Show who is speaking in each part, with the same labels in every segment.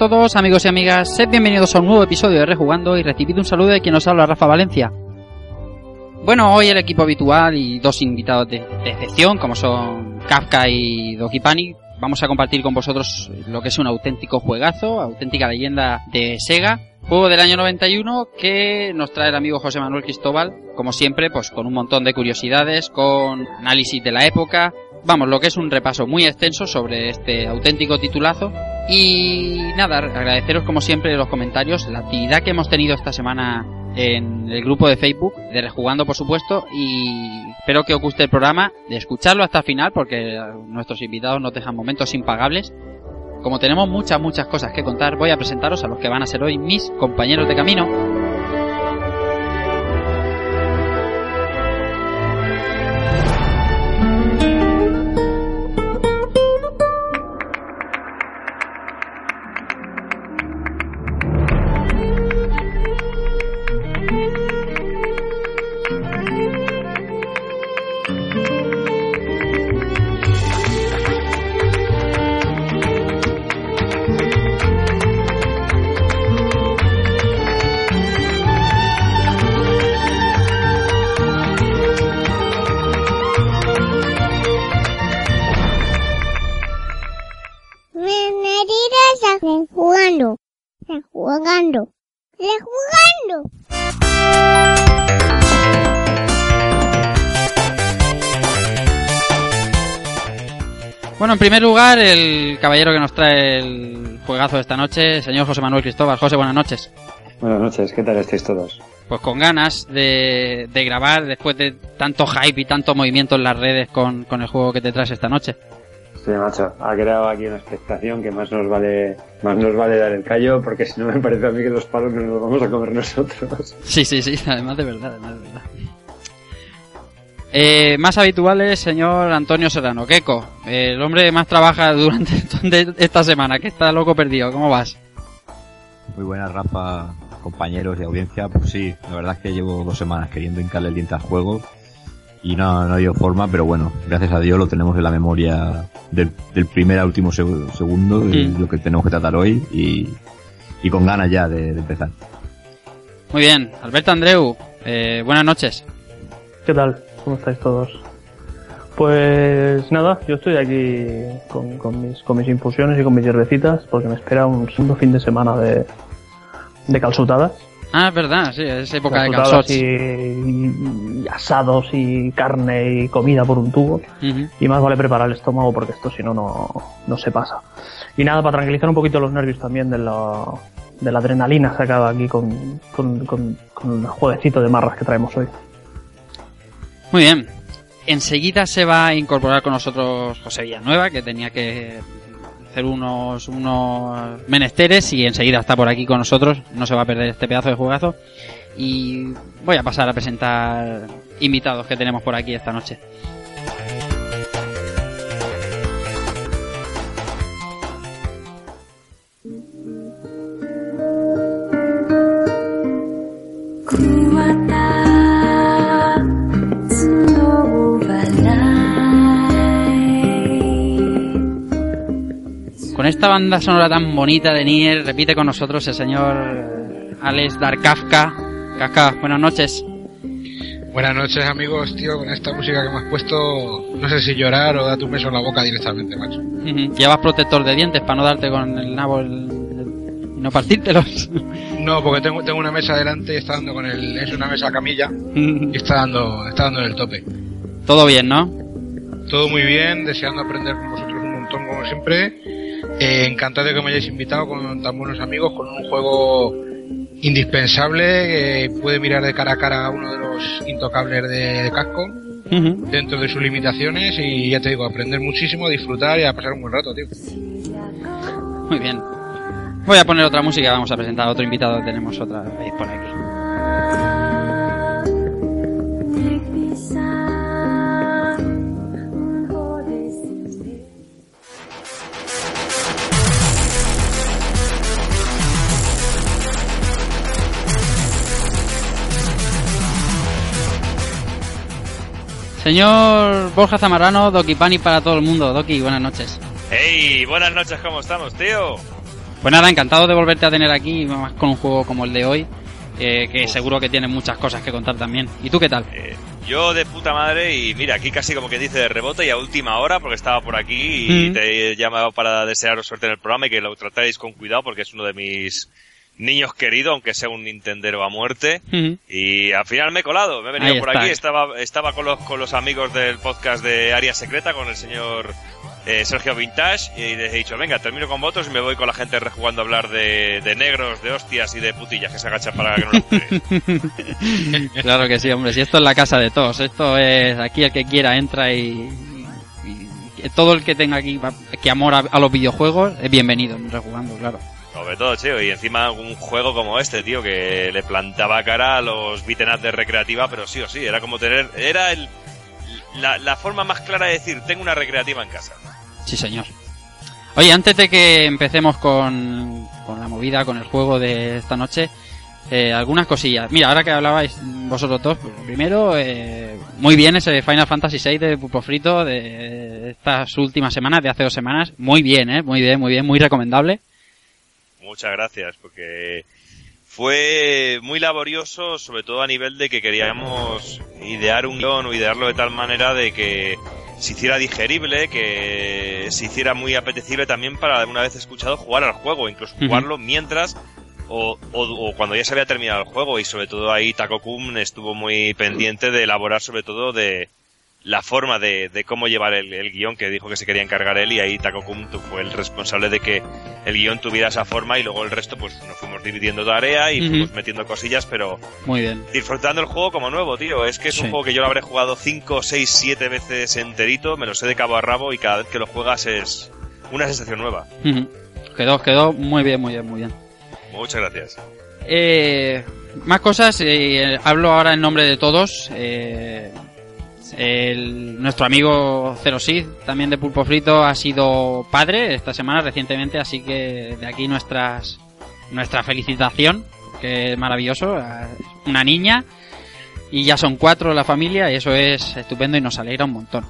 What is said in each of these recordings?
Speaker 1: Todos amigos y amigas, sed bienvenidos a un nuevo episodio de Rejugando y recibid un saludo de quien nos habla Rafa Valencia. Bueno, hoy el equipo habitual y dos invitados de, excepción como son Kafka y Dokipani vamos a compartir con vosotros lo que es un auténtico juegazo, auténtica leyenda de Sega, juego del año 91 que nos trae el amigo José Manuel Cristóbal, como siempre, pues con un montón de curiosidades, con análisis de la época, vamos, lo que es un repaso muy extenso sobre este auténtico titulazo. Y nada, agradeceros como siempre los comentarios, la actividad que hemos tenido esta semana en el grupo de Facebook, de Rejugando por supuesto, y espero que os guste el programa, de escucharlo hasta el final, porque nuestros invitados nos dejan momentos impagables. Como tenemos muchas, muchas cosas que contar, voy a presentaros a los que van a ser hoy mis compañeros de camino. Primer lugar, el caballero que nos trae el juegazo de esta noche, señor José Manuel Cristóbal. José, buenas noches.
Speaker 2: Buenas noches, ¿qué tal estáis todos?
Speaker 1: Pues con ganas de, de grabar después de tanto hype y tanto movimiento en las redes con, con el juego que te traes esta noche.
Speaker 2: Sí, macho, ha creado aquí una expectación que más nos vale más nos vale dar el callo porque si no me parece a mí que los palos nos los vamos a comer nosotros.
Speaker 1: Sí, sí, sí, además de verdad, además de verdad. Eh, más habituales, señor Antonio Serrano. Keiko, eh, el hombre que más trabaja durante esta semana, que está loco perdido. ¿Cómo vas?
Speaker 3: Muy buenas, Rafa, compañeros y audiencia. Pues sí, la verdad es que llevo dos semanas queriendo hincarle el diente al juego y no, no ha habido forma, pero bueno, gracias a Dios lo tenemos en la memoria del, del primer al último seg- segundo, lo que tenemos que tratar hoy y, y con ganas ya de, de empezar.
Speaker 1: Muy bien, Alberto Andreu, eh, buenas noches.
Speaker 4: ¿Qué tal? ¿Cómo estáis todos? Pues nada, yo estoy aquí con, con mis, con mis infusiones y con mis hierbecitas porque me espera un segundo fin de semana de, de calzutadas.
Speaker 1: Ah, es verdad, sí, es época de calzots.
Speaker 4: y, y asados y carne y comida por un tubo. Y más vale preparar el estómago porque esto si no, no, se pasa. Y nada, para tranquilizar un poquito los nervios también de la, de la adrenalina sacada aquí con, con, con, con el jueguecito de marras que traemos hoy.
Speaker 1: Muy bien. Enseguida se va a incorporar con nosotros José Villanueva, que tenía que hacer unos, unos menesteres y enseguida está por aquí con nosotros. No se va a perder este pedazo de juegazo. Y voy a pasar a presentar invitados que tenemos por aquí esta noche. Esta banda sonora tan bonita de Nier, repite con nosotros el señor Alex Darkafka. Kafka, buenas noches.
Speaker 5: Buenas noches amigos, tío, con esta música que me has puesto, no sé si llorar o darte un beso en la boca directamente, macho.
Speaker 1: Llevas protector de dientes para no darte con el nabo el- no partírtelos.
Speaker 5: No, porque tengo, tengo una mesa delante y está dando con el, es una mesa camilla y está dando, está dando en el tope.
Speaker 1: Todo bien, ¿no?
Speaker 5: Todo muy bien, deseando aprender con vosotros un montón como siempre. Eh, encantado de que me hayáis invitado con tan buenos amigos, con un juego indispensable, eh, puede mirar de cara a cara a uno de los intocables de,
Speaker 1: Ujú.
Speaker 5: dentro de sus limitaciones y ya te digo, aprender muchísimo, a disfrutar y a pasar un buen rato, tío.
Speaker 1: Muy bien. Voy a poner otra música, vamos a presentar a otro invitado que tenemos otra vez por aquí. Señor Borja Zamarano, Doki Pani para todo el mundo. Doki, buenas noches.
Speaker 6: Hey, buenas noches, ¿cómo estamos, tío?
Speaker 1: Pues nada, encantado de volverte a tener aquí, más con un juego como el de hoy, eh, que seguro que tiene muchas cosas que contar también. ¿Y tú qué tal?
Speaker 6: Eh, yo de puta madre y mira, aquí casi como que dice de rebote y a última hora porque estaba por aquí y
Speaker 1: Mm.
Speaker 6: te he llamado para desearos suerte en el programa y que lo tratáis con cuidado porque es uno de mis niños queridos, aunque sea un Nintendero a muerte. Y al final me he colado, me he venido
Speaker 1: Ahí
Speaker 6: por
Speaker 1: está.
Speaker 6: aquí, estaba, estaba con los, con los amigos del podcast de Área Secreta, con el señor eh, Sergio Vintage, y les he dicho, venga, termino con vosotros y me voy con la gente rejugando a hablar de, de negros, de hostias y de putillas que se agachan para que no los
Speaker 1: claro que sí, hombre. Si esto es la casa de todos, esto es aquí el que quiera entra y, y- y todo el que tenga aquí que amor a, a los videojuegos es bienvenido, en rejugando, claro.
Speaker 6: Sobre todo, tío, y encima un juego como este, tío, que le plantaba cara a los beaten up de recreativa, pero sí o sí, era como tener, era el, la, la forma más clara de decir, tengo una recreativa en casa.
Speaker 1: Sí, señor. Oye, antes de que empecemos con, con la movida, con el juego de esta noche, eh, algunas cosillas. Mira, ahora que hablabais vosotros dos, pues, primero, eh, muy bien ese Final Fantasy VI de Pulpo Frito de estas últimas semanas, de hace dos semanas. Muy bien, eh, muy bien, muy bien, muy recomendable.
Speaker 6: Muchas gracias, porque fue muy laborioso, sobre todo a nivel de que queríamos idear un guion o idearlo de tal manera de que se hiciera digerible, que se hiciera muy apetecible también para una vez escuchado jugar al juego, incluso jugarlo mientras o, o- o cuando ya se había terminado el juego. Y sobre todo ahí Takokun estuvo muy pendiente de elaborar sobre todo de la forma de, de cómo llevar el, el guion que dijo que se quería encargar él y ahí tu- fue el responsable de que el guion tuviera esa forma y luego el resto pues nos fuimos dividiendo tarea y fuimos metiendo cosillas pero
Speaker 1: Muy bien.
Speaker 6: disfrutando el juego como nuevo tío es que es
Speaker 1: Sí.
Speaker 6: un juego que yo lo habré jugado 5, 6, 7 veces enterito me lo sé de cabo a rabo y cada vez que lo juegas es una sensación nueva.
Speaker 1: Quedó, quedó muy bien, muy bien, muy bien.
Speaker 6: muchas gracias
Speaker 1: Eh, más cosas, eh, hablo ahora en nombre de todos. Eh, el- nuestro amigo Zero Sid, también de Pulpo Frito, ha sido padre esta semana recientemente, así que de aquí nuestras nuestra felicitación, que es maravilloso. Una niña y ya son cuatro la familia y eso es estupendo y nos alegra un montón.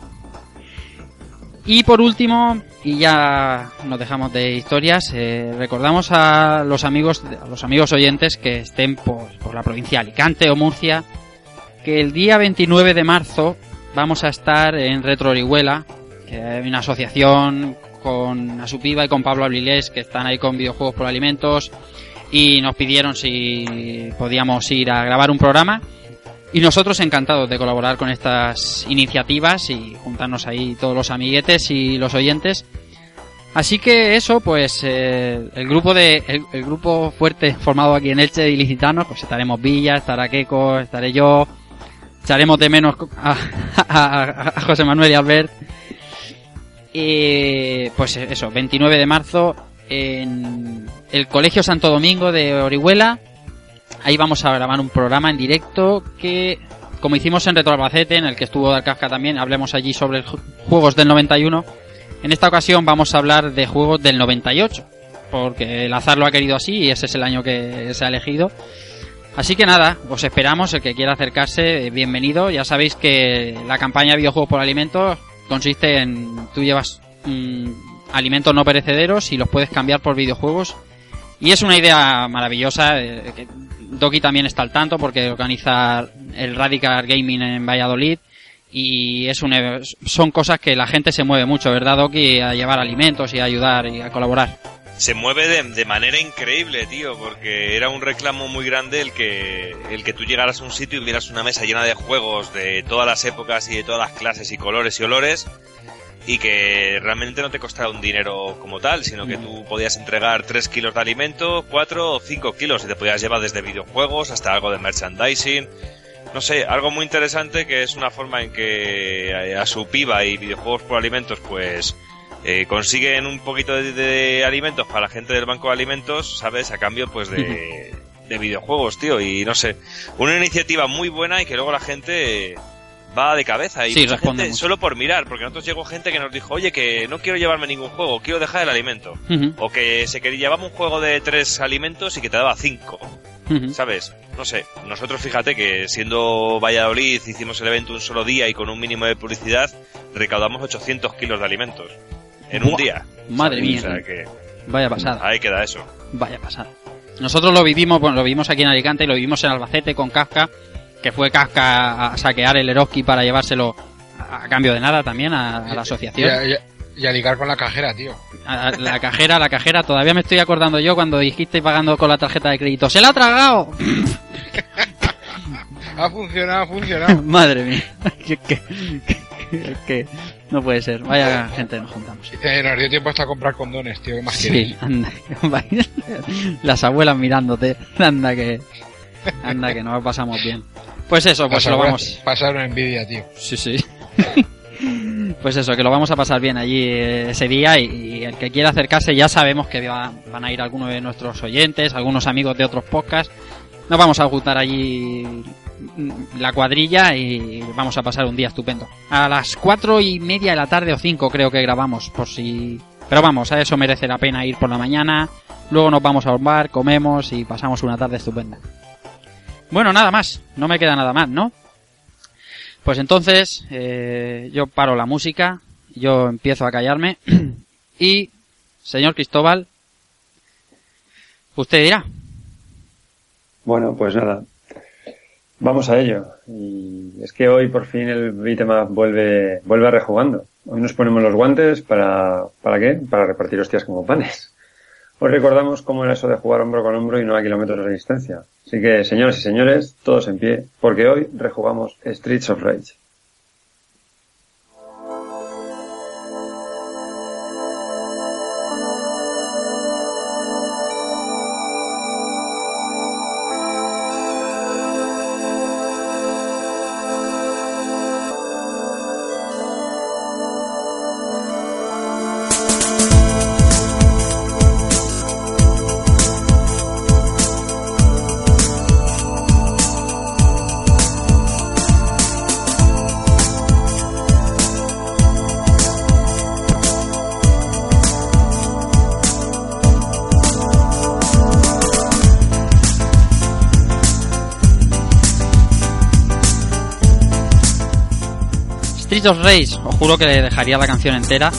Speaker 1: Y por último, y ya nos dejamos de historias, eh, recordamos a los amigos, a los amigos oyentes que estén por, por la provincia de Alicante o Murcia, que el día 29 de marzo vamos a estar en Retro Orihuela, que hay una asociación con Asupiva y con Pablo Avilés que están ahí con videojuegos por alimentos y nos pidieron si podíamos ir a grabar un programa y nosotros encantados de colaborar con estas iniciativas y juntarnos ahí todos los amiguetes y los oyentes. Así que eso, pues eh, el grupo de el, grupo fuerte formado aquí en Elche de Ilicitanos, pues estaremos Villa, estará Keiko, estaré yo, echaremos de menos a, José Manuel y Albert. Y pues eso, 29 de marzo en el Colegio Santo Domingo de Orihuela. Ahí vamos a grabar un programa en directo que, como hicimos en Retro Albacete, en el que estuvo Darkafka también, hablemos allí sobre ju- juegos del 91. En esta ocasión vamos a hablar de juegos del 98, porque el azar lo ha querido así y ese es el año que se ha elegido. Así que nada, os esperamos, el que quiera acercarse, eh, bienvenido. Ya sabéis que la campaña Videojuegos por Alimentos consiste en tú llevas mm, alimentos no perecederos y los puedes cambiar por videojuegos. Y es una idea maravillosa, eh, Doki también está al tanto porque organiza el Radical Gaming en Valladolid y es un, e- son cosas que la gente se mueve mucho, ¿verdad Doki? A llevar alimentos y a ayudar y a colaborar.
Speaker 6: Se mueve de, de manera increíble, tío, porque era un reclamo muy grande el que, el que tú llegaras a un sitio y vieras una mesa llena de juegos de todas las épocas y de todas las clases y colores y olores. y que realmente no te costara un dinero como tal, sino que tú podías entregar 3 kilos de alimento, 4 o 5 kilos y te podías llevar desde videojuegos hasta algo de merchandising. No sé, algo muy interesante que es una forma en que a su piba y videojuegos por alimentos pues eh, consiguen un poquito de, de alimentos para la gente del banco de alimentos, ¿sabes? A cambio pues de, de videojuegos, tío. Y no sé, una iniciativa muy buena y que luego la gente va de cabeza y
Speaker 1: Sí,
Speaker 6: mucha
Speaker 1: responde
Speaker 6: gente
Speaker 1: mucho.
Speaker 6: solo por mirar, porque nosotros llegó gente que nos dijo, oye, que no quiero llevarme ningún juego, quiero dejar el alimento. O que se quería llevamos un juego de tres alimentos y que te daba cinco. ¿sabes? No sé, nosotros fíjate que siendo Valladolid hicimos el evento un solo día y con un mínimo de publicidad recaudamos 800 kilos de alimentos en un día.
Speaker 1: madre
Speaker 6: ¿sabes?
Speaker 1: mía.
Speaker 6: O sea que
Speaker 1: Vaya pasada.
Speaker 6: ahí queda eso.
Speaker 1: Vaya pasada. Nosotros lo vivimos, bueno, lo vivimos aquí en Alicante y lo vivimos en Albacete con Kafka, que fue Kafka a saquear el Eroski para llevárselo a, cambio de nada también a, a la
Speaker 5: Y
Speaker 1: asociación.
Speaker 5: a, y a- y a ligar con la cajera, tío.
Speaker 1: A- la cajera, la cajera, todavía me estoy acordando yo cuando dijiste pagando con la tarjeta de crédito. ¡Se la ha tragado!
Speaker 5: Ha funcionado, ha funcionado.
Speaker 1: Madre mía. que- que no puede ser. Vaya gente nos juntamos.
Speaker 5: Eh, nos dio tiempo hasta comprar condones, tío. ¿Qué más
Speaker 1: Sí,
Speaker 5: quieres?
Speaker 1: anda. Las abuelas mirándote. Anda que. Anda que nos pasamos bien. Pues eso, pues
Speaker 5: Las
Speaker 1: lo vamos.
Speaker 5: Pasaron envidia, tío.
Speaker 1: Sí, sí. Pues eso, que lo vamos a pasar bien allí eh, ese día y, el que quiera acercarse ya sabemos que va- van a ir algunos de nuestros oyentes, algunos amigos de otros podcasts. Nos vamos a juntar allí la cuadrilla y vamos a pasar un día estupendo. A las cuatro y media de la tarde o cinco creo que grabamos, por si... Pero vamos, a eso merece la pena ir por la mañana. Luego nos vamos a un bar, comemos y pasamos una tarde estupenda. Bueno, nada más. No me queda nada más, ¿no? Pues entonces eh, yo paro la música, yo empiezo a callarme y, señor Cristóbal, usted dirá.
Speaker 2: Bueno, pues nada. Vamos a ello. Y es que hoy por fin el beatmap vuelve, vuelve a rejugando. Hoy nos ponemos los guantes para, ¿para qué? Para repartir hostias como panes. Os recordamos cómo era eso de jugar hombro con hombro y no a kilómetros de distancia. Así que, señoras y señores, todos en pie, porque hoy rejugamos Streets of Rage.
Speaker 1: Street of Rage, os juro que le dejaría la canción entera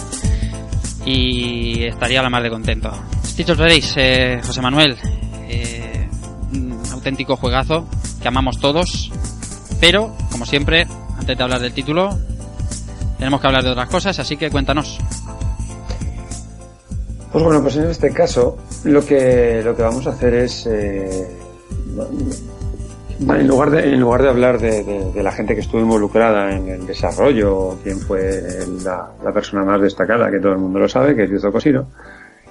Speaker 1: y estaría la más de contento. Of Rage, eh, José Manuel, eh, un auténtico juegazo que amamos todos, pero, como siempre, antes de hablar del título, tenemos que hablar de otras cosas, así que cuéntanos.
Speaker 2: Pues bueno, pues en este caso lo que, lo que vamos a hacer es, eh, en, lugar de, en lugar de hablar de, de- de la gente que estuvo involucrada en el desarrollo, quién fue la, la persona más destacada, que todo el mundo lo sabe, que es Yuzo Koshiro,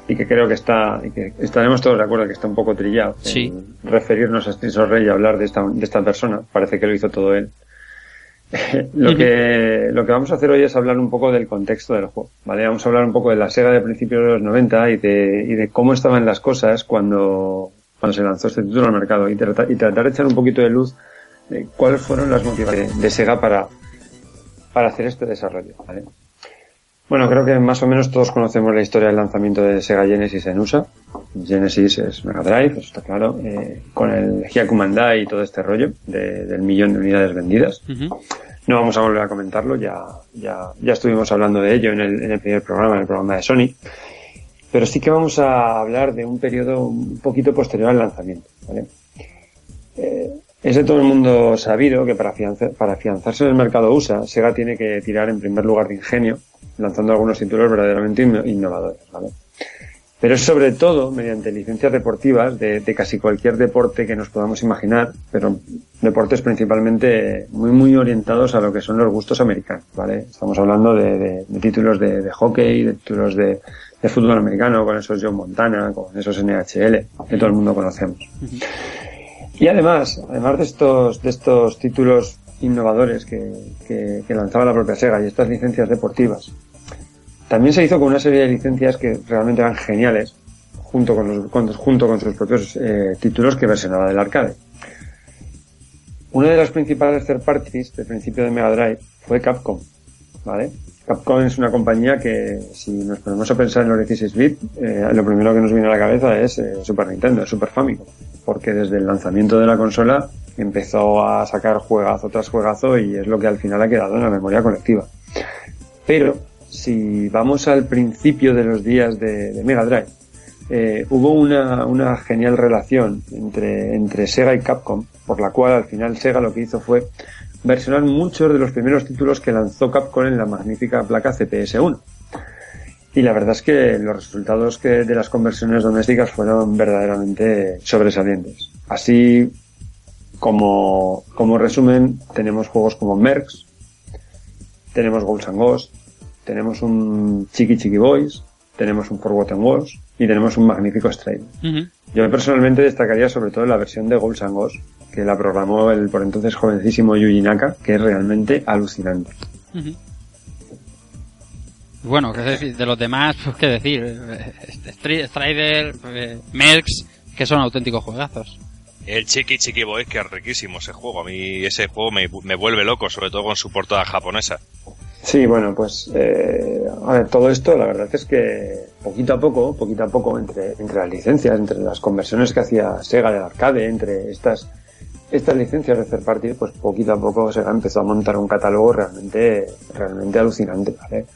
Speaker 2: y que creo que está, y que estaremos todos de acuerdo que está un poco trillado
Speaker 1: Sí.
Speaker 2: en referirnos a of Rage y hablar de esta, de esta persona, parece que lo hizo todo él. lo que lo que vamos a hacer hoy es hablar un poco del contexto del juego, ¿vale? Vamos a hablar un poco de la Sega de principios de los 90 y de, y de cómo estaban las cosas cuando, cuando se lanzó este título al mercado y, trata- y tratar de echar un poquito de luz de cuáles fueron las motivaciones de, de Sega para, para hacer este desarrollo, ¿vale? Bueno, creo que más o menos todos conocemos la historia del lanzamiento de Sega Genesis en USA. Genesis es Mega Drive, eso está claro, eh, con el Hyakumandai y todo este rollo de- del millón de unidades vendidas. No vamos a volver a comentarlo, ya, ya, ya estuvimos hablando de ello en el, en el primer programa, en el programa de Sony. Pero sí que vamos a hablar de un periodo un poquito posterior al lanzamiento. ¿vale? Eh, es de todo el mundo sabido que para, afianza- para afianzarse en el mercado USA, Sega tiene que tirar en primer lugar de ingenio, lanzando algunos títulos verdaderamente inno- innovadores. ¿vale? pero es sobre todo mediante licencias deportivas de, de, casi cualquier deporte que nos podamos imaginar, pero deportes principalmente muy muy orientados a lo que son los gustos americanos, ¿vale? Estamos hablando de títulos de, hockey, de títulos de, fútbol americano, con esos John Montana, con esos NHL, que todo el mundo conocemos. Y además, además de estos, de estos títulos innovadores que, que, que lanzaba la propia Sega y estas licencias deportivas, también se hizo con una serie de licencias que realmente eran geniales, junto con, los, con, junto con sus propios eh, títulos que versionaba del arcade. Una de las principales third parties del principio de Mega Drive fue Capcom, ¿vale? Capcom es una compañía que, si nos ponemos a pensar en los 16 bits, eh, lo primero que nos viene a la cabeza es eh, Super Nintendo, Super Famicom, porque desde el lanzamiento de la consola empezó a sacar juegazo tras juegazo y es lo que al final ha quedado en la memoria colectiva. Pero si vamos al principio de los días de, Mega Drive, eh, hubo una, genial relación entre Sega y Capcom, por la cual al final Sega lo que hizo fue versionar muchos de los primeros títulos que lanzó Capcom en la magnífica placa CPS-1. Y la verdad es que los resultados que de las conversiones domésticas fueron verdaderamente sobresalientes. Así como, como resumen, tenemos juegos como Mercs, tenemos Ghosts and Ghosts, tenemos un Chiqui Chiqui Boys, tenemos un Forgotten Wars y tenemos un magnífico Stray. Yo personalmente destacaría sobre todo la versión de Ghosts and Ghosts, que la programó el por entonces jovencísimo Yuji Naka, que es realmente alucinante.
Speaker 1: Bueno, ¿qué decir? de los demás, pues qué decir. Strider, eh, Mercs, que son auténticos juegazos.
Speaker 6: El Chiqui Chiqui Boys, que es riquísimo ese juego. A mí ese juego me, me vuelve loco, sobre todo con su portada japonesa.
Speaker 2: Sí, bueno, pues eh, a ver, todo esto la verdad es que poquito a poco, poquito a poco, entre, entre las licencias, entre las conversiones que hacía Sega del arcade, entre estas estas licencias de third party, pues poquito a poco Sega empezó a montar un catálogo realmente realmente alucinante, ¿vale?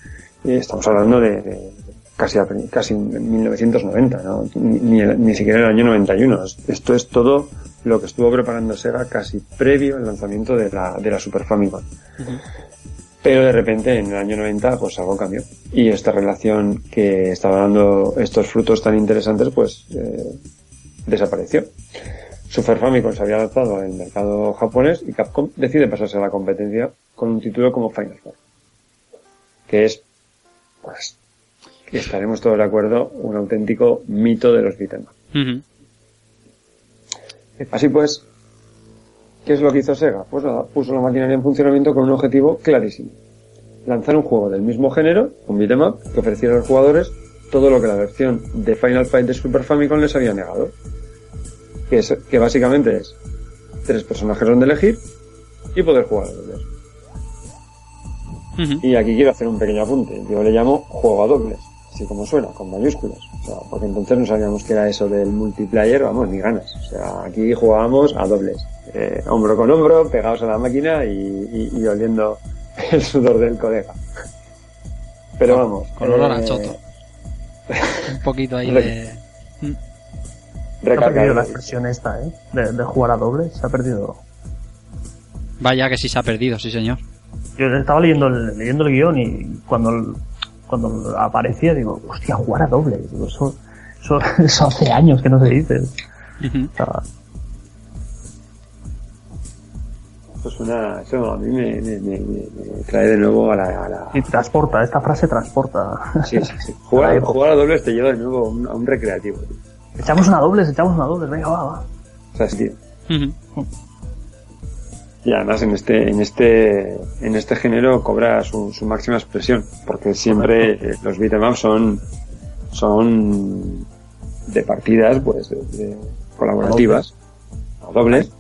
Speaker 2: Y estamos hablando de, de casi casi 1990, ¿no? Ni, ni, siquiera el año 91. Esto es todo lo que estuvo preparando Sega casi previo al lanzamiento de la, de la Super Famicom. Uh pero de repente en el año 90 pues algo cambió. Y esta relación que estaba dando estos frutos tan interesantes pues eh, desapareció. Super Famicom se había lanzado en el mercado japonés y Capcom decide pasarse a la competencia con un título como Final Fight. Que es, pues, estaremos todos de acuerdo, un auténtico mito de los beat'em Así pues, ¿Qué es lo que hizo Sega? Pues nada, puso la maquinaria en funcionamiento con un objetivo clarísimo. Lanzar un juego del mismo género, un beat'em que ofreciera a los jugadores todo lo que la versión de Final Fight de Super Famicom les había negado. Que, es, que básicamente es tres personajes donde elegir y poder jugar a dobles. Y aquí quiero hacer un pequeño apunte. Yo le llamo juego a dobles, así como suena, con mayúsculas. O sea, porque entonces no sabíamos que era eso del multiplayer, vamos, ni ganas. O sea, aquí jugábamos a dobles eh, hombro con hombro, pegados a la máquina y, y, y oliendo el sudor del colega. Pero vamos.
Speaker 1: Con olor a eh, choto. Un poquito ahí de.
Speaker 4: Recargar. Se ha perdido la expresión esta, ¿eh? De, de, jugar a doble, se ha perdido.
Speaker 1: Vaya que sí se ha perdido, sí señor.
Speaker 4: Yo estaba leyendo el, leyendo el guion y cuando, cuando aparecía digo, hostia, jugar a doble. Digo, eso, eso, eso hace años que no se dice. Uh -huh. o sea,
Speaker 2: esto suena, eso a mí me, me, me, me trae de nuevo a la, a la...
Speaker 4: Y transporta, esta frase transporta.
Speaker 2: Sí, sí, sí. Jugar, jugar a dobles te lleva de nuevo a un, a un recreativo. Tío.
Speaker 4: Echamos una dobles, echamos una dobles, venga, va, va.
Speaker 2: O sea, tío. Uh -huh. Y además en este, en este, en este género cobra su, su máxima expresión, porque siempre eh, los beat'em son, son de partidas, pues, de, de colaborativas, a dobles.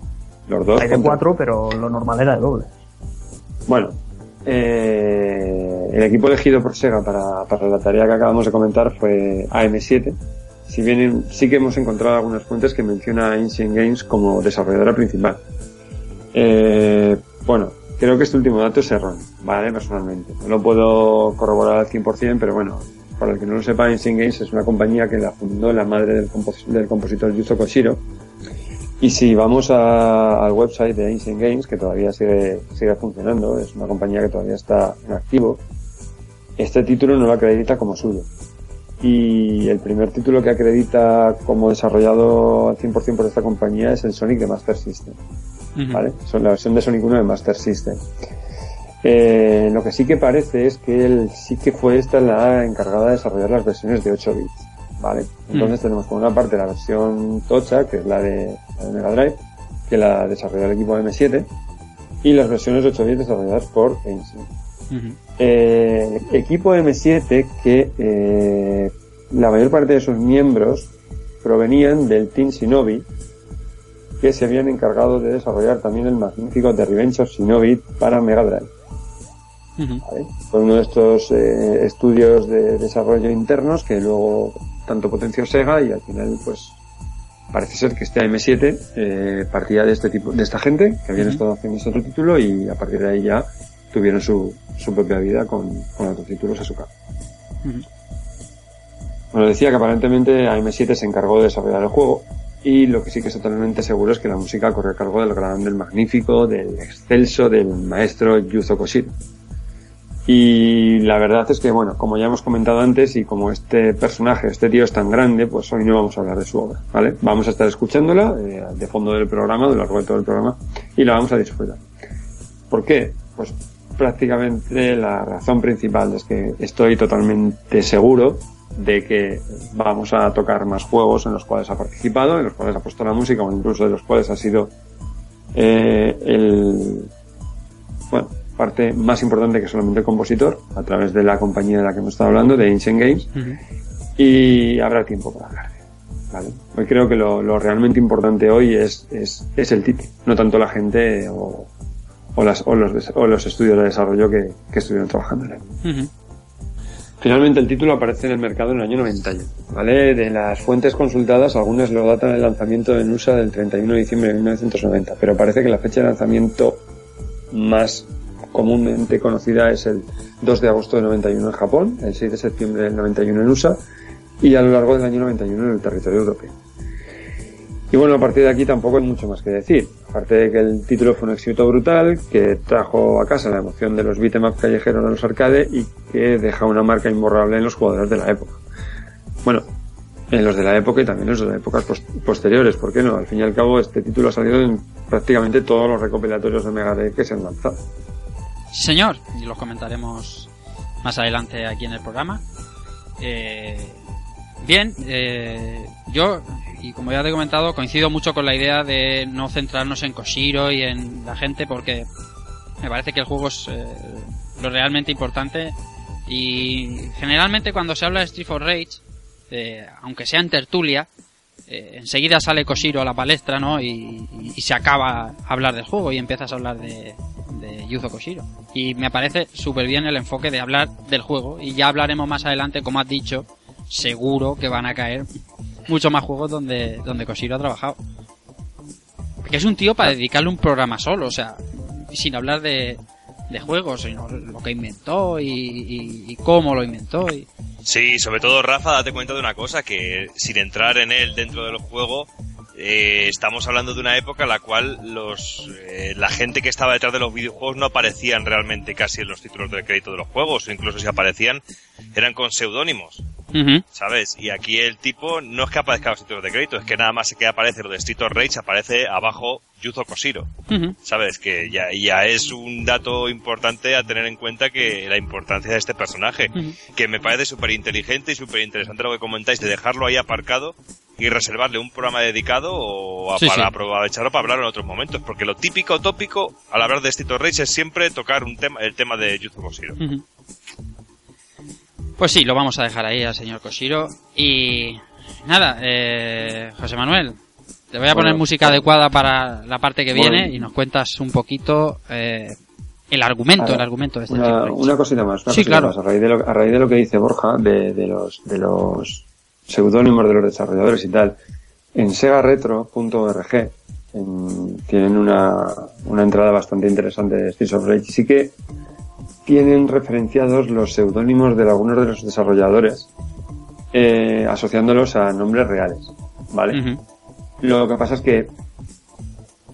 Speaker 2: Los dos.
Speaker 4: Hay de cuatro, pero lo normal era de doble.
Speaker 2: Bueno, eh, el equipo elegido por Sega para, para la tarea que acabamos de comentar fue AM7. Si bien sí que hemos encontrado algunas fuentes que menciona a Ancient Games como desarrolladora principal. Eh, bueno, creo que este último dato es erróneo, ¿vale? Personalmente. No lo puedo corroborar al 100%, pero bueno, para el que no lo sepa, Ancient Games es una compañía que la fundó la madre del, compos del compositor Yuzo Koshiro, y si vamos al website de Ancient Games, que todavía sigue, sigue funcionando, es una compañía que todavía está en activo, este título no lo acredita como suyo. Y el primer título que acredita como desarrollado al 100% por esta compañía es el Sonic de Master System. ¿vale? Son la versión de Sonic 1 de Master System. Eh, lo que sí que parece es que él sí que fue esta la encargada de desarrollar las versiones de 8 bits, ¿vale? Entonces tenemos por una parte la versión tocha, que es la de, la de Mega Drive, que la desarrolló el equipo de M7, y las versiones 8 bits desarrolladas por Eh, equipo M7 que eh, la mayor parte de sus miembros provenían del Team Shinobi, que se habían encargado de desarrollar también el magnífico The Revenge of Shinobi para Mega Drive. Fue uno de estos eh, estudios de desarrollo internos que luego tanto potenció Sega y al final pues parece ser que este M7 eh, partía de este tipo de esta gente que habían
Speaker 1: Ujú.
Speaker 2: estado haciendo este otro título y a partir de ahí ya tuvieron su, su propia vida con, con otros títulos a su cargo.
Speaker 1: Ujú.
Speaker 2: Bueno, decía que aparentemente AM7 se encargó de desarrollar el juego y lo que sí que es totalmente seguro es que la música corre a cargo del gran, del magnífico, del excelso, del maestro Yuzo Koshiro. Y la verdad es que, bueno, como ya hemos comentado antes y como este personaje, este tío es tan grande, pues hoy no vamos a hablar de su obra, ¿vale? Vamos a estar escuchándola eh, de fondo del programa, de lo largo de todo el programa, y la vamos a disfrutar. ¿Por qué? Pues prácticamente la razón principal es que estoy totalmente seguro de que vamos a tocar más juegos en los cuales ha participado, en los cuales ha puesto la música o incluso de los cuales ha sido eh, el bueno, parte más importante que solamente el compositor a través de la compañía de la que hemos estado hablando, de Ancient Games, y habrá tiempo para hablar de él, ¿vale? Hoy creo que lo, lo realmente importante hoy es, es, es el título, no tanto la gente o, o, las, o, los, des- o los estudios de desarrollo que, que estuvieron trabajando en él. Finalmente el título aparece en el mercado en el año 91, ¿vale? De las fuentes consultadas, algunas lo datan el lanzamiento en USA del 31 de diciembre de 1990, pero parece que la fecha de lanzamiento más comúnmente conocida es el 2 de agosto del 91 en Japón, el 6 de septiembre del 91 en USA y a lo largo del año 91 en el territorio europeo. Y bueno, a partir de aquí tampoco hay mucho más que decir. Aparte de que el título fue un éxito brutal, que trajo a casa la emoción de los beat'em up callejeros a los arcade y que deja una marca imborrable en los jugadores de la época. Bueno, en los de la época y también en los de las épocas pos- posteriores, ¿por qué no? Al fin y al cabo, este título ha salido en prácticamente todos los recopilatorios de Mega Drive que se han lanzado.
Speaker 1: Señor, y los comentaremos más adelante aquí en el programa. Eh, bien, eh, yo, y como ya te he comentado, coincido mucho con la idea de no centrarnos en Koshiro y en la gente porque me parece que el juego es eh, lo realmente importante y generalmente cuando se habla de Street for Rage, eh, aunque sea en tertulia, eh, enseguida sale Koshiro a la palestra, ¿no? Y, y- se acaba hablar del juego y empiezas a hablar de, de Yuzo Koshiro. Y me parece súper bien el enfoque de hablar del juego y ya hablaremos más adelante, como has dicho, seguro que van a caer muchos más juegos donde, donde Koshiro ha trabajado. Porque es un tío para dedicarle un programa solo, o sea, sin hablar de, de juegos, sino lo que inventó y, y- cómo lo inventó. Y...
Speaker 6: Sí, sobre todo Rafa, date cuenta de una cosa, que sin entrar en él dentro del juego, eh, estamos hablando de una época en la cual los eh, la gente que estaba detrás de los videojuegos no aparecían realmente casi en los títulos de crédito de los juegos, o incluso si aparecían eran con seudónimos. ¿sabes? Y aquí el tipo no es que aparezca en los títulos de crédito, es que nada más que aparece lo de Street of Rage, aparece abajo Yuzo Koshiro. ¿Sabes? Que ya, ya es un dato importante a tener en cuenta que la importancia de este personaje, que me parece súper inteligente y súper interesante lo que comentáis de dejarlo ahí aparcado y reservarle un programa dedicado o a,
Speaker 1: Sí,
Speaker 6: para
Speaker 1: sí.
Speaker 6: aprovecharlo para hablar en otros momentos, porque lo típico tópico al hablar de Street of Rage es siempre tocar un tema, el tema de Yuzo Koshiro.
Speaker 1: Pues sí, lo vamos a dejar ahí al señor Koshiro. Y nada, eh, José Manuel, te voy a poner
Speaker 2: Bueno,
Speaker 1: música adecuada para la parte que
Speaker 2: bueno.
Speaker 1: viene y nos cuentas un poquito eh, el argumento,
Speaker 2: Ahora,
Speaker 1: el argumento de este
Speaker 2: Una, una cosita más, una
Speaker 1: Sí,
Speaker 2: cosita
Speaker 1: claro.
Speaker 2: más. A raíz, de lo, a raíz de lo que dice Borja, de, de los, de los seudónimos de los desarrolladores y tal, en segaretro.org en- tienen una, una entrada bastante interesante de Streets of Rage y sí que tienen referenciados los seudónimos de algunos de los desarrolladores eh, asociándolos a nombres reales, ¿vale? Lo que pasa es que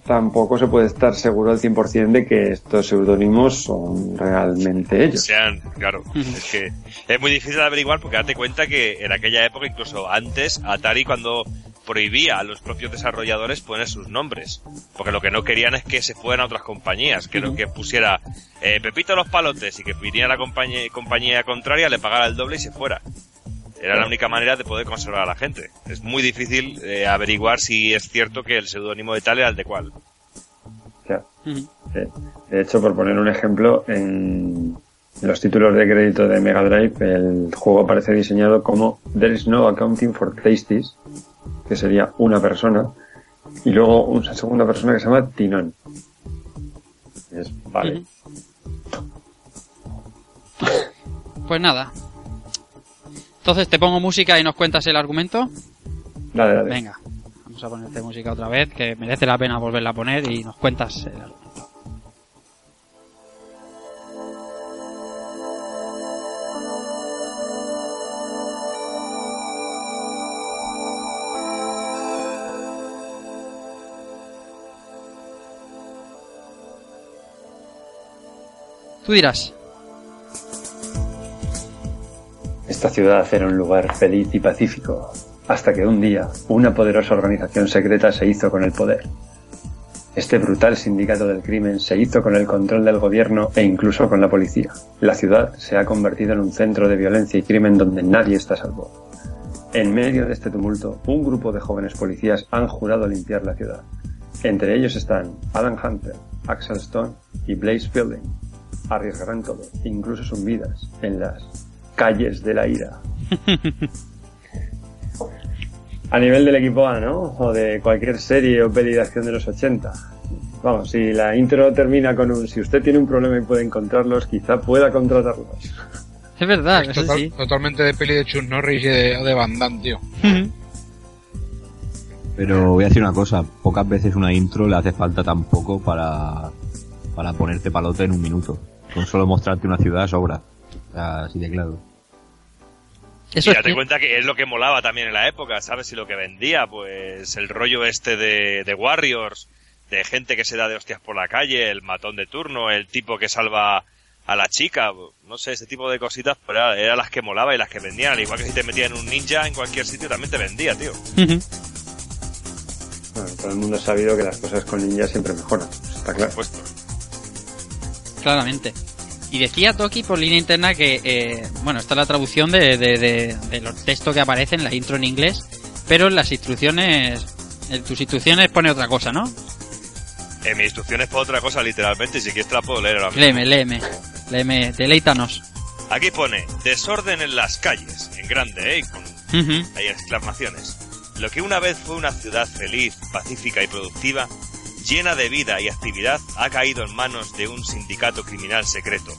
Speaker 2: tampoco se puede estar seguro al 100% de que estos seudónimos son realmente ellos.
Speaker 6: Sean, claro, es que es muy difícil de averiguar porque date cuenta que en aquella época, incluso antes, Atari cuando prohibía a los propios desarrolladores poner sus nombres. Porque lo que no querían es que se fueran a otras compañías, que lo que pusiera eh, Pepito los palotes y que viniera la compañía, compañía contraria, le pagara el doble y se fuera. Era la única manera de poder conservar a la gente. Es muy difícil eh, averiguar si es cierto que el seudónimo de tal era el de cual.
Speaker 2: Claro. Sí. De hecho, por poner un ejemplo, en los títulos de crédito de Mega Drive, el juego aparece diseñado como There is no accounting for tasties, que sería una persona, y luego una segunda persona que se llama Tinón. Es, vale.
Speaker 1: Pues nada. Entonces te pongo música y nos cuentas el argumento.
Speaker 2: Dale, dale.
Speaker 1: Venga, vamos a ponerte música otra vez, que merece la pena volverla a poner y nos cuentas el argumento. Tú dirás.
Speaker 2: Esta ciudad era un lugar feliz y pacífico, hasta que un día una poderosa organización secreta se hizo con el poder. Este brutal sindicato del crimen se hizo con el control del gobierno e incluso con la policía. La ciudad se ha convertido en un centro de violencia y crimen donde nadie está salvo. En medio de este tumulto, un grupo de jóvenes policías han jurado limpiar la ciudad. Entre ellos están Adam Hunter, Axel Stone y Blaze Fielding. Arriesgarán todo, incluso sus vidas, en las calles de la ira. A nivel del equipo A, ¿no? O de cualquier serie o peli de acción de los 80. Vamos, si la intro termina con un si usted tiene un problema y puede encontrarlos, quizá pueda contratarlos.
Speaker 1: Es verdad,
Speaker 5: Es
Speaker 1: eso
Speaker 5: total-
Speaker 1: sí.
Speaker 5: Totalmente de peli de Chuck Norris y de, o de Van Damme, tío.
Speaker 3: Pero voy a decir una cosa, pocas veces una intro le hace falta tan poco para, para ponerte palote en un minuto. Con solo mostrarte una ciudad sobra. Así de claro.
Speaker 1: Eso
Speaker 6: y
Speaker 1: es que-
Speaker 6: cuenta que es lo que molaba también en la época, ¿sabes? Y lo que vendía, pues el rollo este de, de Warriors, de gente que se da de hostias por la calle, el matón de turno, el tipo que salva a la chica, no sé, ese tipo de cositas, pero era, era las que molaba y las que vendían. Al igual que si te metían un ninja en cualquier sitio también te vendía, tío.
Speaker 2: Bueno, todo el mundo ha sabido que las cosas con ninjas siempre mejoran, está claro.
Speaker 1: Claramente. Y decía Toki por línea interna que, eh, bueno, esta es la traducción de, de, de- de los textos que aparecen en la intro en inglés, pero en las instrucciones, en tus instrucciones pone otra cosa, ¿no?
Speaker 6: En mis instrucciones para otra cosa, literalmente, y si quieres te la puedo leer ahora mismo.
Speaker 1: Léeme, léeme, léeme, deleítanos.
Speaker 6: Aquí pone, desorden en las calles, en grande, ¿eh? Con hay exclamaciones. Lo que una vez fue una ciudad feliz, pacífica y productiva, llena de vida y actividad, ha caído en manos de un sindicato criminal secreto.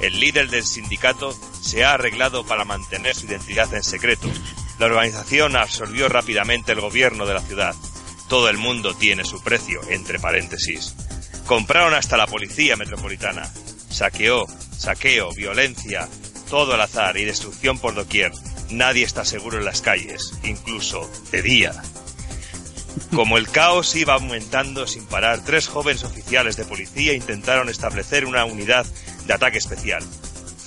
Speaker 6: El líder del sindicato se ha arreglado para mantener su identidad en secreto. La organización absorbió rápidamente el gobierno de la ciudad. Todo el mundo tiene su precio, entre paréntesis. Compraron hasta la policía metropolitana. Saqueó, saqueo, violencia, todo al azar y destrucción por doquier. Nadie está seguro en las calles, incluso de día. Como el caos iba aumentando sin parar, tres jóvenes oficiales de policía intentaron establecer una unidad de ataque especial.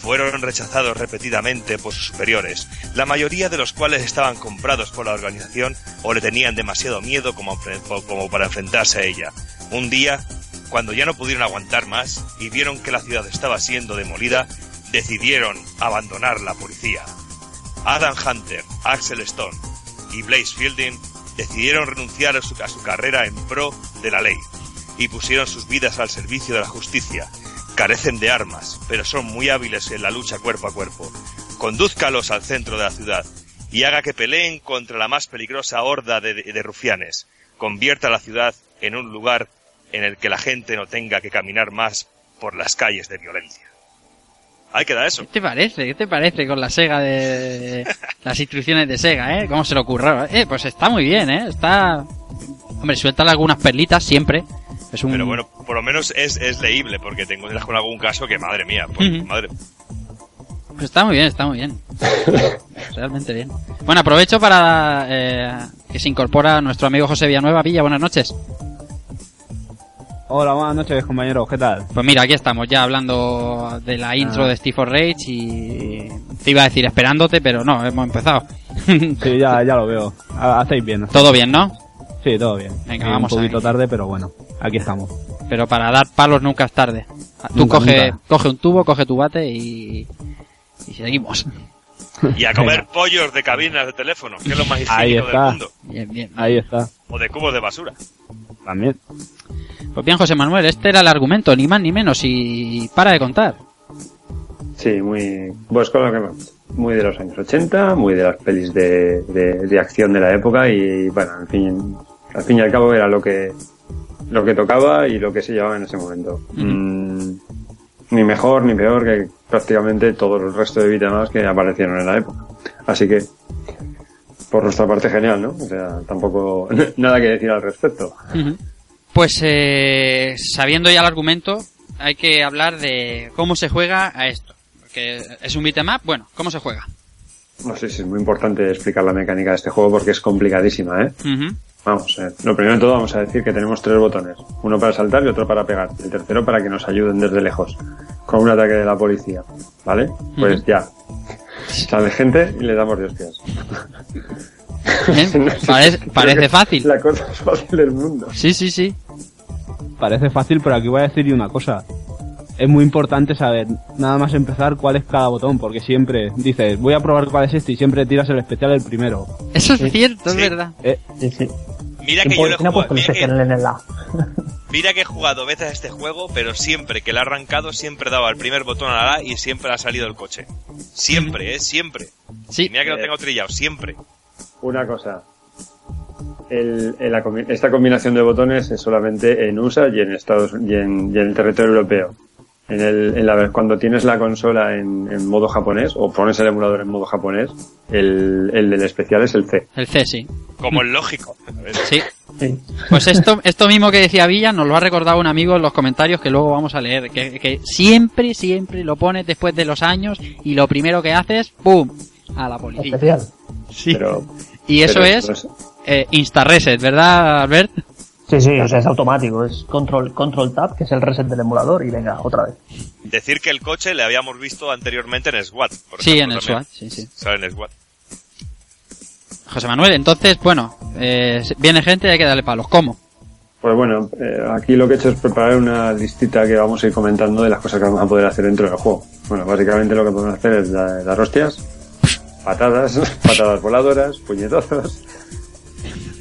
Speaker 6: Fueron rechazados repetidamente por sus superiores, la mayoría de los cuales estaban comprados por la organización o le tenían demasiado miedo como, como para enfrentarse a ella. Un día, cuando ya no pudieron aguantar más y vieron que la ciudad estaba siendo demolida, decidieron abandonar la policía. Adam Hunter, Axel Stone y Blaze Fielding decidieron renunciar a su, carrera en pro de la ley y pusieron sus vidas al servicio de la justicia. Carecen de armas, pero son muy hábiles en la lucha cuerpo a cuerpo. Condúzcalos al centro de la ciudad y haga que peleen contra la más peligrosa horda de, de rufianes. Convierta la ciudad en un lugar en el que la gente no tenga que caminar más por las calles de violencia. Ahí queda eso.
Speaker 1: ¿Qué te parece? ¿Qué te parece con la Sega de... las instrucciones de Sega, eh? ¿Cómo se lo ocurrió? Eh, pues está muy bien, eh. Está... Hombre, sueltan algunas perlitas siempre. Es un...
Speaker 6: Pero bueno, por lo menos es, es leíble, porque tengo con algún caso que, madre mía, pues,
Speaker 1: Ujú.
Speaker 6: madre.
Speaker 1: Pues está muy bien, está muy bien. Realmente bien. Bueno, aprovecho para eh, que se incorpora nuestro amigo José Villanueva. Villa, buenas noches.
Speaker 7: Hola, buenas noches, compañeros. ¿Qué tal?
Speaker 1: Pues mira, aquí estamos ya hablando de la intro
Speaker 7: Ah.
Speaker 1: de Steve for Rage y te iba a decir esperándote, pero no, hemos empezado.
Speaker 7: Sí, ya, ya lo veo. Ha- Hacéis bien.
Speaker 1: Todo bien, ¿no?
Speaker 7: Sí, todo bien.
Speaker 1: Venga,
Speaker 7: Eh,
Speaker 1: vamos
Speaker 7: Un poquito
Speaker 1: ahí.
Speaker 7: tarde, pero bueno, aquí estamos.
Speaker 1: Pero para dar palos nunca es tarde. Tú
Speaker 7: Nunca,
Speaker 1: coge,
Speaker 7: nunca.
Speaker 1: coge un tubo, coge tu bate y, y seguimos.
Speaker 6: Y a comer pollos de cabinas de teléfono, que es lo más higiénico del
Speaker 7: está.
Speaker 6: mundo.
Speaker 1: Bien, bien.
Speaker 7: Ahí está.
Speaker 6: O de cubos de basura.
Speaker 7: También.
Speaker 1: Pues bien, José Manuel, este era el argumento, ni más ni menos, y para de contar.
Speaker 2: Sí, muy, pues con lo que más. Muy de los años 80, muy de las pelis de, de, de acción de la época y bueno, en fin, al fin y al cabo era lo que, lo que tocaba y lo que se llevaba en ese momento. Mm, ni mejor ni peor que prácticamente todo el resto de más que aparecieron en la época. Así que, por nuestra parte genial, ¿no? O sea, tampoco, nada que decir al respecto.
Speaker 1: Pues eh, sabiendo ya el argumento, hay que hablar de cómo se juega a esto. Porque es un beat'em up, bueno, ¿cómo se juega?
Speaker 2: No sé si es muy importante explicar la mecánica de este juego porque es complicadísima, ¿eh? Vamos, eh, lo primero de todo vamos a decir que tenemos tres botones. Uno para saltar y otro para pegar. El tercero para que nos ayuden desde lejos. Con un ataque de la policía. ¿Vale? Pues ya. Sale gente y le damos de hostias.
Speaker 1: Bien, parece, parece fácil.
Speaker 2: La cosa más fácil del mundo.
Speaker 1: Sí, sí, sí.
Speaker 7: Parece fácil, pero aquí voy a decir yo una cosa. Es muy importante saber, nada más empezar, cuál es cada botón, porque siempre dices, voy a probar cuál es este y siempre tiras el especial el primero.
Speaker 1: Eso es
Speaker 8: Sí.
Speaker 1: cierto, es
Speaker 6: Sí.
Speaker 1: verdad.
Speaker 7: Eh,
Speaker 8: Sí, sí.
Speaker 6: Mira que
Speaker 8: ¿Quién
Speaker 6: yo lo he jugado,
Speaker 8: puesto el
Speaker 6: mira que, he jugado veces a este juego, pero siempre que lo he arrancado, siempre daba el primer botón a la A y siempre ha salido el coche. Siempre, eh, siempre.
Speaker 1: Sí.
Speaker 6: Y mira que lo tengo trillado, siempre.
Speaker 2: Una cosa. El- el- la combi- esta combinación de botones es solamente en USA y en Estados y en, y en el territorio europeo. En el, en la, cuando tienes la consola en, en modo japonés o pones el emulador en modo japonés, el, el del especial es el C.
Speaker 1: El C, sí.
Speaker 6: Como el lógico.
Speaker 1: Sí.
Speaker 8: Sí.
Speaker 1: Pues esto, esto mismo que decía Villa nos lo ha recordado un amigo en los comentarios que luego vamos a leer. Que, que siempre, siempre lo pones después de los años y lo primero que haces, ¡pum! A la policía.
Speaker 8: Especial.
Speaker 1: Sí.
Speaker 2: Pero,
Speaker 1: y eso
Speaker 2: pero
Speaker 1: es
Speaker 2: no es-
Speaker 1: eh, Insta Reset, ¿verdad, Albert?
Speaker 8: Sí, sí, o sea, es automático. Es control, control tab, que es el reset del emulador, y venga, otra vez.
Speaker 6: Decir que el coche le habíamos visto anteriormente en SWAT. Por
Speaker 1: Sí, en
Speaker 6: ejemplo,
Speaker 1: el
Speaker 6: también.
Speaker 1: SWAT, sí, sí.
Speaker 6: Sale en SWAT.
Speaker 1: José Manuel, entonces, bueno, eh, viene gente y hay que darle palos. ¿Cómo?
Speaker 2: Pues bueno, eh, aquí lo que he hecho es preparar una listita que vamos a ir comentando de las cosas que vamos a poder hacer dentro del juego. Bueno, básicamente lo que podemos hacer es da- dar hostias, patadas, patadas voladoras, puñetazos.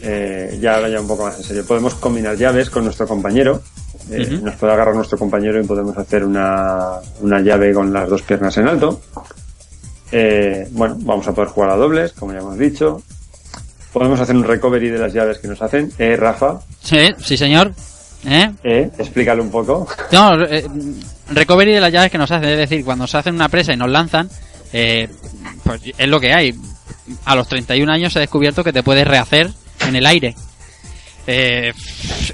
Speaker 2: Eh, ya ahora ya un poco más en serio. Podemos combinar llaves con nuestro compañero. Eh. Nos puede agarrar nuestro compañero y podemos hacer una, una llave con las dos piernas en alto. Eh, bueno, vamos a poder jugar a dobles, como ya hemos dicho. Podemos hacer un recovery de las llaves que nos hacen. Eh, Rafa,
Speaker 1: Sí, sí, señor. ¿Eh?
Speaker 2: eh, explícalo un poco.
Speaker 1: No, eh, recovery de las llaves que nos hacen, es decir, cuando se hacen una presa y nos lanzan, eh, pues es lo que hay. A los 31 años he descubierto que te puedes rehacer en el aire. Eh,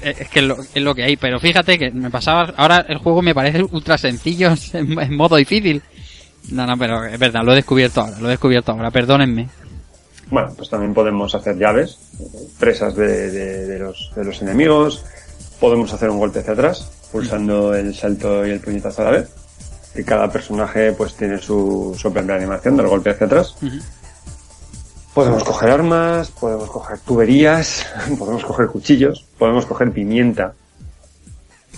Speaker 1: es que es lo, es lo que hay, pero fíjate que me pasaba, ahora el juego me parece ultra sencillo en, en modo difícil. No, no, pero es verdad, lo he descubierto ahora, lo he descubierto ahora, perdónenme.
Speaker 2: Bueno, pues también podemos hacer llaves, presas de, de- de los, de los enemigos. Podemos hacer un golpe hacia atrás, pulsando el salto y el puñetazo a la vez. Y cada personaje pues tiene su, su propia animación del golpe hacia atrás. Podemos coger armas, podemos coger tuberías, podemos coger cuchillos, podemos coger pimienta.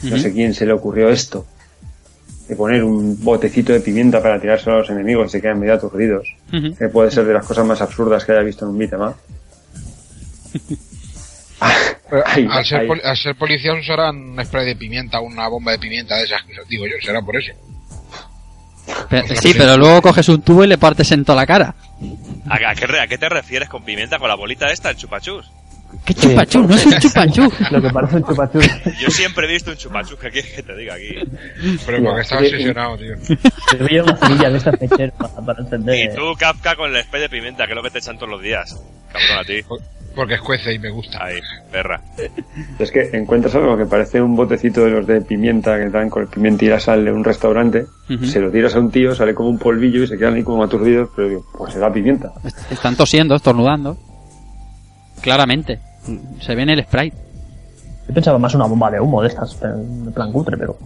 Speaker 2: No sé quién se le ocurrió esto. De poner un botecito de pimienta para tirárselo a los enemigos y se quedan medio aturdidos. Que puede ser de las cosas más absurdas que haya visto en un beat'em.
Speaker 5: Pero
Speaker 2: Ay,
Speaker 5: al, ser al ser policías usarán un spray de pimienta, una bomba de pimienta de esas, digo yo, será por eso.
Speaker 1: Pero- sí, pero luego coges un tubo y le partes en toda la cara.
Speaker 6: ¿A, qué, a qué te refieres con pimienta? ¿Con la bolita esta, el chupachus?
Speaker 1: ¿Qué chupachú? No es un chupachú.
Speaker 8: Lo que parece un chupachú.
Speaker 6: Yo siempre he visto un chupachus, ¿qué quieres que te diga aquí?
Speaker 5: Pero porque estaba obsesionado, tío.
Speaker 8: Se veía una cerilla de estas mecheras para, para
Speaker 6: Y tú, Kafka, con el spray de pimienta, que es lo que te echan todos los días. Cabrón a ti.
Speaker 5: Porque escuece y me gusta.
Speaker 6: Ahí, perra.
Speaker 2: Es que encuentras algo que parece un botecito de los de pimienta que dan con el pimienta y la sal de un restaurante,
Speaker 1: Ujú.
Speaker 2: se lo tiras a un tío, sale como un polvillo y se quedan ahí como aturdidos, pero digo, pues será pimienta.
Speaker 1: Est- Están tosiendo, estornudando. Claramente. Se ve en el sprite.
Speaker 8: Yo pensaba más una bomba de humo de estas, en plan cutre, pero...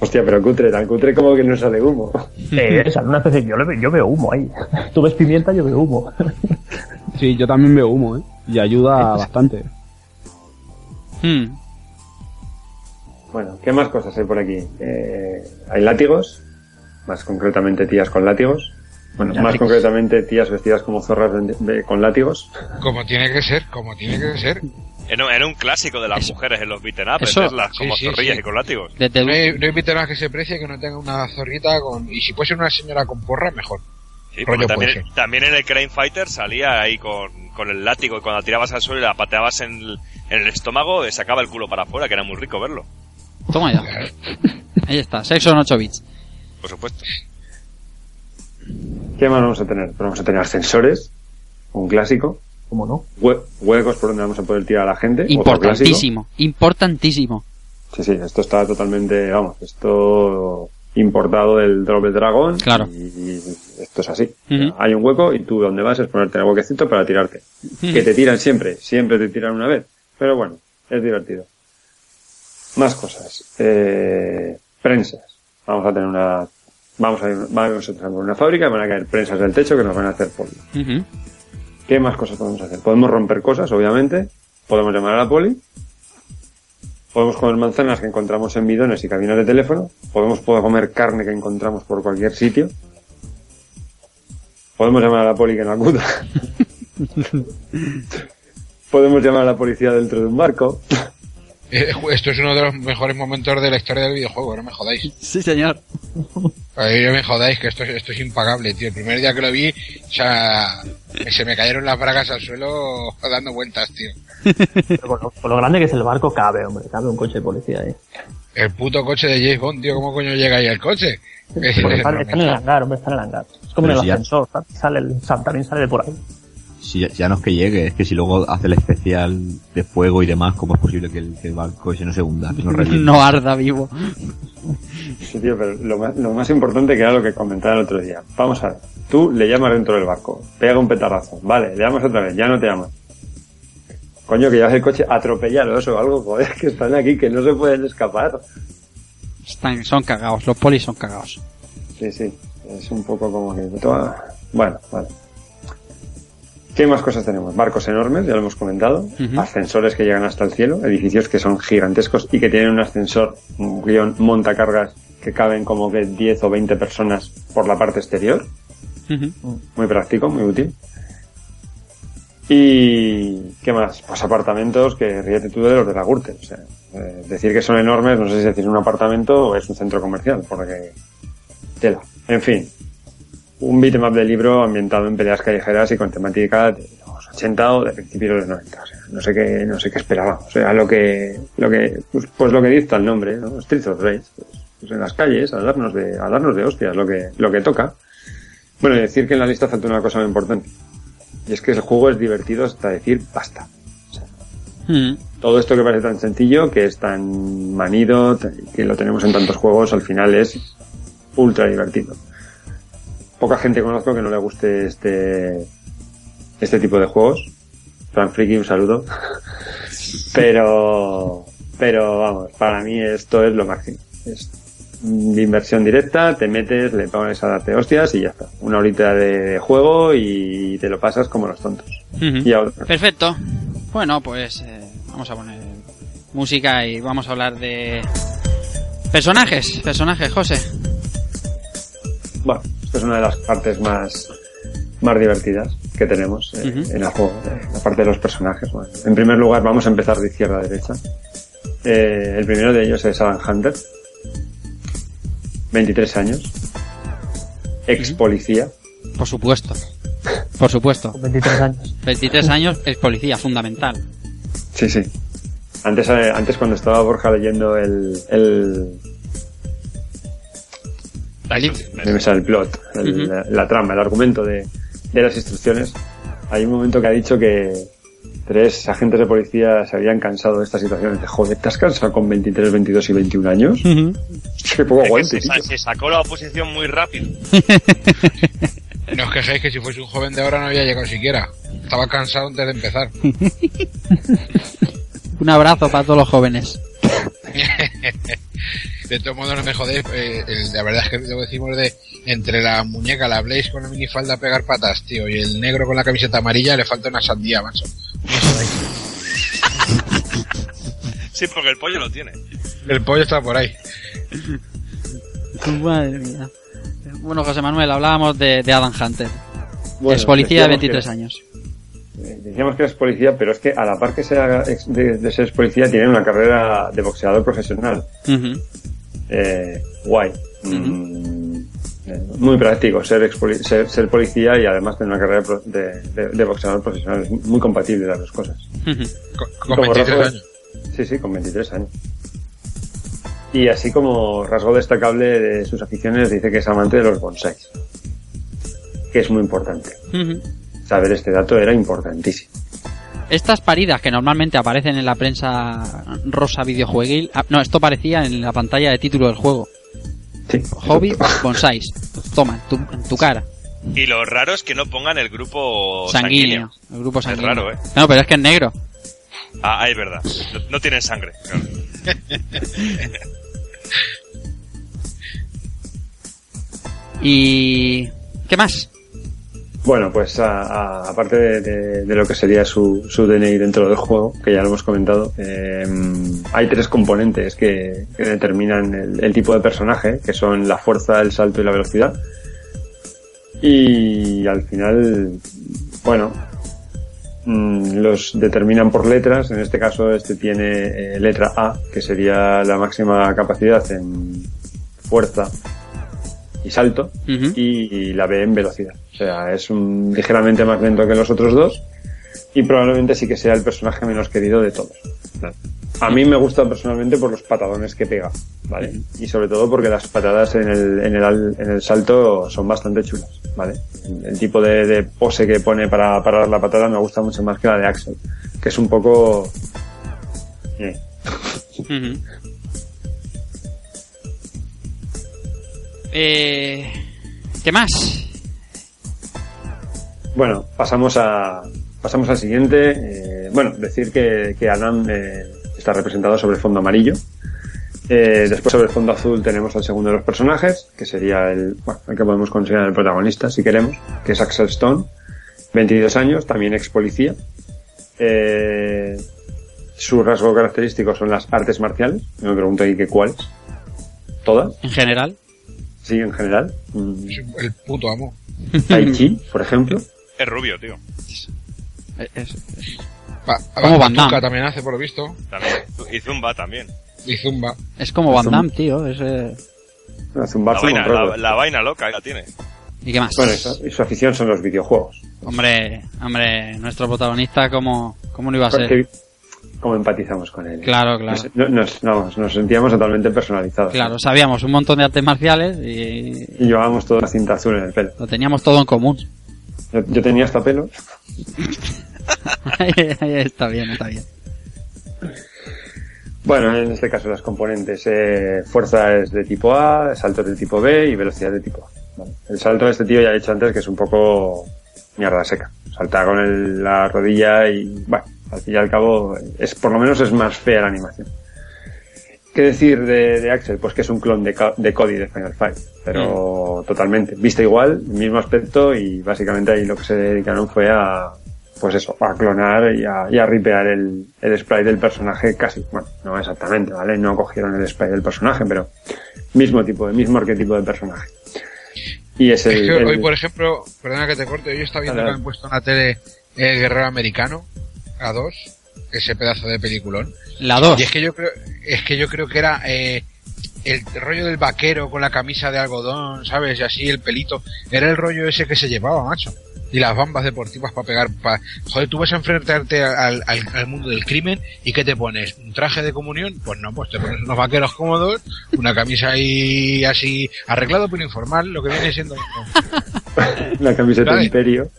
Speaker 2: Hostia, pero cutre, tan cutre como que no sale humo.
Speaker 8: Eh, sale una especie, yo, le yo veo humo ahí. Tú ves pimienta, yo veo humo.
Speaker 7: Sí, yo también veo humo, ¿eh? Y ayuda bastante.
Speaker 1: Hmm.
Speaker 2: Bueno, ¿qué más cosas hay por aquí? Eh, hay látigos, más concretamente tías con látigos. Bueno, más concretamente tías vestidas como zorras de- de- con látigos.
Speaker 5: Como tiene que ser, como tiene que ser.
Speaker 6: Era, era un clásico de las mujeres en los beaten up,
Speaker 5: Sí,
Speaker 6: como
Speaker 5: sí,
Speaker 6: zorrillas
Speaker 5: sí.
Speaker 6: y con látigos.
Speaker 1: Desde
Speaker 5: No hay, no hay nada que se precie que no tenga una zorrita con... Y si puede ser una señora con porra, mejor.
Speaker 6: Sí, también, también en el Crane Fighter salía ahí con, con el látigo y cuando la tirabas al suelo y la pateabas en el, en el estómago, sacaba el culo para afuera, que era muy rico verlo.
Speaker 1: Toma ya. Ahí está, sexo en 8 bits.
Speaker 6: Por supuesto.
Speaker 2: ¿Qué más vamos a tener? Pues vamos a tener ascensores, un clásico.
Speaker 8: ¿Cómo no?
Speaker 2: Hue- huecos por donde vamos a poder tirar a la gente.
Speaker 1: Importantísimo, importantísimo.
Speaker 2: Sí, sí, esto está totalmente, vamos, esto importado del Double Dragon.
Speaker 1: Claro.
Speaker 2: Y esto es así. Hay un hueco y tú donde vas es ponerte en el huequecito para tirarte. Que te tiran siempre, siempre te tiran una vez. Pero bueno, es divertido. Más cosas. Eh, prensas. Vamos a tener una, vamos a, vamos a tener una fábrica, van a caer prensas del techo que nos van a hacer polvo. ¿Qué más cosas podemos hacer? Podemos romper cosas, obviamente. Podemos llamar a la poli. Podemos comer manzanas que encontramos en bidones y cabinas de teléfono. Podemos poder comer carne que encontramos por cualquier sitio. Podemos llamar a la poli que no acuda. Podemos llamar a la policía dentro de un barco.
Speaker 5: Eh, Esto es uno de los mejores momentos de la historia del videojuego, no me jodáis.
Speaker 1: Sí, señor.
Speaker 5: Ay, no me jodáis, que esto, es- esto es impagable, tío. El primer día que lo vi, o sea, se me cayeron las bragas al suelo dando vueltas, tío.
Speaker 8: Pero por, lo, por lo grande que es el barco, cabe, hombre. Cabe un coche de policía ahí.
Speaker 5: El puto coche de James Bond, tío, ¿cómo coño llega ahí el coche?
Speaker 8: Está, está en el hangar, hombre, está en el hangar. Es como
Speaker 3: Pero
Speaker 8: en el
Speaker 3: si ya-
Speaker 8: ascensor, ¿sabes? sale el, también sale de por ahí.
Speaker 3: Si ya, ya no es que llegue, es que si luego hace el especial de fuego y demás, ¿cómo es posible que el, que el barco ese no se hunda? No,
Speaker 1: arda vivo.
Speaker 2: Sí, tío, pero lo más, lo más importante que era lo que comentaba el otro día. Vamos a ver. Tú le llamas dentro del barco. Pega un petardazo. Vale, le llamas otra vez. Ya no te llamas. Coño, que llevas el coche atropellados o algo, joder, que están aquí, que no se pueden escapar.
Speaker 1: Están, son cagados, los polis son cagados.
Speaker 2: Sí, sí. Es un poco como que... toda- Bueno, vale. ¿Qué más cosas tenemos? Barcos enormes, ya lo hemos comentado. Ascensores que llegan hasta el cielo. Edificios que son gigantescos y que tienen un ascensor, un guion montacargas que caben como que 10 o 20 personas por la parte exterior. Muy práctico, muy útil. Y ¿qué más? Pues apartamentos que ríete tú de los de la Gürtel. O sea, eh, decir que son enormes, no sé si decir un apartamento o es un centro comercial, porque tela. En fin, un beatmap de libro ambientado en peleas callejeras y con temática de los 80 o de principios de los 90. O sea, no sé qué, no sé qué esperábamos. O sea, lo que, lo que, pues, pues lo que dicta el nombre, ¿no? Streets of Rage. Pues, pues en las calles, a darnos de, a darnos de hostias, lo que, lo que toca. Bueno, y decir que en la lista falta una cosa muy importante. Y es que el juego es divertido hasta decir basta.
Speaker 1: Mm.
Speaker 2: Todo esto que parece tan sencillo, que es tan manido, que lo tenemos en tantos juegos, al final es ultra divertido. Poca gente conozco que no le guste este, este tipo de juegos. Fran Friki, un saludo. pero, pero vamos, para mí esto es lo máximo. Es inversión directa, te metes, le pones a darte hostias y ya está. Una horita de juego y te lo pasas como los tontos. Y a otro.
Speaker 1: Perfecto. Bueno, pues eh, vamos a poner música y vamos a hablar de personajes. Personajes, José.
Speaker 2: Bueno, es una de las partes más, más divertidas que tenemos eh, en el juego, eh, la parte de los personajes. Bueno, en primer lugar, vamos a empezar de izquierda a derecha. Eh, el primero de ellos es Alan Hunter, 23 años, ex policía.
Speaker 1: Por supuesto. Por supuesto.
Speaker 8: 23 años.
Speaker 1: 23 años es policía, fundamental.
Speaker 2: Sí, sí. Antes, eh, antes cuando estaba Borja leyendo el, el, me sale el plot, el-
Speaker 1: Ujú.
Speaker 2: la, la trama, el argumento de, de las instrucciones, hay un momento que ha dicho que tres agentes de policía se habían cansado de esta situación. Dice, joder, ¿te has cansado con 23, 22 y 21 años? Qué poco
Speaker 6: Es que
Speaker 2: aguante,
Speaker 6: se, se sacó la oposición muy rápido.
Speaker 5: No os quejéis que si fuese un joven de ahora no había llegado siquiera. Estaba cansado antes de empezar.
Speaker 1: Un abrazo para todos los jóvenes.
Speaker 5: De todos modos, no me jodéis. eh, el- la verdad es que debo decimos de entre la muñeca, la Blaze con la minifalda a pegar patas, tío, y el negro con la camiseta amarilla le falta una sandía, macho.
Speaker 6: Sí, porque el pollo lo tiene.
Speaker 5: El pollo está por ahí.
Speaker 1: Madre mía. Bueno, José Manuel, hablábamos de, de Adam Hunter.
Speaker 2: Bueno,
Speaker 1: es policía de
Speaker 2: decíamos que-
Speaker 1: 23 años.
Speaker 2: Decíamos que es policía, pero es que a la par que sea de, de ser policía, tiene una carrera de boxeador profesional.
Speaker 1: Ujú.
Speaker 2: Eh, guay. Mm, eh, muy práctico ser, ex poli- ser, ser policía y además tener una carrera pro- de, de- de boxeador profesional. Es muy compatible las dos cosas.
Speaker 5: Con, con
Speaker 2: como
Speaker 5: 23
Speaker 2: rasgo-
Speaker 5: años.
Speaker 2: Sí, sí, con 23 años. Y así como rasgo destacable de sus aficiones, dice que es amante de los bonsáis. Que es muy importante. Saber este dato era importantísimo.
Speaker 1: Estas paridas que normalmente aparecen en la prensa rosa videojueguil. ah, no, esto aparecía en la pantalla de título del juego.
Speaker 2: Sí.
Speaker 1: Hobby bonsáis. Toma, en tu, en tu cara.
Speaker 6: Y lo raro es que no pongan el grupo
Speaker 1: Sanguíneo.
Speaker 6: sanguíneo.
Speaker 1: El grupo
Speaker 6: Es
Speaker 1: sanguíneo.
Speaker 6: raro, ¿eh?
Speaker 1: No, pero es que es negro.
Speaker 6: Ah, ah, es verdad. No, no tienen sangre. claro.
Speaker 1: Y... ¿Qué más?
Speaker 2: Bueno, pues aparte de, de- lo que sería su, su DNI dentro del juego, que ya lo hemos comentado, eh, hay tres componentes que, determinan el, el tipo de personaje, que son la fuerza, el salto y la velocidad. Y al final, bueno, mm, los determinan por letras. En este caso, este tiene eh, letra A, que sería la máxima capacidad en fuerza y salto
Speaker 1: Ujú.
Speaker 2: y la B en velocidad. O sea, es un, ligeramente más lento que los otros dos y probablemente sí que sea el personaje menos querido de todos. A mí me gusta personalmente por los patadones que pega, ¿vale? Y sobre todo porque las patadas en el, en el, en el salto son bastante chulas, ¿vale? El, tipo de, de pose que pone para parar la patada me gusta mucho más que la de Axel, que es un poco... eh.
Speaker 1: Ujú. Eh, ¿Qué más?
Speaker 2: Bueno, pasamos a pasamos al siguiente. Eh, bueno, decir que, que Adam eh, está representado sobre fondo amarillo. Eh, después sobre el fondo azul tenemos al segundo de los personajes, que sería el, bueno, el que podemos considerar el protagonista, si queremos, que es Axel Stone, 22 años, también ex policía. Eh, su rasgo característico son las artes marciales. Me pregunto ahí que cuáles. ¿Todas?
Speaker 1: En general.
Speaker 2: Sí, en general. Mm,
Speaker 5: el puto amo.
Speaker 2: Tai Chi, por ejemplo.
Speaker 6: Es rubio, tío.
Speaker 1: Es- es-
Speaker 5: Va,
Speaker 1: Como Van Damme.
Speaker 5: también hace, por lo visto.
Speaker 6: También. Y Zumba también.
Speaker 5: Y Zumba.
Speaker 1: es como Van Damme, tío. es, eh,
Speaker 2: Hace un
Speaker 6: La vaina, la, la vaina loca la tiene.
Speaker 1: ¿Y qué más?
Speaker 2: Bueno, y su, y su afición son los videojuegos.
Speaker 1: Hombre, hombre, nuestro protagonista, ¿cómo, cómo no iba a ser?
Speaker 2: Porque- Cómo empatizamos con él.
Speaker 1: Claro, claro.
Speaker 2: Nos, nos, nos- nos sentíamos totalmente personalizados.
Speaker 1: Claro, sabíamos un montón de artes marciales y
Speaker 2: Y llevábamos toda la cinta azul en el pelo.
Speaker 1: lo teníamos todo en común.
Speaker 2: Yo, yo tenía hasta pelo.
Speaker 1: está bien, está bien.
Speaker 2: Bueno, en este caso las componentes. eh, fuerza es de tipo A, salto es de tipo B y velocidad de tipo A. Vale. El salto de este tío ya he dicho antes que es un poco mierda seca. Salta con el- la rodilla y, bueno, al fin y al cabo, es, por lo menos es más fea la animación. ¿Qué decir de, de Axel? Pues que es un clon de, de Cody de Final Fight, pero totalmente. Viste igual, mismo aspecto y básicamente ahí lo que se dedicaron fue a, pues eso, a clonar y a, y a ripear el, el sprite del personaje casi. Bueno, no exactamente, ¿vale? No cogieron el sprite del personaje, pero mismo tipo, el mismo arquetipo de personaje. Y es el,
Speaker 5: Es que
Speaker 2: el-
Speaker 5: hoy, por ejemplo, perdona que te corte, hoy está viendo que han puesto en la tele el Guerrero Americano A2, ese pedazo de peliculón.
Speaker 1: La 2.
Speaker 5: Y es que yo creo, es que yo creo que era eh, el rollo del vaquero con la camisa de algodón, ¿sabes? Y así el pelito. Era el rollo ese que se llevaba, macho. Y las bambas deportivas para pegar. Pa... Joder, tú vas a enfrentarte al, al, al mundo del crimen y ¿qué te pones? ¿Un traje de comunión? Pues no, pues te pones unos vaqueros cómodos, una camisa ahí así arreglado pero informal, lo que viene siendo...
Speaker 2: la camiseta
Speaker 5: Vale.
Speaker 2: Imperio.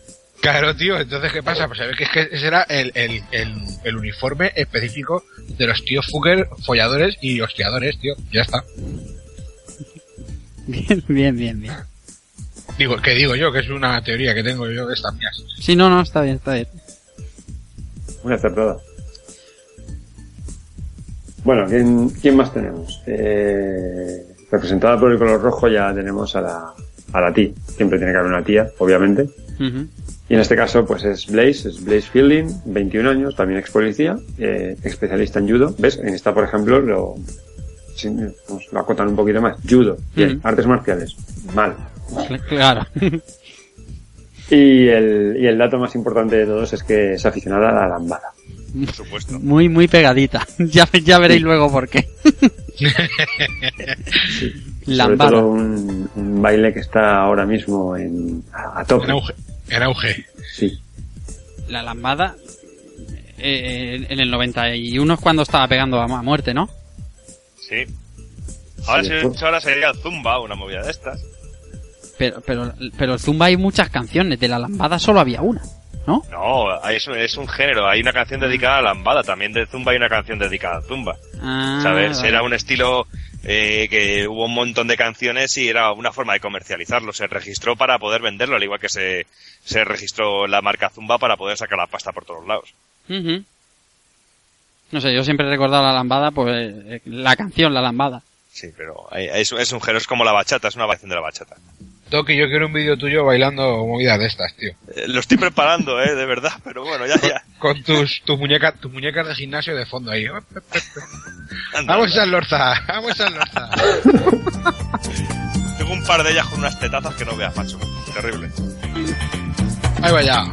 Speaker 5: Claro, tío, entonces ¿qué pasa? Pues sabes que es que ese era el, el, el, el uniforme específico de los tíos fucker, folladores y hostiadores, tío. Ya está.
Speaker 1: Bien, bien, bien, bien.
Speaker 5: Digo, que digo yo, que es una teoría que tengo yo de estas mías.
Speaker 1: Sí, no, no, está bien, está bien.
Speaker 2: Muy acertada. Bueno, ¿quién, quién más tenemos? Eh, representada por el color rojo ya tenemos a la, a la tía. Siempre tiene que haber una tía, obviamente. Y en este caso, pues es Blaze, es Blaze Fielding, 21 años, también ex policía, eh, especialista en judo. ¿Ves? En esta, por ejemplo, lo, pues, lo acotan un poquito más. Judo, bien. Artes marciales, mal.
Speaker 1: Cl- Claro.
Speaker 2: Y el, y el dato más importante de todos es que es aficionada a la lambada.
Speaker 6: Por supuesto.
Speaker 1: Muy, muy pegadita. Ya, ya veréis luego por qué.
Speaker 2: Sobre
Speaker 1: Lambada.
Speaker 2: todo un, un baile que está ahora mismo en, a, a tope.
Speaker 5: En auge. En auge.
Speaker 2: Sí.
Speaker 1: La lambada. eh, en el 91 es cuando estaba pegando a, a muerte, ¿no?
Speaker 6: Sí. Ahora,
Speaker 2: Sí,
Speaker 6: si
Speaker 2: después-
Speaker 6: ahora sería el Zumba, una movida de estas.
Speaker 1: Pero, pero, pero el Zumba hay muchas canciones. De la lambada solo había una, ¿no?
Speaker 6: No, hay- es un, es un género. Hay una canción dedicada a la lambada. También de Zumba hay una canción dedicada a Zumba.
Speaker 1: Ah,
Speaker 6: ¿Sabes?
Speaker 1: vale.
Speaker 6: Era un estilo eh, que hubo un montón de canciones y era una forma de comercializarlo. Se registró para poder venderlo, al igual que se, se registró la marca Zumba para poder sacar la pasta por todos lados.
Speaker 1: No sé, yo siempre he recordado la lambada, pues eh, la canción, la lambada.
Speaker 6: Sí, pero hay- es, es un género, es como la bachata, es una variación de la bachata.
Speaker 5: Toki, yo quiero un vídeo tuyo bailando movidas de estas, tío.
Speaker 6: Eh, lo estoy preparando, eh, de verdad, pero bueno, ya, ya.
Speaker 5: Con tus, tus muñecas, tus muñecas de gimnasio de fondo ahí.
Speaker 6: Anda,
Speaker 5: Vamos a Lorza, vamos a Lorza.
Speaker 6: Tengo un par de ellas con unas tetazas que no veas, macho. Terrible.
Speaker 5: Ahí vaya.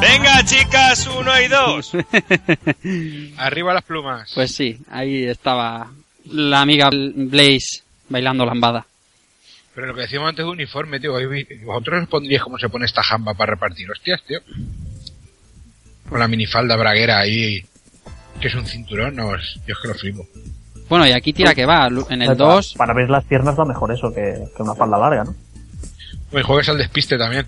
Speaker 6: Venga, chicas, uno y dos.
Speaker 5: Arriba las plumas.
Speaker 1: Pues sí, ahí estaba la amiga Blaze bailando lambada.
Speaker 5: Pero lo que decíamos antes de uniforme, tío. ¿Vosotros os pondríais cómo se pone esta jamba para repartir hostias, tío? Con la minifalda braguera ahí. Que es un cinturón, no, es- yo es que lo flipo.
Speaker 1: Bueno, y aquí tira que va. En el
Speaker 8: Para-
Speaker 1: 2,
Speaker 8: Para ver las piernas va mejor eso que, que una falda larga, ¿no?
Speaker 5: Y juegues al despiste también.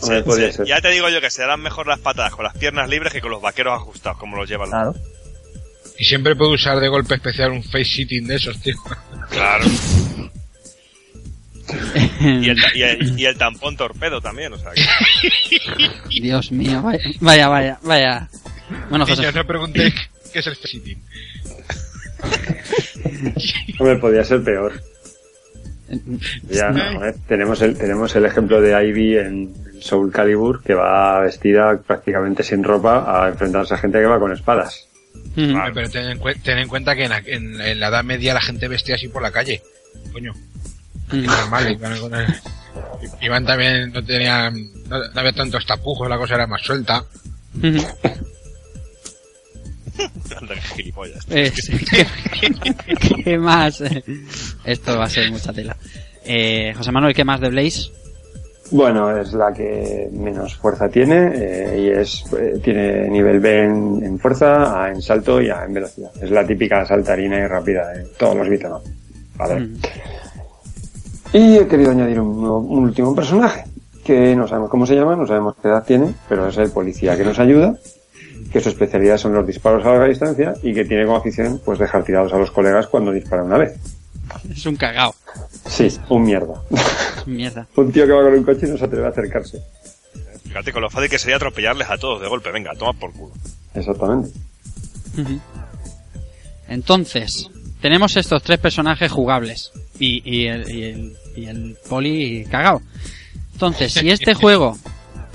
Speaker 2: Ser.
Speaker 6: Ya te digo yo que se harán mejor las patadas con las piernas libres que con los vaqueros ajustados, como los llevan.
Speaker 8: Claro.
Speaker 5: Y siempre puedo usar de golpe especial un face sitting de esos, tío.
Speaker 6: Claro. Y el, ta- y, el, y el tampón torpedo también, o sea que...
Speaker 1: Dios mío, vaya, vaya, vaya. vaya. Bueno, José,
Speaker 5: Niños, no preguntéis qué es el face sitting.
Speaker 2: Hombre, podría ser peor. Ya,
Speaker 1: Mm.
Speaker 2: joder, tenemos el, tenemos el ejemplo de Ivy en Soul Calibur, que va vestida prácticamente sin ropa a enfrentarse a gente que va con espadas.
Speaker 5: Vale, Pero ten en, ten en cuenta que en la, en- en la Edad Media la gente vestía así por la calle. Coño.
Speaker 1: Ujú.
Speaker 5: normal. Iban, con el- iban también, no tenían, no, no había tantos tapujos, la cosa era más suelta.
Speaker 6: Gilipollas.
Speaker 1: Eh, sí, ¿qué, qué más? Esto va a ser mucha tela. Eh, José Manuel, ¿qué más de Blaze?
Speaker 2: Bueno, es la que menos fuerza tiene eh, y es eh, tiene nivel B en, en fuerza, A en salto y A en velocidad. Es la típica saltarina y rápida de todos los up. Vale.
Speaker 1: Mm.
Speaker 2: Y he querido añadir un, un último personaje que no sabemos cómo se llama, no sabemos qué edad tiene, pero es el policía que nos ayuda, que su especialidad son los disparos a larga distancia y que tiene como afición pues dejar tirados a los colegas cuando dispara una vez.
Speaker 1: Es un cagao.
Speaker 2: Sí, un mierda.
Speaker 1: Mierda.
Speaker 2: un tío que va con un coche y no se atreve a acercarse.
Speaker 6: Fíjate con lo fácil que sería atropellarles a todos de golpe. Venga, toma por culo.
Speaker 2: Exactamente.
Speaker 1: Entonces, tenemos estos tres personajes jugables. Y, y el, y, el, y el poli cagao. Entonces, si este juego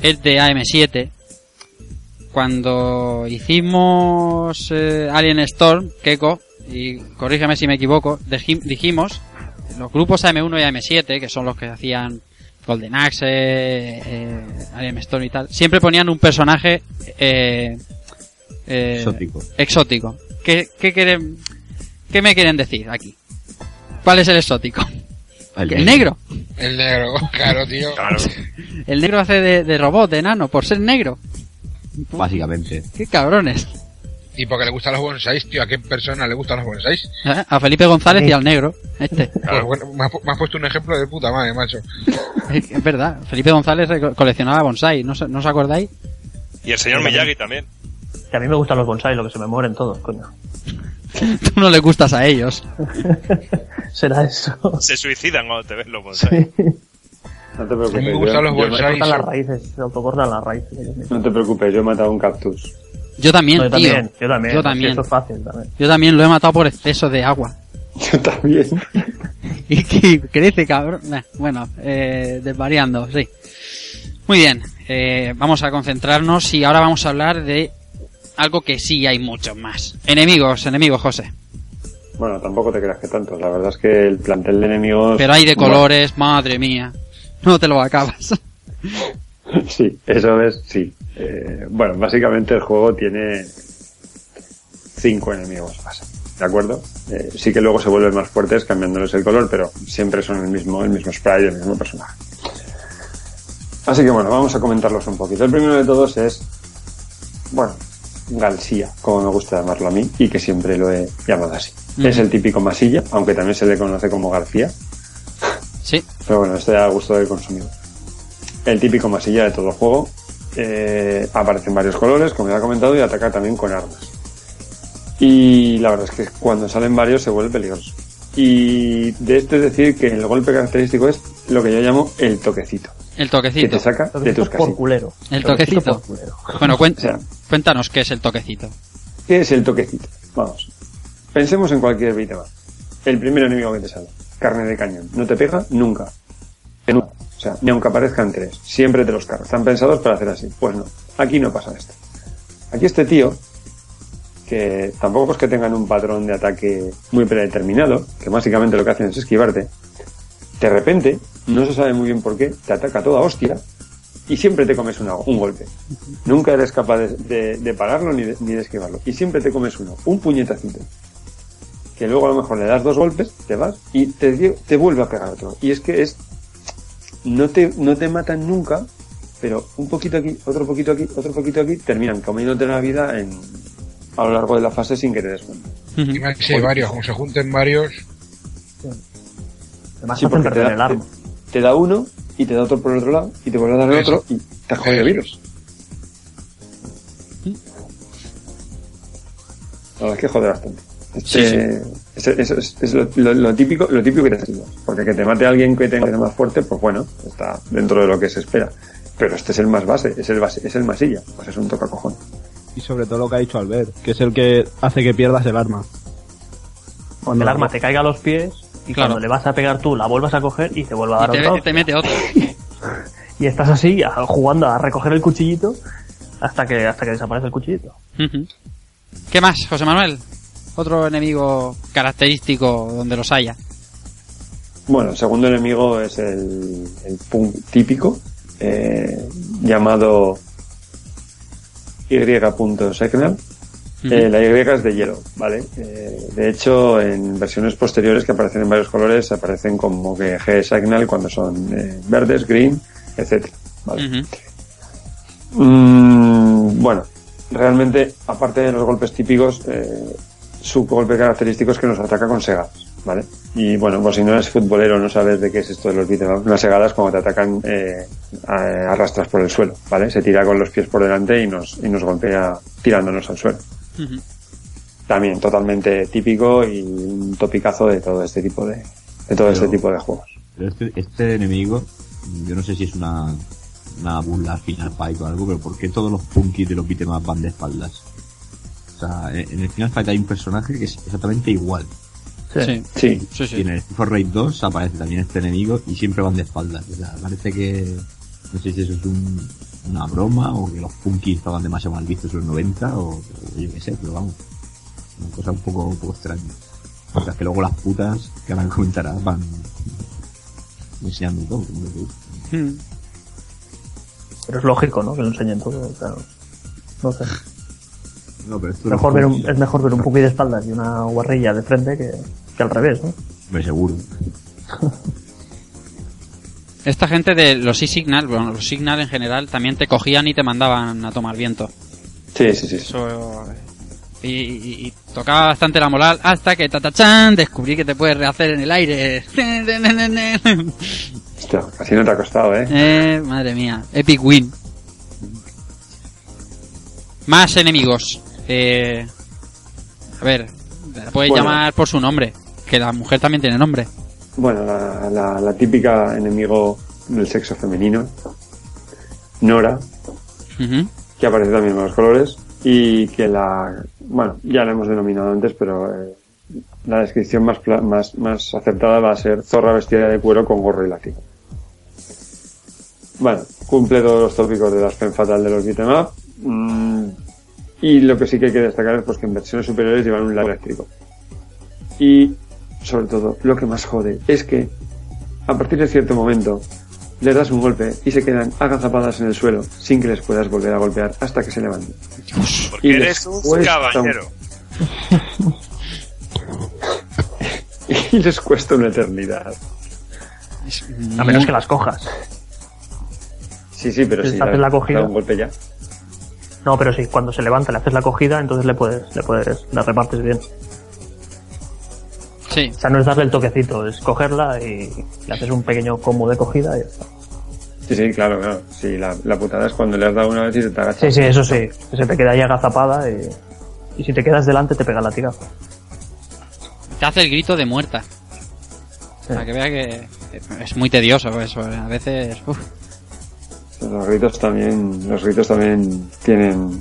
Speaker 1: es de AM7, cuando hicimos eh, Alien Storm, Keiko, y corrígeme si me equivoco, dijimos, los grupos AM1 y AM7, que son los que hacían Golden Axe, eh, eh, Alien Storm y tal, siempre ponían un personaje eh, eh,
Speaker 3: Exótico.
Speaker 1: exótico. ¿Qué, qué, quieren, ¿Qué me quieren decir aquí? ¿Cuál es el exótico?
Speaker 3: El
Speaker 1: ¿El negro?
Speaker 5: El negro, claro, tío.
Speaker 6: Claro.
Speaker 1: El negro hace de, de robot, de enano, por ser negro.
Speaker 3: Básicamente.
Speaker 1: ¡Qué cabrones!
Speaker 5: Y porque le gustan los bonsáis, tío. ¿A qué persona le gustan los bonsáis?
Speaker 1: ¿Eh? A Felipe González y al negro. Este.
Speaker 5: Pues bueno, me has, me has puesto un ejemplo de puta madre, macho.
Speaker 1: Es es verdad. Felipe González coleccionaba bonsai. ¿No, os- ¿No os acordáis?
Speaker 6: Y el señor Miyagi también.
Speaker 8: Que a mí me gustan los bonsai, lo que se me mueren todos, coño.
Speaker 1: Tú no le gustas a ellos.
Speaker 8: Será eso.
Speaker 6: Se suicidan cuando te ven los bonsai.
Speaker 8: Sí.
Speaker 2: No te preocupes.
Speaker 5: me gustan los
Speaker 8: cortan las raíces, se autocortan las raíces.
Speaker 2: No te preocupes, yo he matado un cactus.
Speaker 1: Yo también,
Speaker 8: No, yo
Speaker 1: tío.
Speaker 8: también, yo también.
Speaker 1: Yo también.
Speaker 8: Eso es fácil también.
Speaker 1: Yo también lo he matado por exceso de agua.
Speaker 2: Yo también.
Speaker 1: Y que crece, cabrón. Bueno, eh, desvariando, sí. Muy bien, eh, vamos a concentrarnos y ahora vamos a hablar de algo que sí hay muchos más. Enemigos, enemigos, José.
Speaker 2: Bueno, tampoco te creas que tanto. La verdad es que el plantel de enemigos.
Speaker 1: Pero hay de
Speaker 2: bueno,
Speaker 1: colores, madre mía. No te lo acabas.
Speaker 2: Sí, eso es, sí. Eh, bueno, básicamente el juego tiene cinco enemigos base, ¿de acuerdo? Eh, sí que luego se vuelven más fuertes cambiándoles el color, pero siempre son el mismo, el mismo sprite, el mismo personaje. Así que bueno, vamos a comentarlos un poquito. El primero de todos es, bueno, Galsía, como me gusta llamarlo a mí, y que siempre lo he llamado así.
Speaker 1: Mm.
Speaker 2: Es el típico masilla, aunque también se le conoce como García,
Speaker 1: Sí,
Speaker 2: pero bueno, esto ya a gusto del consumidor. El típico masilla de todo juego. Eh, aparece en varios colores, como ya he comentado, y ataca también con armas. Y la verdad es que cuando salen varios se vuelve peligroso. Y de esto es decir que el golpe característico es lo que yo llamo el toquecito,
Speaker 1: el
Speaker 2: que
Speaker 1: toquecito.
Speaker 2: te saca de
Speaker 8: que
Speaker 2: tus
Speaker 8: por culero.
Speaker 1: El
Speaker 8: que
Speaker 1: toquecito.
Speaker 8: por culero.
Speaker 1: Bueno, cuen-
Speaker 2: O sea,
Speaker 1: cuéntanos qué es el toquecito.
Speaker 2: ¿Qué es el toquecito? Vamos. Pensemos en cualquier beat'em up. El primer enemigo que te sale. Carne de cañón. No te pega nunca. Que nunca. O sea, ni aunque aparezcan tres. Siempre te los cargas. Están pensados para hacer así. Pues no. Aquí no pasa esto. Aquí este tío, que tampoco es que tengan un patrón de ataque muy predeterminado, que básicamente lo que hacen es esquivarte, de repente, no se sabe muy bien por qué, te ataca toda hostia y siempre te comes una- un golpe. Nunca eres capaz de, pararlo ni de, esquivarlo. Y siempre te comes uno, un puñetacito. Que luego a lo mejor le das dos golpes, te vas y te, te vuelve a pegar otro. Y es que es. No te, no te matan nunca, pero un poquito aquí, otro poquito aquí, otro poquito aquí, terminan comiéndote la vida en, a lo largo de la fase sin que te des cuenta.
Speaker 5: Si hay varios, como se junten varios,
Speaker 8: Además
Speaker 2: Sí,
Speaker 8: hacen
Speaker 2: porque te
Speaker 8: perder
Speaker 2: da,
Speaker 8: el arma.
Speaker 2: te, te da uno y te da otro por el otro lado y te vuelve a dar el
Speaker 5: Eso.
Speaker 2: otro y te has jodido virus. La verdad es que jode bastante. Este, es, es- es- es lo, lo- lo típico, lo típico que te sirve. Porque que te mate alguien que tenga más fuerte, pues bueno, está dentro de lo que se espera. Pero este es el más base, es el base, es el masilla, pues es un toca cojón.
Speaker 7: Y sobre todo lo que ha dicho Albert, que es el que hace que pierdas el arma.
Speaker 8: Cuando el arma te caiga a los pies y
Speaker 1: Claro.
Speaker 8: cuando le vas a pegar tú la vuelvas a coger y te vuelva a
Speaker 1: Y
Speaker 8: dar
Speaker 1: te,
Speaker 8: otro.
Speaker 1: te mete otro.
Speaker 8: Y estás así a- jugando a recoger el cuchillito hasta que hasta que desaparece el cuchillito.
Speaker 1: ¿Qué más, José Manuel? Otro enemigo característico donde los haya.
Speaker 2: Bueno, el segundo enemigo es el, el punk típico, eh, llamado Y.Signal.
Speaker 1: Ujú.
Speaker 2: Eh, la Y es de hielo, ¿vale? Eh, de hecho, en versiones posteriores que aparecen en varios colores, aparecen como que G Signal cuando son eh, verdes, green, etcétera, ¿vale? Mm, bueno, realmente, aparte de los golpes típicos, eh, su golpe característico es que nos ataca con segadas, ¿vale? Y bueno, pues si no eres futbolero, no sabes de qué es esto de los beat'em up. Unas segadas cuando te atacan eh, arrastras por el suelo, ¿vale? Se tira con los pies por delante y nos, y nos golpea tirándonos al suelo. También totalmente típico y un topicazo de todo este tipo de, de todo este tipo de juegos.
Speaker 3: Pero este, este enemigo, yo no sé si es una, una burla al Final Fight o algo, pero ¿por qué todos los punkis de los beat'em up van de espaldas? O sea, en el Final Fight hay un personaje que es exactamente igual.
Speaker 1: Sí.
Speaker 2: Sí,
Speaker 1: Sí,
Speaker 3: Y
Speaker 1: sí.
Speaker 3: en el FIFA Raid 2 aparece también este enemigo y siempre van de espaldas. O sea, parece que, no sé si eso es un- una broma o que los punkis estaban demasiado mal vistos en los 90 o, o yo qué sé, pero vamos. Una cosa un poco, un poco extraña. O sea, que luego las putas, que ahora comentarás, van enseñando todo. como que-
Speaker 1: Mm.
Speaker 8: Pero es lógico, ¿no? Que lo enseñen todo. o sea, no sé.
Speaker 3: No, pero esto de
Speaker 8: Mejor ver un- es mejor ver un de espaldas y una guarrilla de frente que, que al revés, ¿no?
Speaker 3: Hombre, seguro.
Speaker 1: Esta gente de los e-signal, bueno, los signal en general, también te cogían y te mandaban a tomar viento.
Speaker 2: sí, sí, sí.
Speaker 1: Eso. Y, y- y tocaba bastante la moral hasta que tatachan descubrí que te puedes rehacer en el aire.
Speaker 2: Hostia, casi no te ha costado, ¿eh?
Speaker 1: eh, madre mía, epic win. Más enemigos. Eh, a ver, la puedes
Speaker 2: Bueno.
Speaker 1: llamar por su nombre, que la mujer también tiene nombre.
Speaker 2: Bueno, la, la, la típica enemigo del sexo femenino, Nora, que aparece también con los colores y que la, bueno, ya la hemos denominado antes, pero eh, la descripción más, más, más acertada va a ser zorra vestida de cuero con gorro y látigo. Bueno, cumple todos los tópicos de las fen fatal de los beat'em up. mm, y lo que sí que hay que destacar es pues que en versiones superiores llevan un lado eléctrico. Y sobre todo, lo que más jode es que a partir de cierto momento les das un golpe y se quedan agazapadas en el suelo sin que les puedas volver a golpear hasta que se levanten.
Speaker 6: Porque
Speaker 2: Y les
Speaker 6: eres un
Speaker 2: cuesta
Speaker 6: caballero.
Speaker 2: Y les cuesta una eternidad.
Speaker 8: A menos que las cojas.
Speaker 2: Sí, sí, pero si
Speaker 8: haces la cogida.
Speaker 2: da un golpe ya.
Speaker 8: No, pero sí, cuando se levanta le haces la cogida, entonces le puedes, le puedes, la repartes bien.
Speaker 1: Sí.
Speaker 8: O sea, no es darle el toquecito, es cogerla y le haces un pequeño combo de cogida y ya está.
Speaker 2: Sí, sí, claro, claro. Sí, la, la putada es cuando le has dado una vez y se te agacha.
Speaker 8: Sí, sí, eso sí. Se te queda ahí agazapada y, y si te quedas delante te pega la tira.
Speaker 1: Te hace el grito de muerta. Para que vea que es muy tedioso eso. A veces... uf.
Speaker 2: Los gritos también, los gritos también tienen,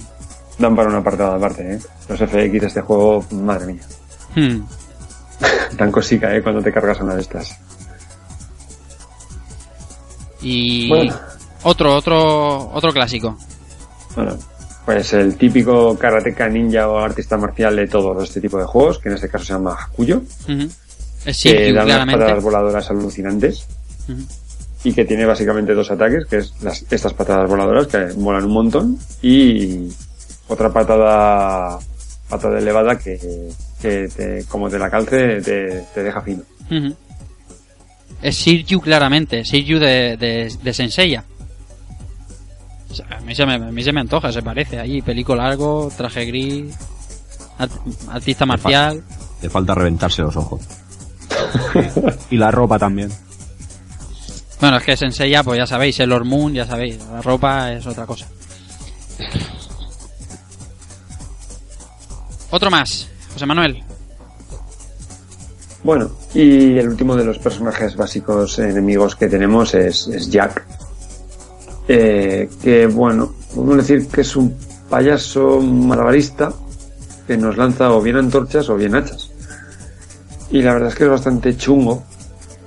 Speaker 2: dan para una apartado aparte, ¿eh? Los FX de este juego, madre mía.
Speaker 1: Hmm.
Speaker 2: Tan cosica, ¿eh? Cuando te cargas una de estas.
Speaker 1: Y
Speaker 2: Bueno.
Speaker 1: otro, otro, otro clásico.
Speaker 2: Bueno, pues el típico karateka ninja o artista marcial de todos este tipo de juegos, que en este caso se llama Hakuyo,
Speaker 1: Ujú. Es
Speaker 2: que
Speaker 1: Shiryu,
Speaker 2: da unas patadas voladoras alucinantes. Y que tiene básicamente dos ataques, que es las, estas patadas voladoras que molan un montón y otra patada patada elevada que, que te- como te la calce te, te deja fino.
Speaker 1: Es Shiryu claramente, Shiryu de, de, de Senseiya. O sea, a, mí se me, a mí se me antoja, se parece. Ahí, pelico largo, traje gris, art- artista marcial.
Speaker 3: Le falta reventarse los ojos.
Speaker 7: Y la ropa también.
Speaker 1: Bueno, es que Senseiya, pues ya sabéis, el Moon, ya sabéis, la ropa es otra cosa. Otro más, José Manuel.
Speaker 2: Bueno, y el último de los personajes básicos enemigos que tenemos es, es Jack. Eh, que bueno, podemos decir que es un payaso malabarista que nos lanza o bien antorchas o bien hachas. Y la verdad es que es bastante chungo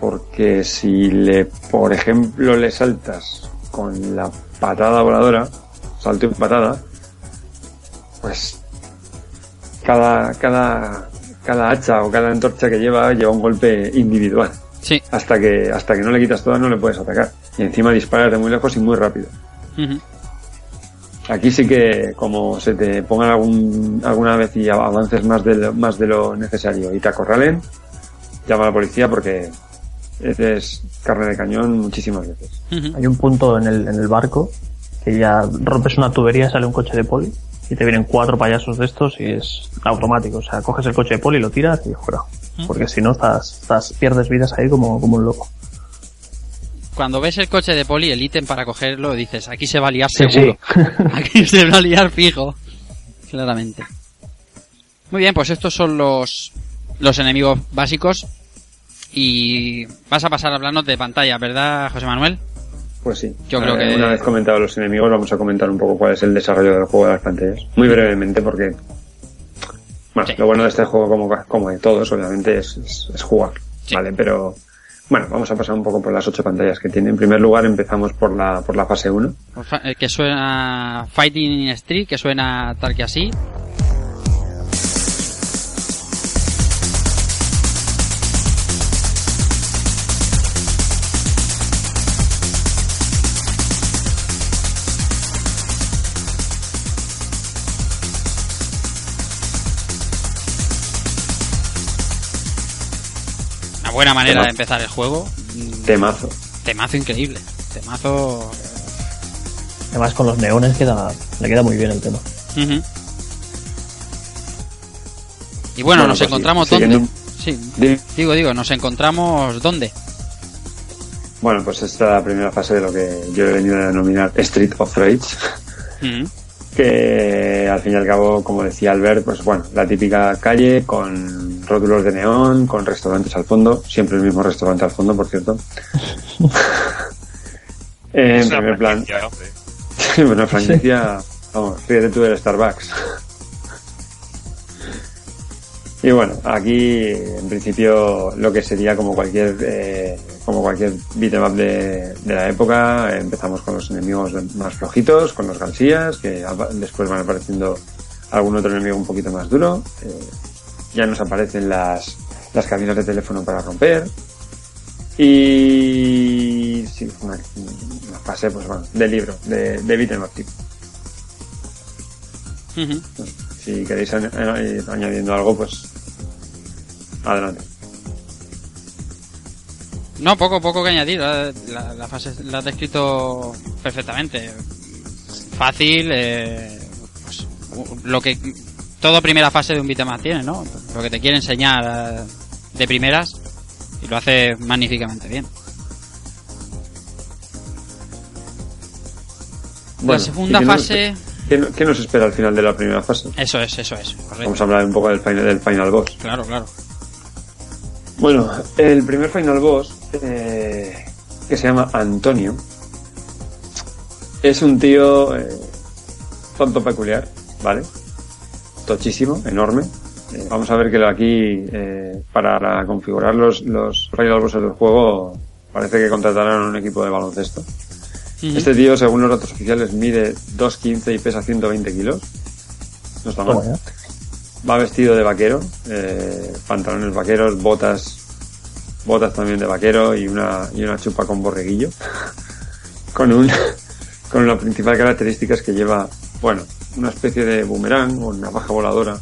Speaker 2: porque si le, por ejemplo, le saltas con la patada voladora, salto y patada, pues cada, cada, cada hacha o cada antorcha que lleva lleva un golpe individual.
Speaker 1: Sí.
Speaker 2: Hasta que, hasta que no le quitas todas no le puedes atacar. Y encima disparas de muy lejos y muy rápido. Aquí sí que como se te pongan algún, alguna vez y avances más de, lo, más de lo necesario y te acorralen, llama a la policía porque es carne de cañón muchísimas veces.
Speaker 8: Hay un punto en el, en el barco que ya rompes una tubería, sale un coche de poli y te vienen cuatro payasos de estos y es automático. O sea, coges el coche de poli, lo tiras y fuera. Porque si no, estás, estás, pierdes vidas ahí como, como un loco.
Speaker 1: Cuando ves el coche de poli, el ítem para cogerlo, dices, aquí se va a liar
Speaker 8: Sí,
Speaker 1: seguro. Aquí se va a liar fijo. Claramente. Muy bien, pues estos son los, los enemigos básicos. Y vas a pasar a hablarnos de pantalla, ¿verdad, José Manuel?
Speaker 2: Pues sí.
Speaker 1: Yo creo
Speaker 2: Eh,
Speaker 1: que-
Speaker 2: Una vez comentados los enemigos, vamos a comentar un poco cuál es el desarrollo del juego de las pantallas. Muy brevemente, porque. Bueno,
Speaker 1: Sí.
Speaker 2: lo bueno de este juego, como, como de todos, obviamente, es, es- es jugar.
Speaker 1: Sí.
Speaker 2: ¿Vale? Pero. Bueno, vamos a pasar un poco por las ocho pantallas que tiene. En primer lugar, empezamos por la, por la fase 1.
Speaker 1: Fa- eh, Que suena Fighting in Street, que suena tal que así. Buena manera
Speaker 2: Temazo.
Speaker 1: de empezar el juego.
Speaker 2: Temazo.
Speaker 1: Temazo increíble. Temazo.
Speaker 8: Además con los neones queda, le queda muy bien el tema.
Speaker 1: Y bueno,
Speaker 2: Bueno,
Speaker 1: nos
Speaker 2: pues
Speaker 1: encontramos dónde. Sí,
Speaker 2: Di-
Speaker 1: digo, digo, nos encontramos dónde.
Speaker 2: Bueno, pues esta es la primera fase de lo que yo he venido a denominar Street of Rage. Que al fin y al cabo, como decía Albert, pues bueno, la típica calle con rótulos de neón, con restaurantes al fondo, siempre el mismo restaurante al fondo, por cierto. En
Speaker 6: Es una
Speaker 2: primer plan, bueno, franquicia, vamos, ríete tú del Starbucks. Y bueno, aquí en principio lo que sería como cualquier eh, como cualquier beat'em up de, de la época, empezamos con los enemigos más flojitos, con los Galsías, que después van apareciendo algún otro enemigo un poquito más duro. eh, ya nos aparecen las, las cabinas de teléfono para romper. Y sí, una, una fase pues bueno, de libro, de, de tipo.
Speaker 1: Ujú.
Speaker 2: Si queréis eh, añadiendo algo, pues adelante.
Speaker 1: No, poco, poco que añadir. La, la- la fase la has descrito perfectamente. Fácil, eh, pues, lo que toda primera fase de un beat'em up tiene, ¿no? Lo que te quiere enseñar eh, de primeras y lo hace magníficamente bien.
Speaker 2: Bueno,
Speaker 1: la segunda
Speaker 2: ¿y qué nos-
Speaker 1: fase,
Speaker 2: ¿qué, no- qué nos espera al final de la primera fase?
Speaker 1: eso es, eso es, correcto.
Speaker 2: Vamos a hablar un poco del final, del final boss.
Speaker 1: Claro, claro.
Speaker 2: Bueno, el primer final boss, eh, que se llama Antonio, es un tío eh, tonto peculiar, ¿vale? Tochísimo, enorme. Eh, vamos a ver que aquí, eh, para configurar los, los final bosses del juego, parece que contrataron un equipo de baloncesto. Este tío, según los datos oficiales, mide 2,15 y pesa 120 kilos. No está mal. Va vestido de vaquero, eh, pantalones vaqueros, botas, botas también de vaquero y una, y una chupa con borreguillo. con un, con la principal característica es que lleva, bueno, una especie de boomerang o navaja voladora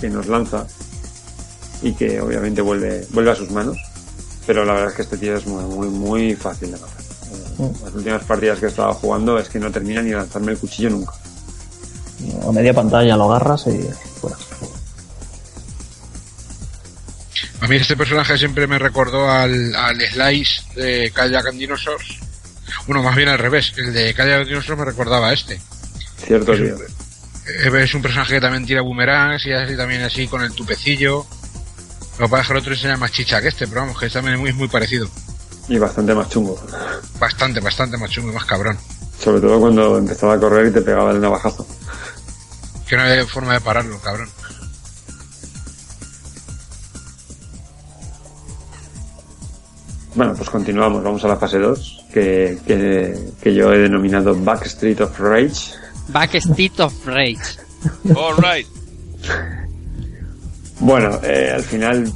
Speaker 2: que nos lanza y que obviamente vuelve, vuelve a sus manos. Pero la verdad es que este tío es muy, muy, muy fácil de matar. Eh, Las últimas partidas que he estado jugando es que no termina ni de lanzarme el cuchillo nunca.
Speaker 8: A media pantalla lo agarras y fuera.
Speaker 5: A mí este personaje siempre me recordó al, al Slice de Kayak and Dinosaurs. Bueno, más bien al revés. El de Kayak and Dinosaurs me recordaba a este.
Speaker 2: Cierto,
Speaker 5: Es
Speaker 2: tío.
Speaker 5: eh, es un personaje que también tira boomerangs y así también así con el tupecillo. Lo es que el otro enseña más chicha que este, pero vamos, que también es muy, muy parecido.
Speaker 2: Y bastante más chungo.
Speaker 5: Bastante, bastante más chungo y más cabrón.
Speaker 2: Sobre todo cuando empezaba a correr y te pegaba el navajazo.
Speaker 5: Que no hay forma de pararlo, cabrón.
Speaker 2: Bueno, pues continuamos. Vamos a la fase 2, que, que, que yo he denominado Backstreet of Rage.
Speaker 1: Backstreet of Rage.
Speaker 6: Alright.
Speaker 2: Bueno, eh, al final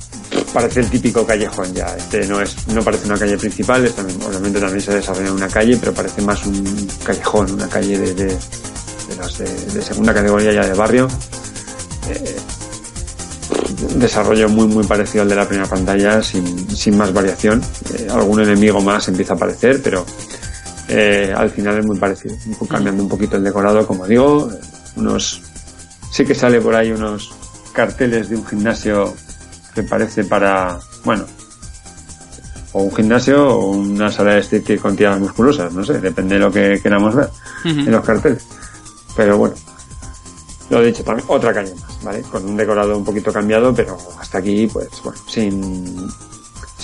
Speaker 2: parece el típico callejón ya. Este no es, no parece una calle principal, es también, obviamente también se desarrolla en una calle, pero parece más un callejón, una calle de, de, de las de, de segunda categoría ya de barrio. Eh, un desarrollo muy muy parecido al de la primera pantalla, sin, sin más variación. Eh, algún enemigo más empieza a aparecer, pero eh, al final es muy parecido. Cambiando un poquito el decorado, como digo, unos sí que sale por ahí unos carteles de un gimnasio que parece para, bueno, o un gimnasio o una sala de striptease con tiras musculosas, no sé, depende de lo que queramos ver en los carteles. Pero bueno, lo dicho, también otra calle más, ¿vale? Con un decorado un poquito cambiado, pero hasta aquí, pues bueno, sin,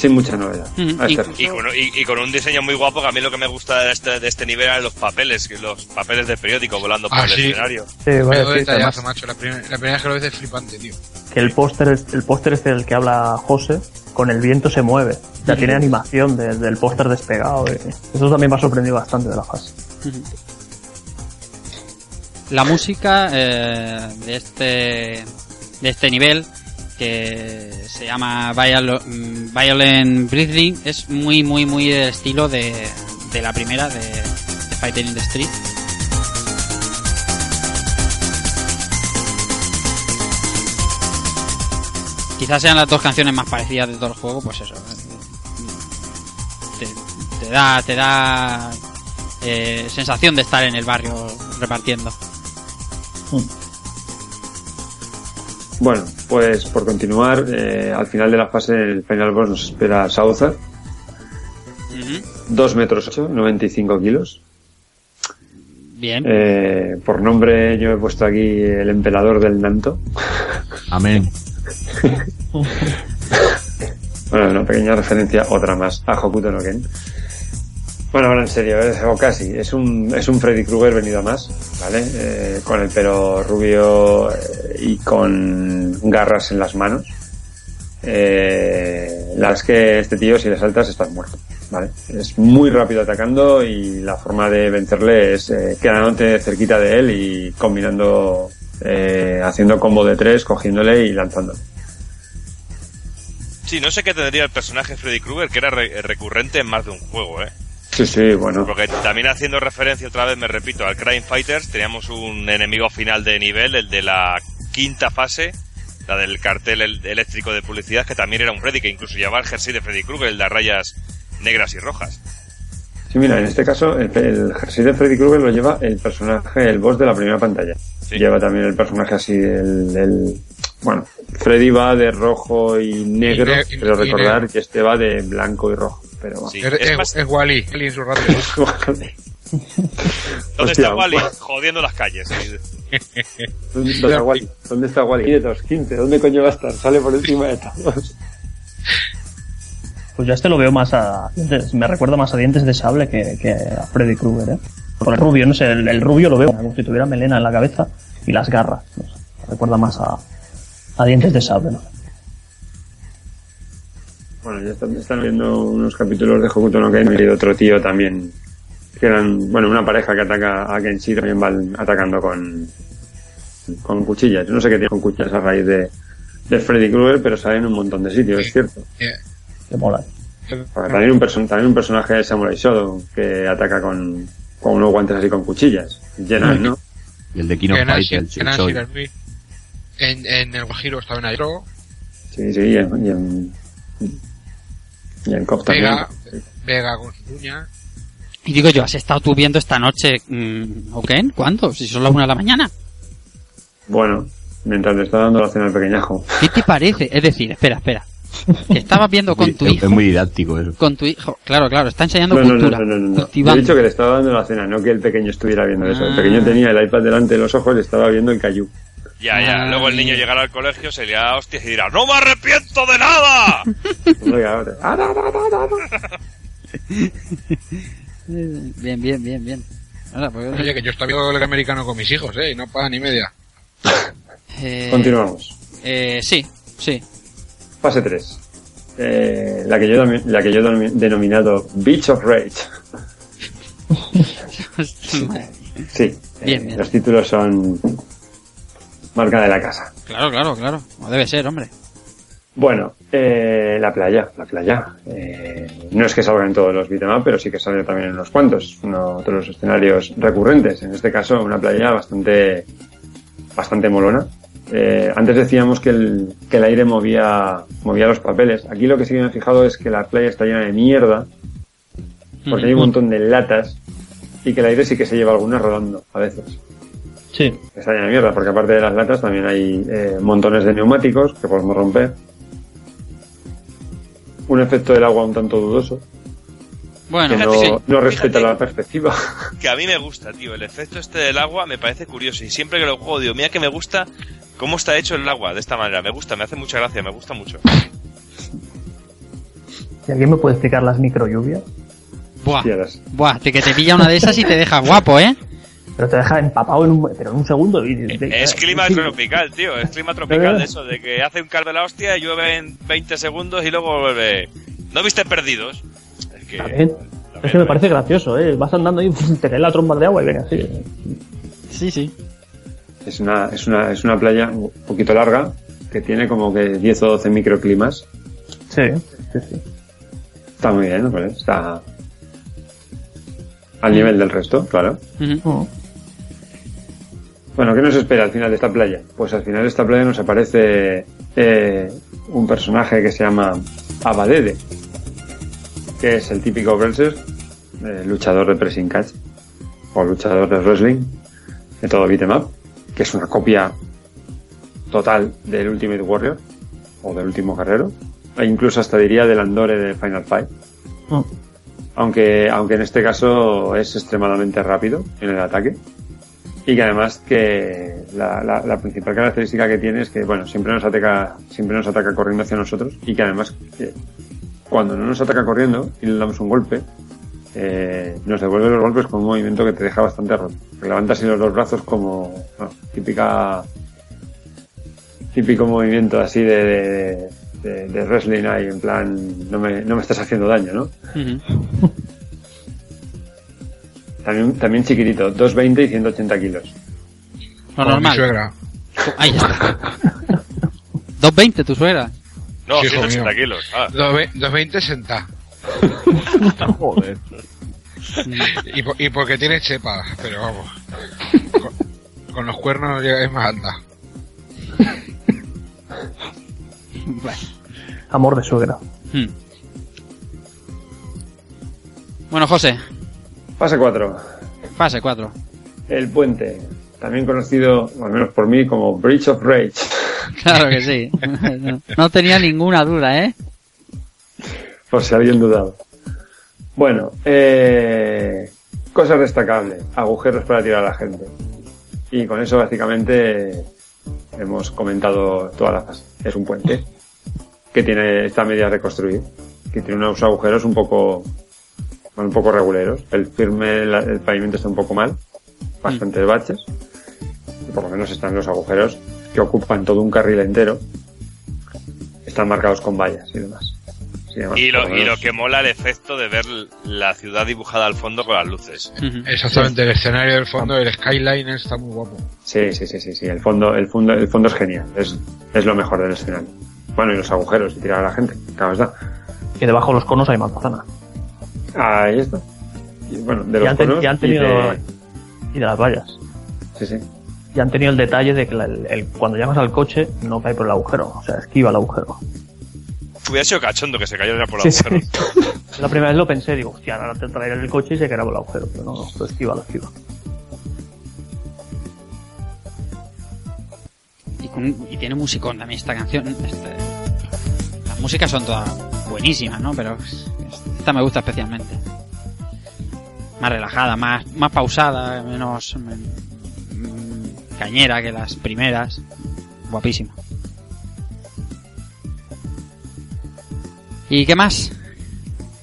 Speaker 2: sin mucha novedad. A este
Speaker 1: Y-
Speaker 2: ritmo.
Speaker 6: Y con, y- y con un diseño muy guapo, que a mí lo que me gusta de este, de este nivel eran los papeles, los papeles de periódico volando por
Speaker 5: Ah,
Speaker 6: el
Speaker 5: sí.
Speaker 6: escenario.
Speaker 8: Sí,
Speaker 5: Menudo
Speaker 8: sí,
Speaker 5: detallazo,
Speaker 8: además,
Speaker 5: macho. La, primera- la primera vez que lo ves es flipante, tío.
Speaker 8: que el póster es- el póster este del que habla José con el viento se mueve ya tiene animación de- del póster despegado eh. eso también me ha sorprendido bastante de la fase
Speaker 1: La música eh, de este de este nivel que se llama Viol- Violent Breathing es muy muy muy del estilo de, de la primera de, Fighting in the Street. Quizás sean las dos canciones más parecidas de todo el juego, pues eso. Te, te da te da eh, sensación de estar en el barrio repartiendo.
Speaker 2: Bueno, pues por continuar, eh, al final de la fase del Final Boss nos espera Saucer,
Speaker 1: Ujú.
Speaker 2: 2 metros 8, 95 kilos.
Speaker 1: Bien.
Speaker 2: Eh, por nombre yo he puesto aquí el emperador del Nanto.
Speaker 3: Amén.
Speaker 2: Bueno, una pequeña referencia, otra más, a Hokuto no Ken. Bueno, ahora en serio, es, o casi. Es un, es un Freddy Krueger venido a más, ¿vale? Eh, con el pelo rubio eh, y con garras en las manos. Eh, las que este tío, si le saltas, estás muerto, ¿vale? Es muy rápido atacando y la forma de vencerle es eh, quedándote cerquita de él y combinando, eh, haciendo combo de tres, cogiéndole y lanzándole.
Speaker 6: Sí, no sé qué tendría el personaje Freddy Krueger, que era re- recurrente en más de un juego, ¿eh?
Speaker 2: Sí, sí, bueno.
Speaker 6: Porque también haciendo referencia otra vez, me repito, al Crime Fighters, teníamos un enemigo final de nivel, el de la quinta fase, la del cartel el- eléctrico de publicidad, que también era un Freddy, que incluso llevaba el jersey de Freddy Krueger, el de rayas negras y rojas.
Speaker 2: Sí, mira, en este caso el, el jersey de Freddy Krueger lo lleva el personaje, el boss de la primera pantalla. Lleva también el personaje así, el, el- bueno, Freddy va de rojo y negro,
Speaker 5: Y ne- y-
Speaker 2: pero
Speaker 5: y
Speaker 2: recordar
Speaker 5: negro.
Speaker 2: que este va de blanco y rojo. Pero va.
Speaker 5: es, es, es Wally, en su.
Speaker 6: ¿Dónde
Speaker 2: Hostia,
Speaker 6: está Wally?
Speaker 2: Wa-
Speaker 6: Jodiendo las calles.
Speaker 2: ¿Dónde está Wally? ¿Dónde está Wally? Tiene 215, ¿dónde coño va a estar? Sale por encima de todos.
Speaker 8: Pues yo a este lo veo más a. Me recuerda más a dientes de sable que, que a Freddy Krueger, ¿eh? Por el rubio, no sé, el, el rubio lo veo como si tuviera melena en la cabeza y las garras. No sé, me recuerda más a, a dientes de sable, ¿no?
Speaker 2: Bueno, ya están, están viendo unos capítulos de Hokuto no Ken y otro tío también, que eran, bueno, una pareja que ataca a Kenshi también van atacando con, con cuchillas. Yo no sé qué tiene con cuchillas a raíz de, de Freddy Krueger, pero sale en un montón de sitios, es cierto.
Speaker 8: Que mola.
Speaker 2: Porque también un, person- también un personaje de Samurai Shodown que ataca con, con unos guantes así con cuchillas. Llenas, ¿no?
Speaker 3: Y el de Kino Fight, el.
Speaker 5: Larry. En, en el Guajiro estaba en Aero,
Speaker 2: Sí, sí, y en, y en, y en Cop también.
Speaker 5: Vega, Vega con su uña.
Speaker 1: Y digo yo, ¿has estado tú viendo esta noche mm, ¿ok? ¿Cuándo? Si son las una de la mañana.
Speaker 2: Bueno, mientras le está dando la cena al pequeñajo.
Speaker 1: ¿Qué te parece? Es decir, espera, espera. Que estabas viendo con tu hijo.
Speaker 3: Es muy didáctico eso.
Speaker 1: Con tu hijo. Claro, claro, está enseñando
Speaker 2: No,
Speaker 1: cultura.
Speaker 2: no, no, no, no. Yo he dicho que le estaba dando la cena, no que el pequeño estuviera viendo eso. El
Speaker 1: Ah.
Speaker 2: pequeño tenía el iPad delante de los ojos y estaba viendo el Cayu.
Speaker 6: Ya, ya. Luego el niño llegará al colegio, se le da hostias y dirá, ¡No me arrepiento de nada!
Speaker 1: Bien, bien, bien, bien. Ahora, pues,
Speaker 5: Oye, que yo estaba viendo el americano con mis hijos, ¿eh? Y no paga ni media.
Speaker 1: eh,
Speaker 2: Continuamos.
Speaker 1: Eh, sí, sí.
Speaker 2: Fase 3. Eh, la que yo, la que yo he denominado Beach of Rage. Sí.
Speaker 1: Bien,
Speaker 2: eh,
Speaker 1: bien.
Speaker 2: Los títulos son marca de la casa.
Speaker 1: Claro, claro, claro. Como debe ser, hombre.
Speaker 2: Bueno, eh, la playa, la playa. Eh, no es que salga en todos los beat'em up, pero sí que sale también en unos cuantos. Uno de los escenarios recurrentes. En este caso, una playa bastante, bastante molona. Eh, antes decíamos que el, que el aire movía, movía los papeles. Aquí lo que sí que me he fijado es que la playa está llena de mierda, porque hay un montón de latas, y que el aire sí que se lleva algunas rodando, a veces.
Speaker 8: Sí.
Speaker 2: Está llena de mierda, porque aparte de las latas también hay eh, montones de neumáticos que podemos romper. Un efecto del agua un tanto dudoso,
Speaker 1: Bueno,
Speaker 2: que no,
Speaker 6: fíjate, sí.
Speaker 2: no respeta la perspectiva.
Speaker 6: que a mí me gusta, tío. El efecto este del agua me parece curioso. Y siempre que lo juego, digo, mira que me gusta cómo está hecho el agua de esta manera. Me gusta, me hace mucha gracia, me gusta mucho.
Speaker 8: ¿Y alguien me puede explicar las micro lluvias?
Speaker 1: Buah, buah, te que te pilla una de esas y te deja guapo, ¿eh?
Speaker 8: Pero te deja empapado en un, pero en un segundo. Y, de-
Speaker 6: Es clima
Speaker 8: sí.
Speaker 6: tropical, tío. Es clima tropical de eso, de que hace un caldo de la hostia, llueve en 20 segundos y luego vuelve. ¿No viste perdidos? Es que.
Speaker 8: También. Es que me parece gracioso, ¿eh? Vas andando y te cae la tromba de agua y venga, así.
Speaker 1: Sí, sí.
Speaker 2: Es una, es una, es una playa un poquito larga, que tiene como que 10 o 12 microclimas.
Speaker 8: Sí, sí, sí.
Speaker 2: Está muy bien, ¿no? Está al nivel del resto, claro.
Speaker 8: Mm.
Speaker 2: Bueno, ¿qué nos espera al final de esta playa? Pues al final de esta playa nos aparece eh, un personaje que se llama Abadede, que es el típico wrestler, eh, luchador de pressing catch, o luchador de wrestling, de todo beat'em up, que es una copia total del Ultimate Warrior, o del Último Guerrero, e incluso hasta diría del Andore de Final Fight.
Speaker 8: Mm.
Speaker 2: Aunque, aunque en este caso es extremadamente rápido en el ataque y que además que la, la- la principal característica que tiene es que bueno siempre nos ataca siempre nos ataca corriendo hacia nosotros y que además que cuando no nos ataca corriendo y le damos un golpe eh, nos devuelve los golpes con un movimiento que te deja bastante roto. Levantas así los dos brazos como bueno, típica típico movimiento así de, de, de- de wrestling ahí, en plan, no me, no me estás haciendo daño, ¿no? También, también chiquitito, 220 y 180 kilos.
Speaker 1: Lo
Speaker 5: Como mi
Speaker 1: normal.
Speaker 5: suegra.
Speaker 1: Ahí está. 220 tu suegra.
Speaker 6: No,
Speaker 5: Sí, hijo
Speaker 6: 180
Speaker 5: mío.
Speaker 6: kilos. Ah,
Speaker 5: 220 senta.
Speaker 7: Joder.
Speaker 5: Y, po- y porque tiene chepa, pero vamos. Con, con los cuernos es más alta.
Speaker 1: Bueno.
Speaker 8: Amor de suegra.
Speaker 1: Hmm. Bueno, José,
Speaker 2: Fase 4.
Speaker 1: fase 4.
Speaker 2: El puente, también conocido, al menos por mí, como Bridge of Rage.
Speaker 1: Claro que sí. No, no tenía ninguna duda, ¿eh?
Speaker 2: por si alguien dudaba. Bueno, eh, cosas destacables, agujeros para tirar a la gente. Y con eso básicamente hemos comentado toda la fase. Es un puente que tiene esta media reconstruir, que tiene unos agujeros un poco, bueno, un poco reguleros. El firme, la- el pavimento está un poco mal, bastantes baches. Por lo menos están los agujeros que ocupan todo un carril entero. Están marcados con vallas y demás. Sí, además,
Speaker 6: y, lo, y lo que mola el efecto de ver la ciudad dibujada al fondo con las luces.
Speaker 5: Exactamente, el escenario del fondo, el skyline está muy guapo.
Speaker 2: Sí, sí, sí, sí, sí. El fondo, el fondo, el fondo es genial. Es, es lo mejor del escenario. Bueno, y los agujeros y tirar a la gente. Claro está.
Speaker 8: Y debajo de los conos hay manzana.
Speaker 2: Ahí está. Y bueno, de
Speaker 8: Y
Speaker 2: los
Speaker 8: han,
Speaker 2: conos
Speaker 8: y han
Speaker 2: y
Speaker 8: tenido.
Speaker 2: de-
Speaker 8: Y de las vallas.
Speaker 2: Sí, sí.
Speaker 8: Y han tenido el detalle de que la- el- el- cuando llamas al coche no cae por el agujero. O sea, esquiva el agujero.
Speaker 6: Hubiera sido cachondo que se cayera por
Speaker 8: Sí, sí.
Speaker 6: agujeros.
Speaker 8: La primera vez lo pensé, digo, hostia, ahora te traeré el coche y se caerá por el agujero. Pero no, no, lo esquiva, lo esquiva.
Speaker 1: Y, con- y tiene musicón también esta canción. este- las músicas son todas buenísimas, ¿no? Pero esta me gusta especialmente. Más relajada, más, más pausada, menos mm, mm, cañera que las primeras. Guapísima. ¿Y qué más?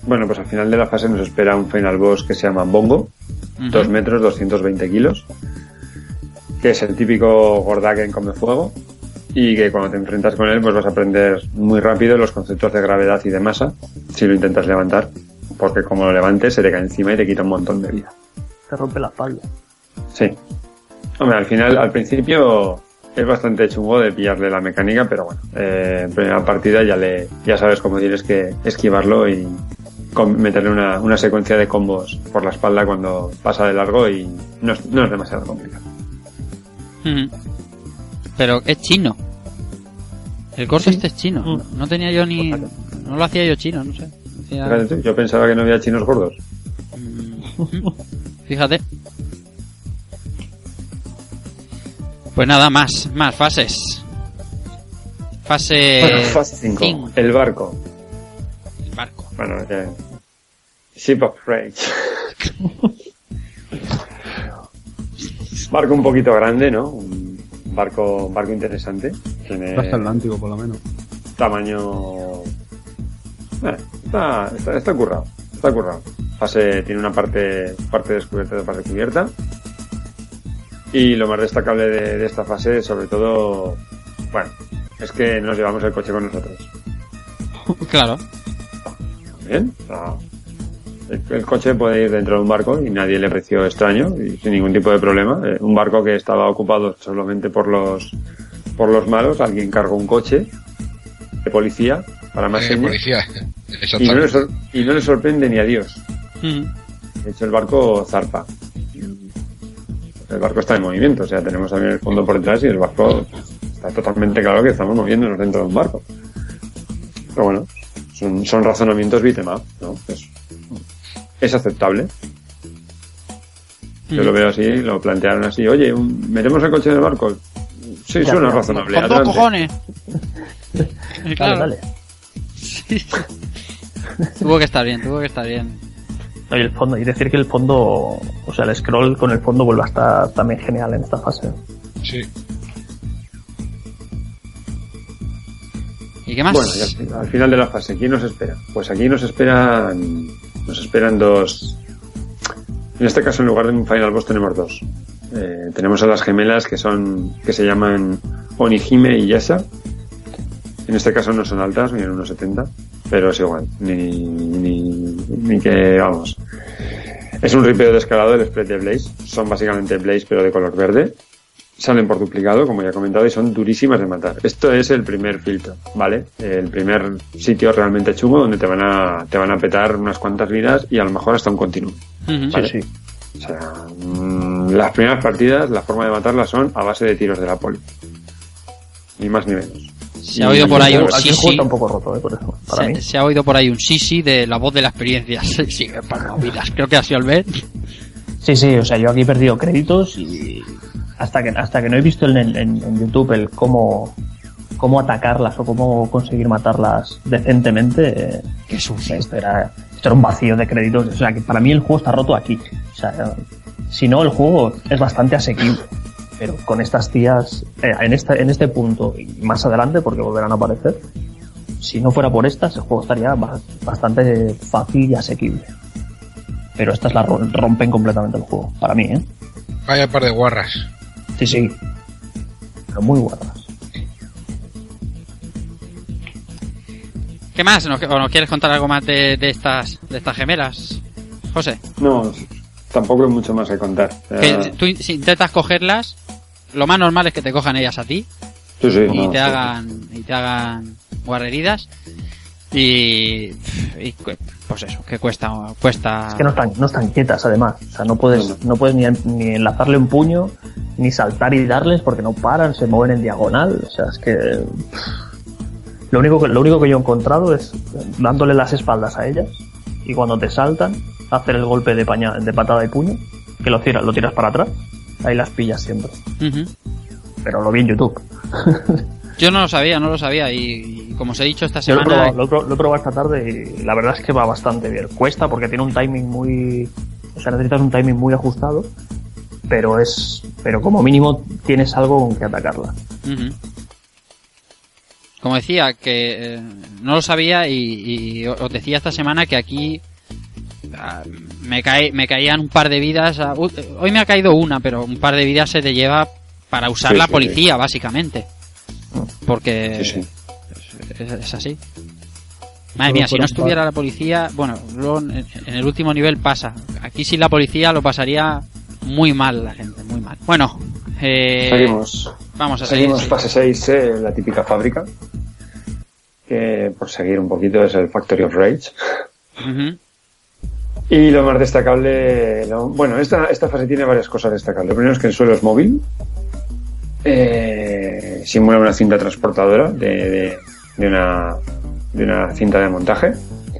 Speaker 2: Bueno, pues al final de la fase nos espera un final boss que se llama Bongo.
Speaker 1: Ujú.
Speaker 2: 2 metros, 220 kilos. Que es el típico Gordaken come fuego. Y que cuando te enfrentas con él, pues vas a aprender muy rápido los conceptos de gravedad y de masa. Si lo intentas levantar. Porque como lo levantes, se te cae encima y te quita un montón de vida.
Speaker 8: Te rompe la espalda.
Speaker 2: Sí. Hombre, al final, al principio es bastante chungo de pillarle la mecánica, pero bueno, eh, en primera partida ya le, ya sabes cómo tienes que esquivarlo y meterle una, una secuencia de combos por la espalda cuando pasa de largo y no es, no es demasiado complicado.
Speaker 1: Ujú. Pero es chino. El corto este es chino. No, no tenía yo ni. No lo hacía yo chino, no sé. Hacía-
Speaker 2: Fíjate tú, yo pensaba que no había chinos gordos.
Speaker 1: Mm, Fíjate. Pues nada, más, más fases. Fase.
Speaker 2: Bueno, fase 5.
Speaker 1: cinco.
Speaker 2: El barco.
Speaker 1: El barco.
Speaker 2: Bueno, eh, Ship of Rage. barco un poquito grande, ¿no? Un barco, un barco interesante. Tiene
Speaker 7: Hasta Atlántico, por lo menos.
Speaker 2: tamaño. eh, está, está, está currado. Está currado. Fase, tiene una parte, parte descubierta y otra parte cubierta. Y lo más destacable de, de esta fase, sobre todo, bueno, es que nos llevamos el coche con nosotros.
Speaker 1: Claro.
Speaker 2: Bien. El, coche puede ir dentro de un barco y nadie le pareció extraño y sin ningún tipo de problema. Eh, un barco que estaba ocupado solamente por los por los malos, alguien cargó un coche de policía para más
Speaker 5: Eh, policía.
Speaker 2: y, no le
Speaker 5: Exactamente.
Speaker 2: sor- y no le sorprende ni a Dios.
Speaker 1: Ujú.
Speaker 2: De hecho, el barco zarpa. El barco está en movimiento, o sea, tenemos también el fondo por detrás y el barco está totalmente claro que estamos moviéndonos dentro de un barco. Pero bueno, son, son razonamientos beat'em up, ¿no? Es, es aceptable. Yo lo veo así, lo plantearon así, oye, ¿metemos el coche en el barco? Sí,
Speaker 8: Ya,
Speaker 2: suena
Speaker 8: ya.
Speaker 2: razonable.
Speaker 1: Con dos cojones. Y claro,
Speaker 8: Dale, dale.
Speaker 1: sí. tuvo que estar bien, tuvo que estar bien.
Speaker 8: No, y el fondo, y decir que el fondo, o sea, el scroll con el fondo vuelve a estar también genial en esta fase.
Speaker 5: Sí.
Speaker 1: ¿Y qué más?
Speaker 2: Bueno, y al, al final de la fase, ¿quién nos espera? Pues aquí nos esperan, nos esperan dos, En este caso, en lugar de un Final Boss, tenemos dos. Eh, tenemos a las gemelas que son que se llaman Onihime y Yasa. En este caso no son altas, ni en unos 70, pero es igual. Ni, ni, ni que, vamos. Es un ripeo descarado del spread de Blaze. Son básicamente Blaze, pero de color verde. Salen por duplicado, como ya he comentado, y son durísimas de matar. Esto es el primer filtro, ¿vale? El primer sitio realmente chungo donde te van a, te van a petar unas cuantas vidas y a lo mejor hasta un continuo.
Speaker 8: Sí, sí.
Speaker 2: O sea, mm, las primeras partidas, la forma de matarlas son a base de tiros de la poli. Ni más ni menos.
Speaker 1: Se ha oído por ahí un sí, sí.
Speaker 8: ¿eh? Por eso, para mí.
Speaker 1: Se, ha oído por ahí un sí, sí de la voz de la experiencia. Sí, para vidas. Creo que ha sido el ver.
Speaker 8: Sí, sí, o sea, yo aquí he perdido créditos y hasta que hasta que no he visto en, en- en YouTube el cómo cómo atacarlas o cómo conseguir matarlas decentemente, eh,
Speaker 1: Qué sucio.
Speaker 8: esto era esto era un vacío de créditos, o sea, que para mí el juego está roto aquí. O sea, si no el juego es bastante asequible, pero con estas tías eh, en este en este punto y más adelante porque volverán a aparecer, si no fuera por estas el juego estaría ba- bastante fácil y asequible. Pero estas la ro- rompen completamente el juego, para mí, ¿eh?
Speaker 5: Vaya par de guarras.
Speaker 8: Sí, sí. Pero muy guardas.
Speaker 1: ¿Qué más? ¿Nos, ¿O nos quieres contar algo más de, de estas de estas gemelas? José,
Speaker 2: No, tampoco hay mucho más que contar.
Speaker 1: Que tú si intentas cogerlas, lo más normal es que te cojan ellas a ti
Speaker 2: sí, sí,
Speaker 1: y
Speaker 2: no,
Speaker 1: te
Speaker 2: sí.
Speaker 1: hagan y te hagan guarreridas y, y pues eso, que cuesta cuesta
Speaker 8: Es que no están, no están quietas, además. O sea, no puedes,
Speaker 2: No,
Speaker 8: puedes ni, ni enlazarle un puño, ni saltar y darles porque no paran, se mueven en diagonal. O sea, es que. Lo único que, lo único que yo he encontrado es dándole las espaldas a ellas y cuando te saltan, hacer el golpe de, paña, de patada y puño, que lo tiras, lo tiras para atrás, ahí las pillas siempre. Pero lo vi en YouTube.
Speaker 1: Yo no lo sabía, no lo sabía y, y como os he dicho esta
Speaker 8: Yo lo he,
Speaker 1: semana
Speaker 8: probado, lo, he probado esta tarde y la verdad es que va bastante bien. Cuesta porque tiene un timing muy... O sea, necesitas un timing muy ajustado, pero es... Pero como mínimo tienes algo con que atacarla.
Speaker 1: Como decía, que eh, no lo sabía y, y os decía esta semana que aquí ah, me, cae, me caían un par de vidas. ah, u- hoy me ha caído una, pero un par de vidas se te lleva para usar
Speaker 2: Sí,
Speaker 1: la
Speaker 2: sí,
Speaker 1: policía, básicamente. Porque
Speaker 2: Sí, sí.
Speaker 1: Es, es así. Madre mía, si no estuviera la policía, bueno, luego en, en el último nivel pasa. Aquí sin la policía lo pasaría muy mal la gente, muy mal. Bueno, eh,
Speaker 2: Seguimos.
Speaker 1: vamos a seguir.
Speaker 2: Seguimos
Speaker 1: sí.
Speaker 2: fase 6, eh, la típica fábrica. Que por seguir un poquito es el Factory of Rage. Y lo más destacable, lo- bueno, esta, esta fase tiene varias cosas destacables. Lo primero es que el suelo es móvil. Eh, simula una cinta transportadora de, de, de una, de una cinta de montaje,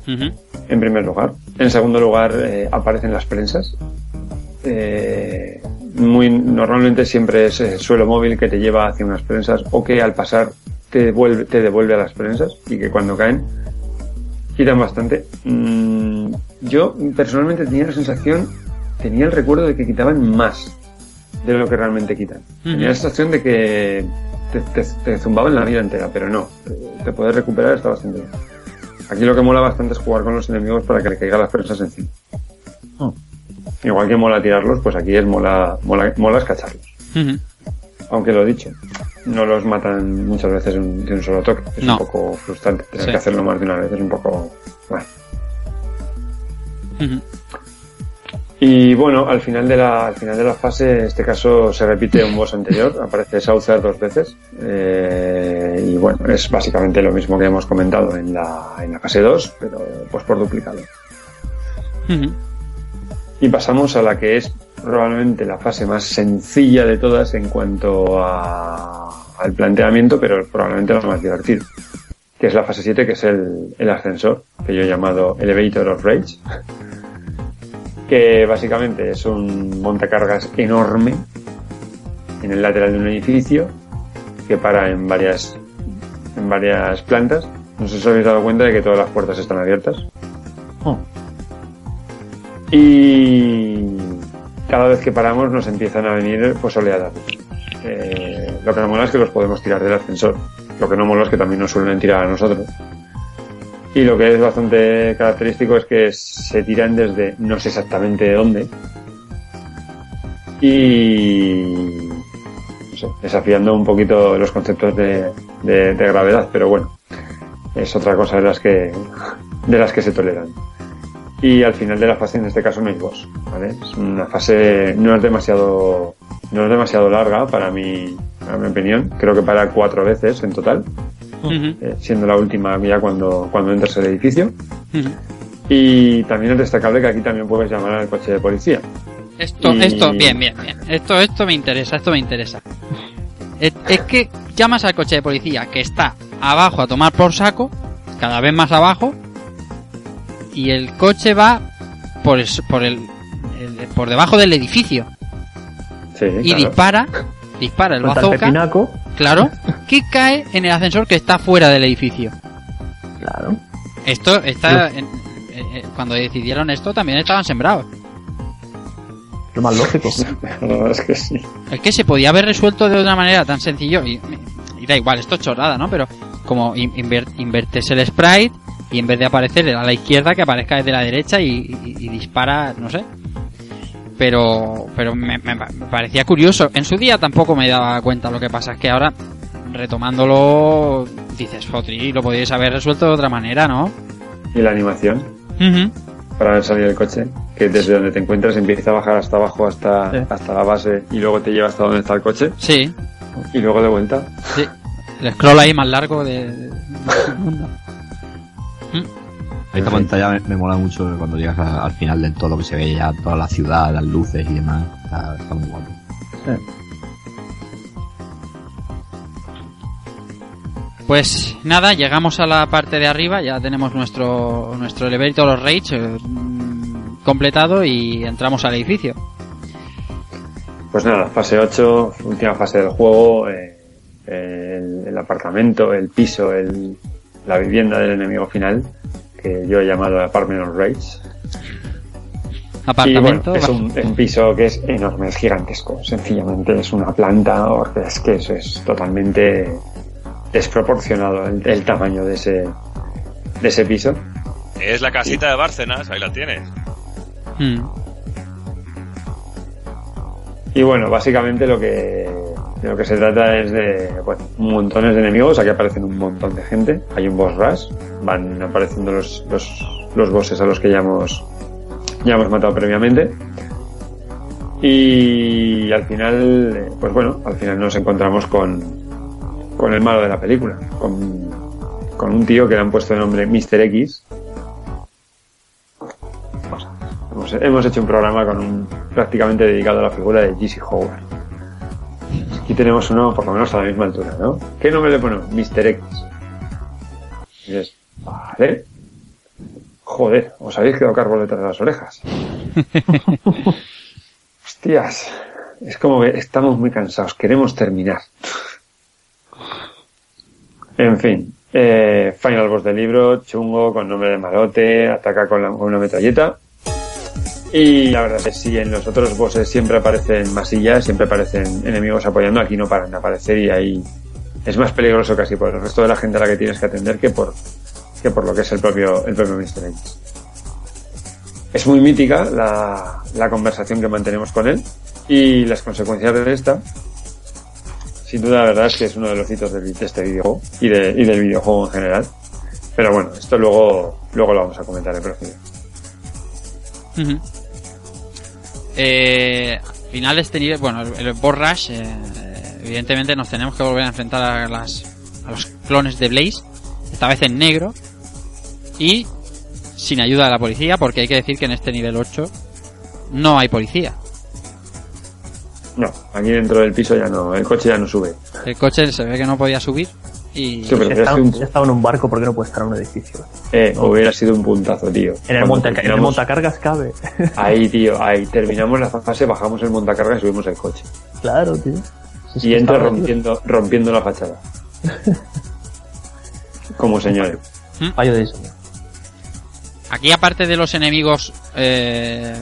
Speaker 2: en primer lugar. En segundo lugar, eh, aparecen las prensas. Eh, muy normalmente siempre es el suelo móvil que te lleva hacia unas prensas o que al pasar te devuelve, te devuelve a las prensas y que cuando caen quitan bastante. Mm, yo personalmente tenía la sensación, tenía el recuerdo de que quitaban más de lo que realmente quitan. Tenía la sensación de que te, te, te zumbaban la vida entera, pero no, te, puedes recuperar, está bastante bien. Aquí lo que mola bastante es jugar con los enemigos para que le caigan las prensas encima.
Speaker 8: Hmm.
Speaker 2: Igual que mola tirarlos, pues aquí es mola, mola, mola escacharlos. Aunque lo dicho, no los matan muchas veces de un, de un solo toque. Es
Speaker 1: No.
Speaker 2: un poco frustrante tener
Speaker 1: Sí.
Speaker 2: que hacerlo más de una vez. Es un poco... Bueno. Y bueno, al final de la, al final de la fase, en este caso se repite un boss anterior, aparece Saucer dos veces. eh, y bueno, es básicamente lo mismo que hemos comentado en la, en la fase 2, pero pues por duplicado. Y pasamos a la que es probablemente la fase más sencilla de todas en cuanto a, al planteamiento, pero probablemente la más divertida. Que es la fase 7, que es el, el ascensor, que yo he llamado Elevator of Rage. Que básicamente es un montacargas enorme en el lateral de un edificio que para en varias, en varias plantas. No sé si os habéis dado cuenta de que todas las puertas están abiertas.
Speaker 8: Hmm.
Speaker 2: Y cada vez que paramos nos empiezan a venir pues oleadas. Eh, lo que no mola es que los podemos tirar del ascensor. Lo que no mola es que también nos suelen tirar a nosotros. Y lo que es bastante característico es que se tiran desde no sé exactamente de dónde. Y no sé, desafiando un poquito los conceptos de, de- de gravedad, pero bueno, es otra cosa de las que de las que se toleran. Y al final de la fase, en este caso, no hay boss, ¿vale? Es una fase, no es demasiado, no es demasiado larga para mi, para mi opinión. Creo que para cuatro veces en total, Eh, siendo la última ya cuando, cuando entras el edificio. Y también es destacable que aquí también puedes llamar al coche de policía.
Speaker 1: Esto,
Speaker 2: Y-
Speaker 1: esto, bien, bien, bien. Esto, esto me interesa, esto me interesa. Es, es que llamas al coche de policía que está abajo a tomar por saco, cada vez más abajo, y el coche va por el, por el, el- por debajo del edificio
Speaker 2: Sí,
Speaker 1: y
Speaker 2: claro.
Speaker 1: dispara, dispara el bazooka. Claro, que cae en el ascensor que está fuera del edificio.
Speaker 8: Claro.
Speaker 1: Esto está, en- eh, eh, cuando decidieron esto también estaban sembrados.
Speaker 8: Lo más lógico.
Speaker 2: Verdad es que sí.
Speaker 1: Es que se podía haber resuelto de una manera tan sencillo y, y da igual, esto es chorrada, ¿no? Pero como in- inver- invertes el sprite y en vez de aparecer a la izquierda que aparezca desde la derecha y, y- y dispara, no sé. Pero pero me, me pa- me parecía curioso. En su día tampoco me daba cuenta. Lo que pasa es que ahora retomándolo dices, Fotri, lo podíais haber resuelto de otra manera, ¿no?
Speaker 2: Y la animación para ver salir el coche, que desde donde te encuentras empieza a bajar hasta abajo, hasta,
Speaker 8: Sí.
Speaker 2: hasta la base y luego te lleva hasta donde está el coche
Speaker 1: Sí,
Speaker 2: y luego de vuelta.
Speaker 1: sí. El scroll ahí más largo de... de-
Speaker 3: Esta
Speaker 2: Sí.
Speaker 3: pantalla me, me mola mucho cuando llegas a- al final del todo, que se ve ya toda la ciudad, las luces y demás. Está, está muy guapo.
Speaker 1: Pues nada, llegamos a la parte de arriba, ya tenemos nuestro nuestro elevator of rage eh, mm, completado y entramos al edificio.
Speaker 2: Pues nada, fase 8, última fase del juego, eh, el, el apartamento, el piso, el, la vivienda del enemigo final, que yo he llamado Apartment of Rage.
Speaker 1: Apartamento.
Speaker 2: Y bueno, es un, es un piso que es enorme, es gigantesco. Sencillamente es una planta, es que eso es totalmente desproporcionado el, el tamaño de ese, de ese piso.
Speaker 6: Es la casita de Bárcenas, ahí la tienes.
Speaker 1: Mm,
Speaker 2: Y bueno, básicamente lo que, de lo que se trata es de bueno, montones de enemigos. Aquí aparecen un montón de gente. Hay un boss rush. Van apareciendo los, los, los bosses a los que ya hemos, ya hemos matado previamente. Y al final, pues bueno, al final nos encontramos con, con el malo de la película. Con, con un tío que le han puesto de nombre Mr. X. Hemos, hecho un programa con un, prácticamente dedicado a la figura de G.C. Howard. Aquí tenemos uno por lo menos a la misma altura, ¿no? ¿Qué nombre le ponemos? Mr. X. Dices, vale. Joder, os habéis quedado cargos detrás de las orejas. Hostias. Es como que estamos muy cansados, queremos terminar. En fin, eh, final boss del libro, chungo, con nombre de malote, ataca con, la- con una metralleta. Y la verdad es que sí, en los otros bosses siempre aparecen masillas, siempre aparecen enemigos apoyando, aquí no paran de aparecer y ahí es más peligroso casi por el resto de la gente a la que tienes que atender que por, que por lo que es el propio, el propio Mr. X. Es muy mítica la, la conversación que mantenemos con él y las consecuencias de esta. Sin duda, la verdad es que es uno de los hitos de este videojuego y, de- y del videojuego en general. Pero bueno, esto luego, luego lo vamos a comentar en profundidad.
Speaker 1: ujú. Eh, al final este nivel, bueno, el, el boss rush, eh, evidentemente nos tenemos que volver a enfrentar a, las, a los clones de Blaze, esta vez en negro, y sin ayuda de la policía, porque hay que decir que en este nivel 8 no hay policía.
Speaker 2: No, aquí dentro del piso ya no, el coche ya no sube.
Speaker 1: El coche se ve que no podía subir y...
Speaker 2: Sí, pero
Speaker 8: Si
Speaker 2: hubiera
Speaker 8: está,
Speaker 2: un,
Speaker 8: si estaba en un barco, ¿por qué no puede estar en un edificio?
Speaker 2: eh, hubiera sido un puntazo, tío.
Speaker 8: En el, en montacargas cabe.
Speaker 2: Ahí, tío, ahí terminamos la fase, bajamos el montacarga y subimos el coche.
Speaker 8: claro, tío. Si
Speaker 2: Y entra
Speaker 8: tío.
Speaker 2: rompiendo, rompiendo la fachada. Como señores.
Speaker 8: Fallo de diseño.
Speaker 1: Aquí aparte de los enemigos eh,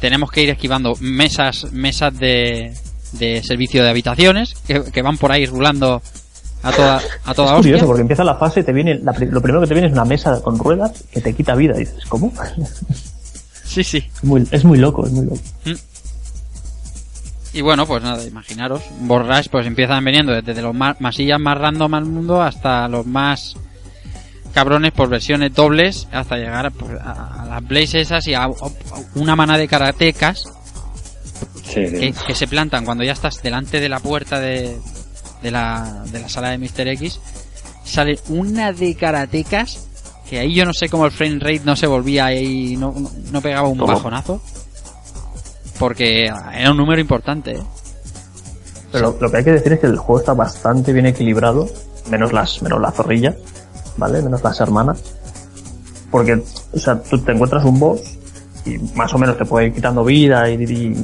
Speaker 1: tenemos que ir esquivando mesas mesas de, de servicio de habitaciones que, que van por ahí rulando A toda, a toda
Speaker 8: es curioso
Speaker 1: hostia.
Speaker 8: porque empieza la fase y te viene, la lo primero que te viene es una mesa con ruedas que te quita vida. Y dices, ¿cómo?
Speaker 1: Sí, sí.
Speaker 8: Es muy, es muy loco, es muy loco.
Speaker 1: Y bueno, pues nada, imaginaros, Borrash pues empiezan veniendo desde los más, masillas más random al mundo hasta los más cabrones por versiones dobles hasta llegar pues, a, a las Blaze esas y a, a una mana de karatecas
Speaker 2: Sí, sí.
Speaker 1: que, que se plantan cuando ya estás delante de la puerta de, de, la, de la sala de Mr. X. Sale una de karatecas que ahí yo no sé cómo el frame rate no se volvía ahí, no, no, pegaba un
Speaker 8: Toma.
Speaker 1: bajonazo. Porque era un número importante. ¿eh?
Speaker 8: Pero lo, lo que hay que decir es que el juego está bastante bien equilibrado, menos las, menos la zorrilla, ¿vale? Menos las hermanas. Porque, o sea, tú te encuentras un boss y más o menos te puede ir quitando vida y, y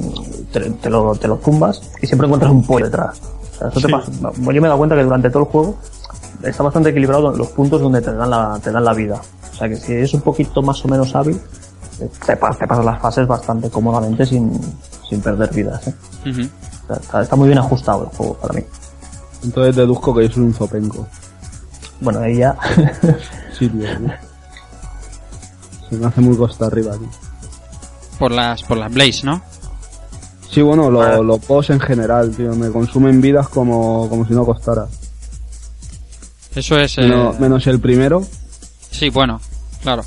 Speaker 8: te, te lo, te lo zumbas y siempre encuentras un pollo detrás. O sea, eso te
Speaker 4: Sí.
Speaker 8: pasa. Yo me he dado cuenta que durante todo el juego está bastante equilibrado los puntos donde te dan la, te dan la vida. O sea que si es un poquito más o menos hábil, te, pas- te pasas las fases bastante cómodamente sin, sin perder vidas. ¿eh?
Speaker 1: Ujú.
Speaker 8: O sea, está, está muy bien ajustado el juego para mí.
Speaker 7: Entonces deduzco que yo soy un zopenco.
Speaker 8: Bueno, ahí ya.
Speaker 7: Sí, tío. tío. Se me hace muy costa arriba, tío.
Speaker 1: Por las, por las Blaze, ¿no?
Speaker 7: Sí, bueno, lo- los boss en general, tío. Me consumen vidas como, como si no costara.
Speaker 1: Eso es... eh,
Speaker 7: Menos, menos el primero,
Speaker 1: Sí, bueno, claro.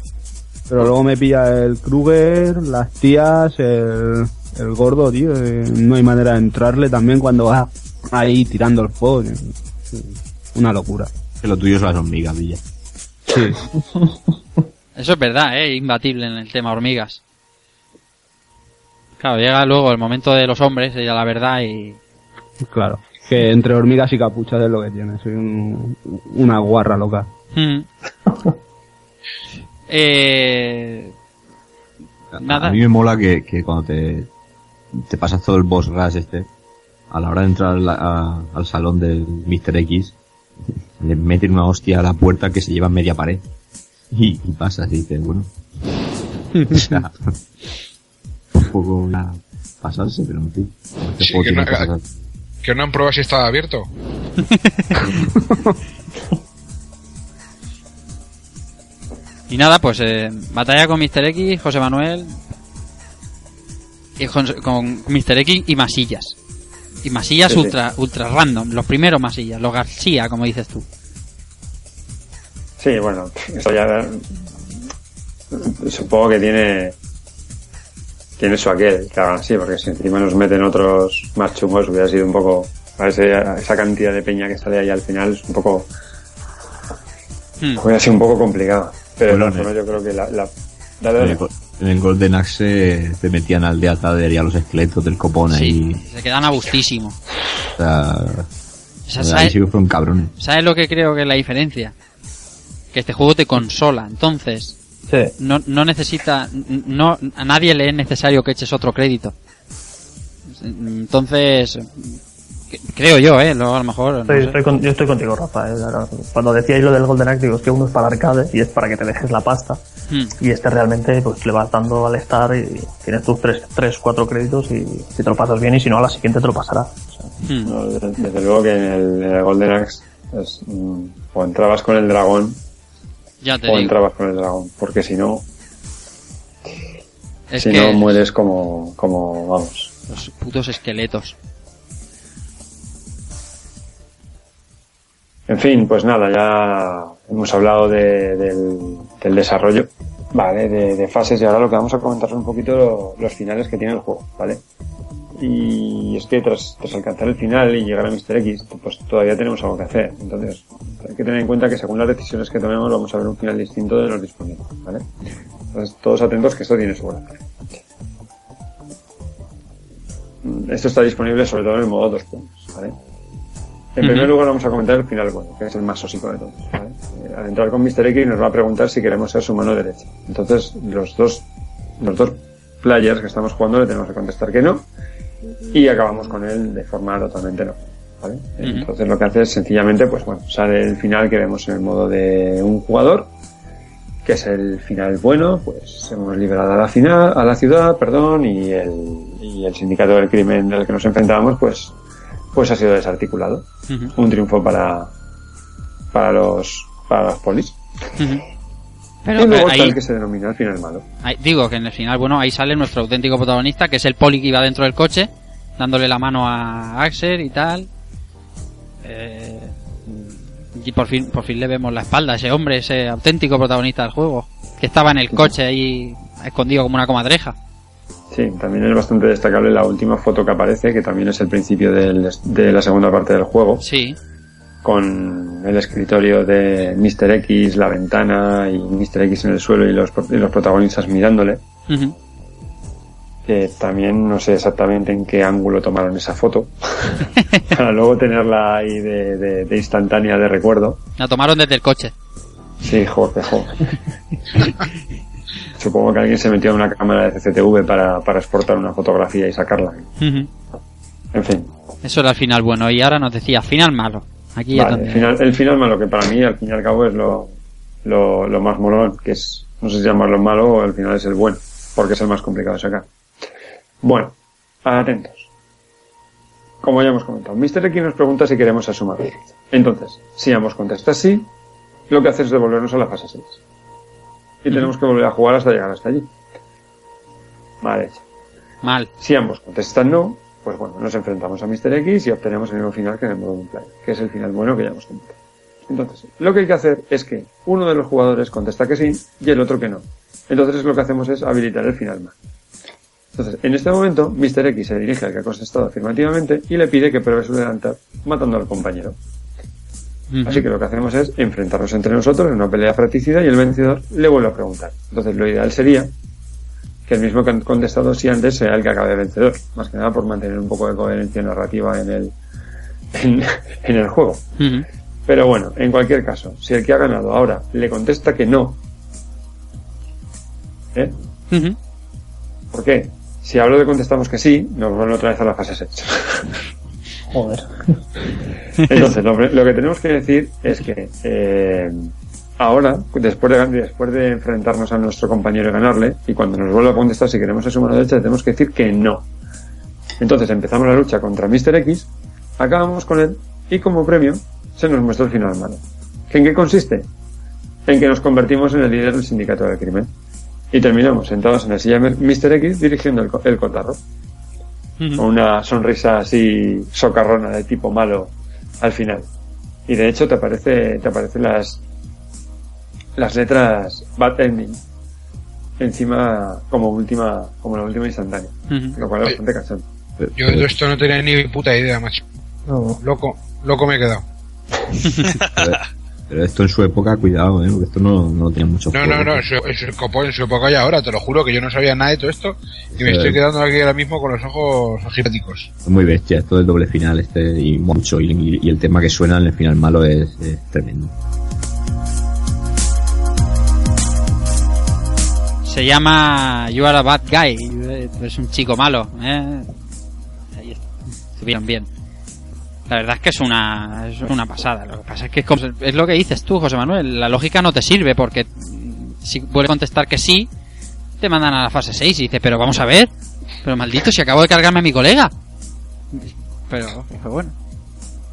Speaker 7: pero luego me pilla el Kruger, las tías, el, el gordo, tío. eh, No hay manera de entrarle también cuando va ahí tirando el fuego. tío. Una locura.
Speaker 3: Que lo tuyo son las hormigas, Villa.
Speaker 7: Sí.
Speaker 1: Eso es verdad, ¿eh? Imbatible en el tema hormigas. Claro, llega luego el momento de los hombres, y ya la verdad, y...
Speaker 7: Claro. Que entre hormigas y capuchas es lo que tiene. Soy un- una guarra loca.
Speaker 1: Mm. eh... Nada.
Speaker 3: A mí me mola que, que cuando te, te pasas todo el boss rush este, a la hora de entrar a- al salón del Mr. X, le meten una hostia a la puerta que se lleva media pared. Y, y pasas y dices, bueno. poco ya pasarse, pero en fin. Este
Speaker 5: Sí,
Speaker 3: juego
Speaker 5: que
Speaker 3: tiene
Speaker 5: no- Que no han probado si estaba abierto.
Speaker 1: Y nada, pues eh, batalla con Mr. X, José Manuel... Y con, con Mr. X y masillas. Y masillas
Speaker 2: Sí, sí.
Speaker 1: ultra ultra random, los primeros masillas, los García, como dices tú.
Speaker 2: Sí, bueno, eso ya supongo que tiene tiene su aquel que hagan así, porque si encima nos meten otros más chungos hubiera sido un poco a ese- a esa cantidad de peña que sale ahí al final es un poco
Speaker 1: Hmm.
Speaker 2: hubiera sido un poco complicado. Pero
Speaker 3: Bueno,
Speaker 2: yo creo que la, la dale,
Speaker 3: En
Speaker 2: dale.
Speaker 3: en el Golden Axe te metían al de Atader y a los esqueletos del copón ahí.
Speaker 1: Sí, se quedan a gustísimo.
Speaker 3: O sea,
Speaker 1: O sea,
Speaker 3: ahí
Speaker 1: ¿sabes,
Speaker 3: sí que fueron cabrones.
Speaker 1: ¿Sabes lo que creo que es la diferencia? Que este juego te consola, entonces
Speaker 8: Sí.
Speaker 1: no, no necesita, no, a nadie le es necesario que eches otro crédito. Entonces, creo yo, eh, luego a lo mejor, no
Speaker 8: Estoy,
Speaker 1: sé.
Speaker 8: estoy con- yo estoy contigo, Rafa. eh. Cuando decíais lo del Golden Axe, digo, es que uno es para arcade y es para que te dejes la pasta.
Speaker 1: Hmm.
Speaker 8: Y este realmente, pues le vas dando al estar y tienes tus tres, tres cuatro créditos y si te lo pasas bien y si no, a la siguiente te lo pasará. O sea,
Speaker 1: Hmm.
Speaker 2: No, desde, desde luego que en el, en el Golden Axe es, mm, o entrabas con el dragón
Speaker 1: Ya te
Speaker 2: o
Speaker 1: digo.
Speaker 2: entrabas con el dragón, porque si no,
Speaker 1: Es
Speaker 2: si
Speaker 1: que
Speaker 2: no mueres como, como vamos.
Speaker 1: los putos esqueletos.
Speaker 2: En fin, pues nada, ya hemos hablado de- del, del desarrollo, ¿vale? De, de fases y ahora lo que vamos a comentar son un poquito lo- los finales que tiene el juego, ¿vale? Y es que tras, tras alcanzar el final y llegar a Mr. X, pues todavía tenemos algo que hacer. Entonces, hay que tener en cuenta que según las decisiones que tomemos vamos a ver un final distinto de los disponibles, ¿vale? Entonces, todos atentos que esto tiene su gracia. Mm, Esto está disponible sobre todo en el modo dos puntos, ¿vale? En primer lugar vamos a comentar el final bueno, que es el más sósico de todos. ¿vale? Eh, Al entrar con Mr. X nos va a preguntar si queremos ser su mano derecha. Entonces, los dos, los dos players que estamos jugando le tenemos que contestar que no. Y acabamos con él de forma totalmente no. ¿vale? Entonces lo que hace es sencillamente, pues bueno, sale el final que vemos en el modo de un jugador, que es el final bueno, pues hemos liberado a la final, a la ciudad, perdón, y el, y el sindicato del crimen del que nos enfrentábamos, pues, pues ha sido desarticulado un triunfo para, para los para los polis.
Speaker 1: Pero
Speaker 2: luego
Speaker 1: eh,
Speaker 2: está
Speaker 1: ahí,
Speaker 2: el que se denomina el final malo.
Speaker 1: ahí- digo que en el final, bueno, ahí sale nuestro auténtico protagonista, que es el poli que iba dentro del coche, dándole la mano a Axel y tal. Eh, y por fin, por fin le vemos la espalda a ese hombre, ese auténtico protagonista del juego, que estaba en el coche ahí escondido como una comadreja.
Speaker 2: Sí, también es bastante destacable la última foto que aparece, que también es el principio del- de la segunda parte del juego,
Speaker 1: Sí,
Speaker 2: con el escritorio de Mr. X, la ventana y Mr. X en el suelo y los, y los protagonistas mirándole. Que también no sé exactamente en qué ángulo tomaron esa foto para luego tenerla ahí de, de- de instantánea de recuerdo
Speaker 1: la tomaron desde el coche.
Speaker 2: sí joder, joder. supongo que alguien se metió en una cámara de CCTV para, para exportar una fotografía y sacarla en fin
Speaker 1: Eso era el final bueno. Y ahora nos decía, final malo. Aquí
Speaker 2: vale, el, final, el final malo que para mí al fin y al cabo es lo, lo, lo más molón que es no sé si llamarlo malo o al final es el bueno porque es el más complicado de sacar bueno atentos como ya hemos comentado, Mr. X nos pregunta si queremos a su madre. Entonces, si ambos contestan sí, lo que hace es devolvernos a la fase 6. Y tenemos que volver a jugar hasta llegar hasta allí. Vale.
Speaker 1: Mal.
Speaker 2: Si ambos contestan no, pues bueno, nos enfrentamos a Mr. X y obtenemos el mismo final que en el modo multiplayer, que es el final bueno que ya hemos comentado. Entonces, lo que hay que hacer es que uno de los jugadores contesta que sí y el otro que no. Entonces lo que hacemos es habilitar el final mal. Entonces, en este momento, Mr. X se dirige al que ha contestado afirmativamente y le pide que pruebe su delantal matando al compañero. Así que lo que hacemos es enfrentarnos entre nosotros en una pelea fratricida y el vencedor le vuelve a preguntar. Entonces, lo ideal sería que el mismo que ha contestado sí antes sea el que acabe vencedor. Más que nada por mantener un poco de coherencia narrativa en el, en, en el juego. Pero bueno, en cualquier caso, si el que ha ganado ahora le contesta que no, ¿eh? ¿Por qué? Si hablo de contestamos que sí, nos vuelven otra vez a la fase 6.
Speaker 8: Joder.
Speaker 2: Entonces, lo, lo que tenemos que decir es que eh, ahora, después de, después de enfrentarnos a nuestro compañero y ganarle, y cuando nos vuelva a contestar si queremos a su mano derecha, tenemos que decir que no. Entonces empezamos la lucha contra Mr. X, acabamos con él, y como premio se nos muestra el final malo. ¿Que ¿En qué consiste? En que nos convertimos en el líder del sindicato del crimen. Y terminamos sentados en la silla de Mr. X dirigiendo el, el cotarro con una sonrisa así socarrona de tipo malo al final. Y de hecho te aparece, te aparecen las las letras bad ending encima como última, como la última instantánea, lo cual es bastante cansado.
Speaker 5: Yo de esto no tenía ni puta idea, macho.
Speaker 8: No.
Speaker 5: Loco, loco me he quedado.
Speaker 3: Pero, pero esto en su época, cuidado, ¿eh? porque esto no, no tenía mucho
Speaker 5: No,
Speaker 3: juego.
Speaker 5: no, no, eso, eso es copón en su época y ahora, te lo juro que yo no sabía nada de todo esto y me estoy quedando aquí ahora mismo con los ojos ojipáticos.
Speaker 3: Es muy bestia, esto del doble final este y mucho, y, y el tema que suena en el final malo es, es tremendo.
Speaker 1: Se llama You Are a Bad Guy. Es un chico malo. ¿eh? Ahí. Estuvieron bien. La verdad es que es una, es una pasada. Lo que pasa es que es, como- es lo que dices tú, José Manuel. La lógica no te sirve porque si vuelve a contestar que sí, te mandan a la fase 6 y dices, pero vamos a ver. Pero maldito, si acabo de cargarme a mi colega. Pero, pero bueno.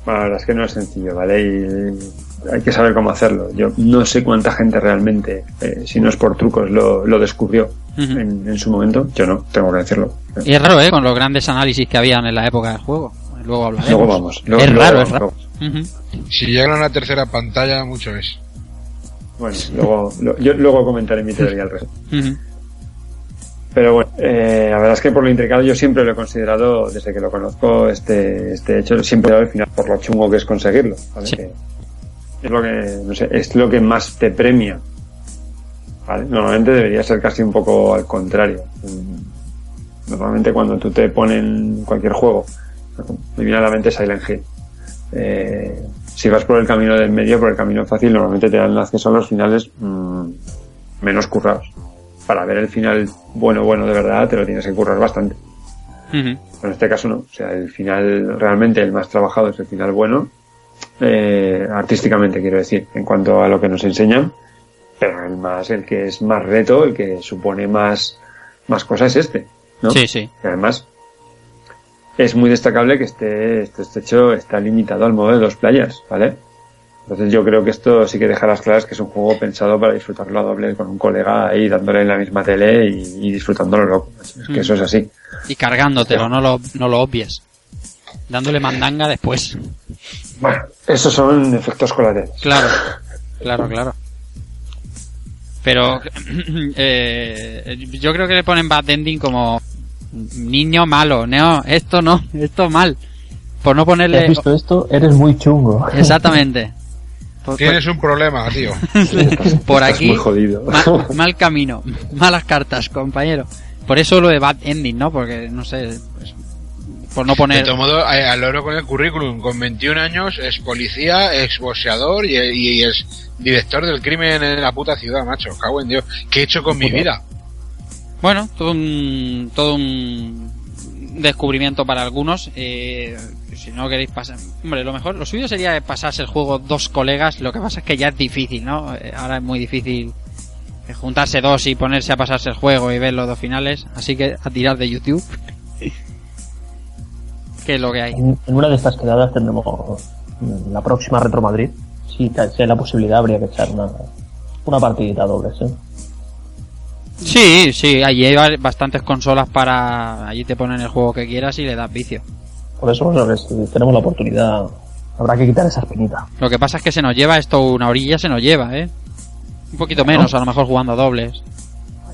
Speaker 2: Bueno, la verdad es que no es sencillo, ¿vale? Y hay que saber cómo hacerlo. Yo no sé cuánta gente realmente, eh, si no es por trucos, lo, lo descubrió en, en su momento. Yo no, tengo que decirlo.
Speaker 1: Y es raro, ¿eh? Con los grandes análisis que habían en la época del juego. Luego hablaremos.
Speaker 2: Luego vamos. luego-
Speaker 1: es
Speaker 2: luego
Speaker 1: raro,
Speaker 2: vamos,
Speaker 1: es raro.
Speaker 5: Si llegan a una tercera pantalla, mucho es.
Speaker 2: Bueno, luego, lo- yo luego comentaré mi teoría al respecto.
Speaker 1: Ujú.
Speaker 2: Pero bueno, eh, la verdad es que por lo intricado yo siempre lo he considerado, desde que lo conozco, este, este hecho, siempre al final por lo chungo que es conseguirlo. ¿vale?
Speaker 1: Sí.
Speaker 2: Que es lo que, no sé, es lo que más te premia. ¿vale? Normalmente debería ser casi un poco al contrario. Normalmente cuando tú te ponen cualquier juego, me viene a la mente Silent Hill. Eh, si vas por el camino del medio, por el camino fácil, normalmente te dan acceso a los finales mm, menos currados para ver el final bueno, bueno de verdad, te lo tienes que currar bastante. En este caso no. O sea, el final, realmente el más trabajado es el final bueno, eh, artísticamente quiero decir, en cuanto a lo que nos enseñan, pero el más, el que es más reto, el que supone más, más cosas es este, ¿no?
Speaker 1: Sí, sí.
Speaker 2: Y además, es muy destacable que este, este, este hecho está limitado al modo de dos playas, ¿vale? Entonces yo creo que esto sí que deja las claras que es un juego pensado para disfrutarlo a doble con un colega ahí dándole en la misma tele y, y disfrutándolo loco. Es que
Speaker 1: Mm.
Speaker 2: eso es así.
Speaker 1: Y cargándotelo, no lo, no lo obvies. Dándole mandanga después.
Speaker 2: Bueno, esos son efectos colaterales.
Speaker 1: Claro, claro, claro. Pero eh, yo creo que le ponen bad ending como niño malo. No, esto no, esto mal. Por no
Speaker 8: ¿Has
Speaker 1: ponerle...
Speaker 8: visto esto? Eres muy chungo.
Speaker 1: Exactamente.
Speaker 5: Tienes un problema, tío.
Speaker 1: por
Speaker 2: Estás
Speaker 1: aquí,
Speaker 2: muy jodido.
Speaker 1: ma- mal camino, malas cartas, compañero. Por eso lo de bad ending, ¿no? Porque, no sé, pues, por no
Speaker 5: De
Speaker 1: poner...
Speaker 5: todo modo, eh, al loro con el currículum, con 21 años, es policía, es boxeador y, y es director del crimen en la puta ciudad, macho. Cago en Dios. ¿Qué he hecho con mi vida?
Speaker 1: Bueno, todo un, todo un descubrimiento para algunos. Eh, si no queréis pasar, hombre, lo mejor, lo suyo sería pasarse el juego dos colegas. Lo que pasa es que ya es difícil, ¿no? Eh, Ahora es muy difícil eh, juntarse dos y ponerse a pasarse el juego y ver los dos finales. Así que a tirar de YouTube. que es lo que hay.
Speaker 8: En, en una de estas quedadas tendremos mm, la próxima Retro Madrid. Si, si hay la posibilidad, habría que echar una, una partidita doble, ¿sí?
Speaker 1: Sí, sí, allí hay ba- bastantes consolas para. Allí te ponen el juego que quieras y le das vicio.
Speaker 8: Por eso, bueno, que si tenemos la oportunidad, habrá que quitar esa espinita.
Speaker 1: Lo que pasa es que se nos lleva esto una orilla, se nos lleva, ¿eh? Un poquito menos, a lo mejor jugando a dobles.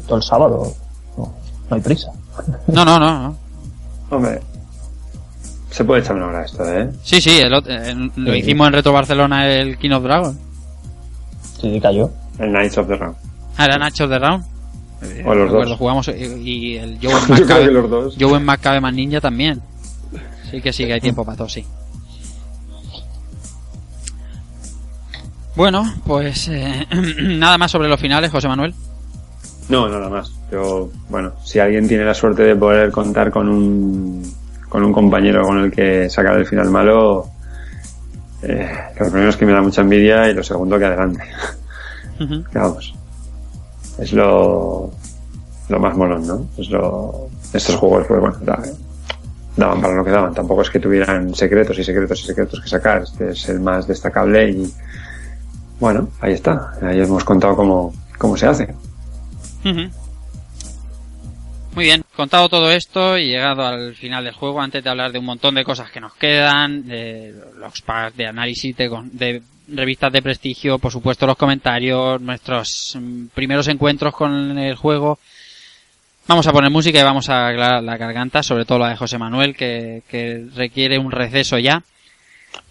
Speaker 8: Todo el sábado, no, no hay prisa.
Speaker 1: No, no, no, no.
Speaker 2: Hombre, se puede echar una hora esto, ¿eh?
Speaker 1: Sí, sí, el en- lo
Speaker 8: Sí.
Speaker 1: hicimos en Retro Barcelona el King of Dragon.
Speaker 8: Sí, sí, cayó.
Speaker 2: El Knights of the Round.
Speaker 1: Ah, era Nacho de Round.
Speaker 2: O los
Speaker 1: Recuerdo,
Speaker 2: dos.
Speaker 1: jugamos y, y el Joe
Speaker 2: Yo creo que
Speaker 1: Macabe,
Speaker 2: los dos.
Speaker 1: Joe Macabe más Ninja también. Que sí que hay tiempo para todo, sí. Bueno, pues eh, nada más sobre los finales, José Manuel.
Speaker 2: No, nada más. Yo, bueno, si alguien tiene la suerte de poder contar con un, con un compañero con el que sacar el final malo, eh, lo primero es que me da mucha envidia y lo segundo que adelante. Vamos. Es lo, lo más molón, ¿no? Es lo, estos juegos, pues bueno, da- daban para lo que daban. Tampoco es que tuvieran secretos y secretos y secretos que sacar. Este es el más destacable y, bueno, ahí está. Ahí hemos contado cómo, cómo se hace.
Speaker 1: Ujú. Muy bien, contado todo esto y llegado al final del juego, antes de hablar de un montón de cosas que nos quedan, de los packs de análisis, de, de revistas de prestigio, por supuesto los comentarios, nuestros mm, primeros encuentros con el juego, vamos a poner música y vamos a aclarar la garganta, sobre todo la de José Manuel, que, que requiere un receso ya.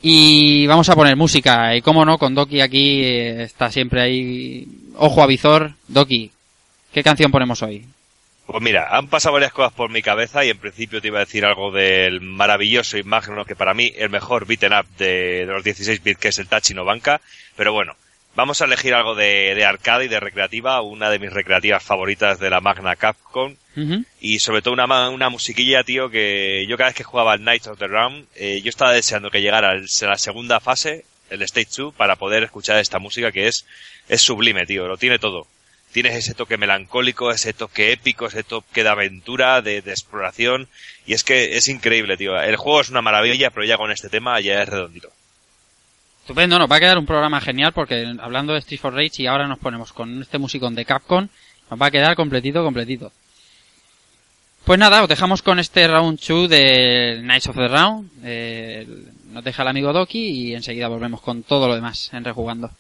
Speaker 1: Y vamos a poner música, y como no, con Doki aquí eh, está siempre ahí, ojo a visor. Doki, ¿qué canción ponemos hoy?
Speaker 6: Pues mira, han pasado varias cosas por mi cabeza y en principio te iba a decir algo del maravilloso y magno, que para mí el mejor beaten up de, de los 16 bits que es el Tachino Banca, pero bueno, vamos a elegir algo de, de arcade y de recreativa, una de mis recreativas favoritas de la Magna Capcom, y sobre todo una, una musiquilla, tío, que yo cada vez que jugaba al Knights of the Round, eh, yo estaba deseando que llegara el- la segunda fase, el Stage 2, para poder escuchar esta música que es, es sublime, tío, lo tiene todo. Tienes ese toque melancólico, ese toque épico, ese toque de aventura, de, de exploración, y es que es increíble, tío. El juego es una maravilla, pero ya con este tema ya es redondito.
Speaker 1: Estupendo, nos va a quedar un programa genial porque hablando de Street for Rage y ahora nos ponemos con este musicón de Capcom, nos va a quedar completito, completito. Pues nada, os dejamos con este round 2 de Knights of the Round. Eh, nos deja el amigo Doki y enseguida volvemos con todo lo demás en Rejugando.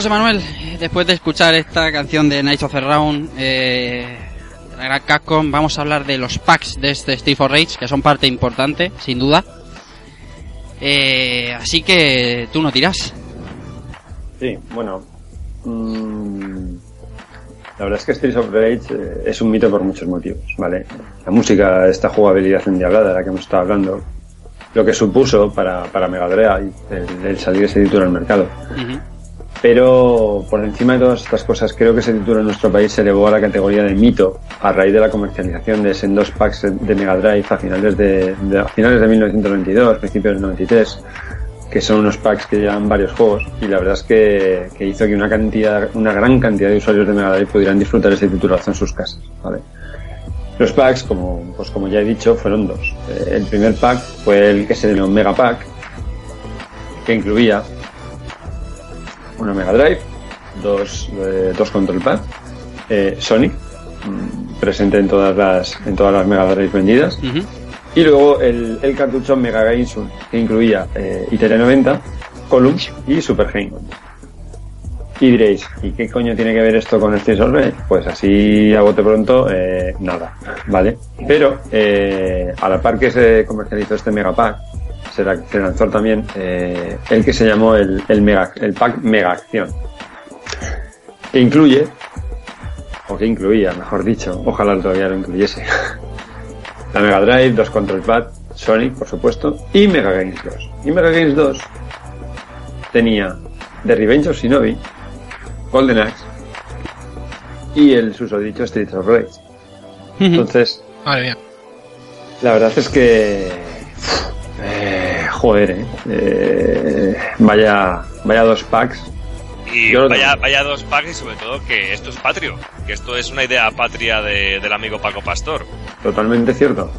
Speaker 1: José Manuel, después de escuchar esta canción de Night of the Round, eh, la gran Capcom, vamos a hablar de los packs de este Street for Rage, que son parte importante, sin duda. Eh, así que tú no tiras.
Speaker 2: Sí, bueno. mm, la verdad es que Streets of Rage eh, es un mito por muchos motivos, ¿vale? La música, esta jugabilidad endiablada de la que hemos estado hablando, lo que supuso para, para Mega Drive el, el salir ese título al mercado. Pero por encima de todas estas cosas, creo que ese título en nuestro país se elevó a la categoría de mito a raíz de la comercialización de en dos packs de Mega Drive a finales de, de- a finales de 1992, principios del 93, que son unos packs que llevan varios juegos y la verdad es que, que hizo que una cantidad, una gran cantidad de usuarios de Mega Drive pudieran disfrutar ese titulazo en sus casas. Los packs, como, pues como ya he dicho, fueron dos. Eh, el primer pack fue el que se denominó Mega Pack, que incluía una Mega Drive, dos, eh, dos Control Pad, eh, Sonic, mm, presente en todas las, en todas las Mega Drive vendidas, y luego el, el cartucho Mega Games 1, que incluía eh, ITR-90, Column y Super Game. Y diréis, ¿y qué coño tiene que ver esto con of Rage? Pues así a bote pronto, eh, nada, ¿vale? Pero eh, a la par que se comercializó este Mega Pack, se, la- se lanzó también eh, el que se llamó el, el, Mega, el Pack Mega Acción, que incluye, o que incluía, mejor dicho, ojalá todavía lo incluyese, la Mega Drive, dos Control Pad, Sonic, por supuesto, y Mega Games 2. Y Mega Games 2 tenía The Revenge of Shinobi, Golden Axe y el susodicho Streets of Rage. Entonces,
Speaker 5: Madre mía.
Speaker 2: la verdad es que. eh, joder, eh. Eh, vaya, vaya dos packs.
Speaker 6: Y vaya,
Speaker 2: tengo.
Speaker 6: vaya dos packs y sobre todo que esto es patrio, que esto es una idea patria de- del amigo Paco Pastor,
Speaker 2: Totalmente cierto.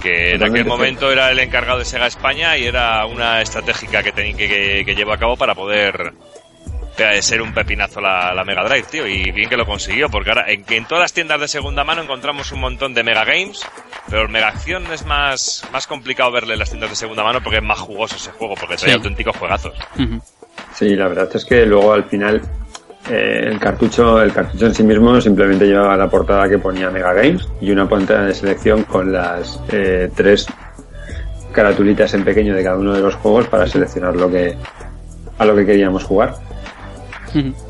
Speaker 6: que en aquel
Speaker 2: cierto.
Speaker 6: momento era el encargado de Sega España y era una estratégica que, que, que, que llevó a cabo para poder eh, ser un pepinazo la, la Mega Drive, tío, y bien que lo consiguió, porque ahora en, que en todas las tiendas de segunda mano encontramos un montón de Mega Games, pero el Mega Acción es más, más complicado verle en las tiendas de segunda mano porque es más jugoso ese juego, porque trae
Speaker 2: Sí.
Speaker 6: auténticos juegazos.
Speaker 2: Sí, la verdad es que luego al final eh, el cartucho el cartucho en sí mismo simplemente llevaba la portada que ponía Mega Games y una pantalla de selección con las eh, tres caratulitas en pequeño de cada uno de los juegos para seleccionar lo que a lo que queríamos jugar.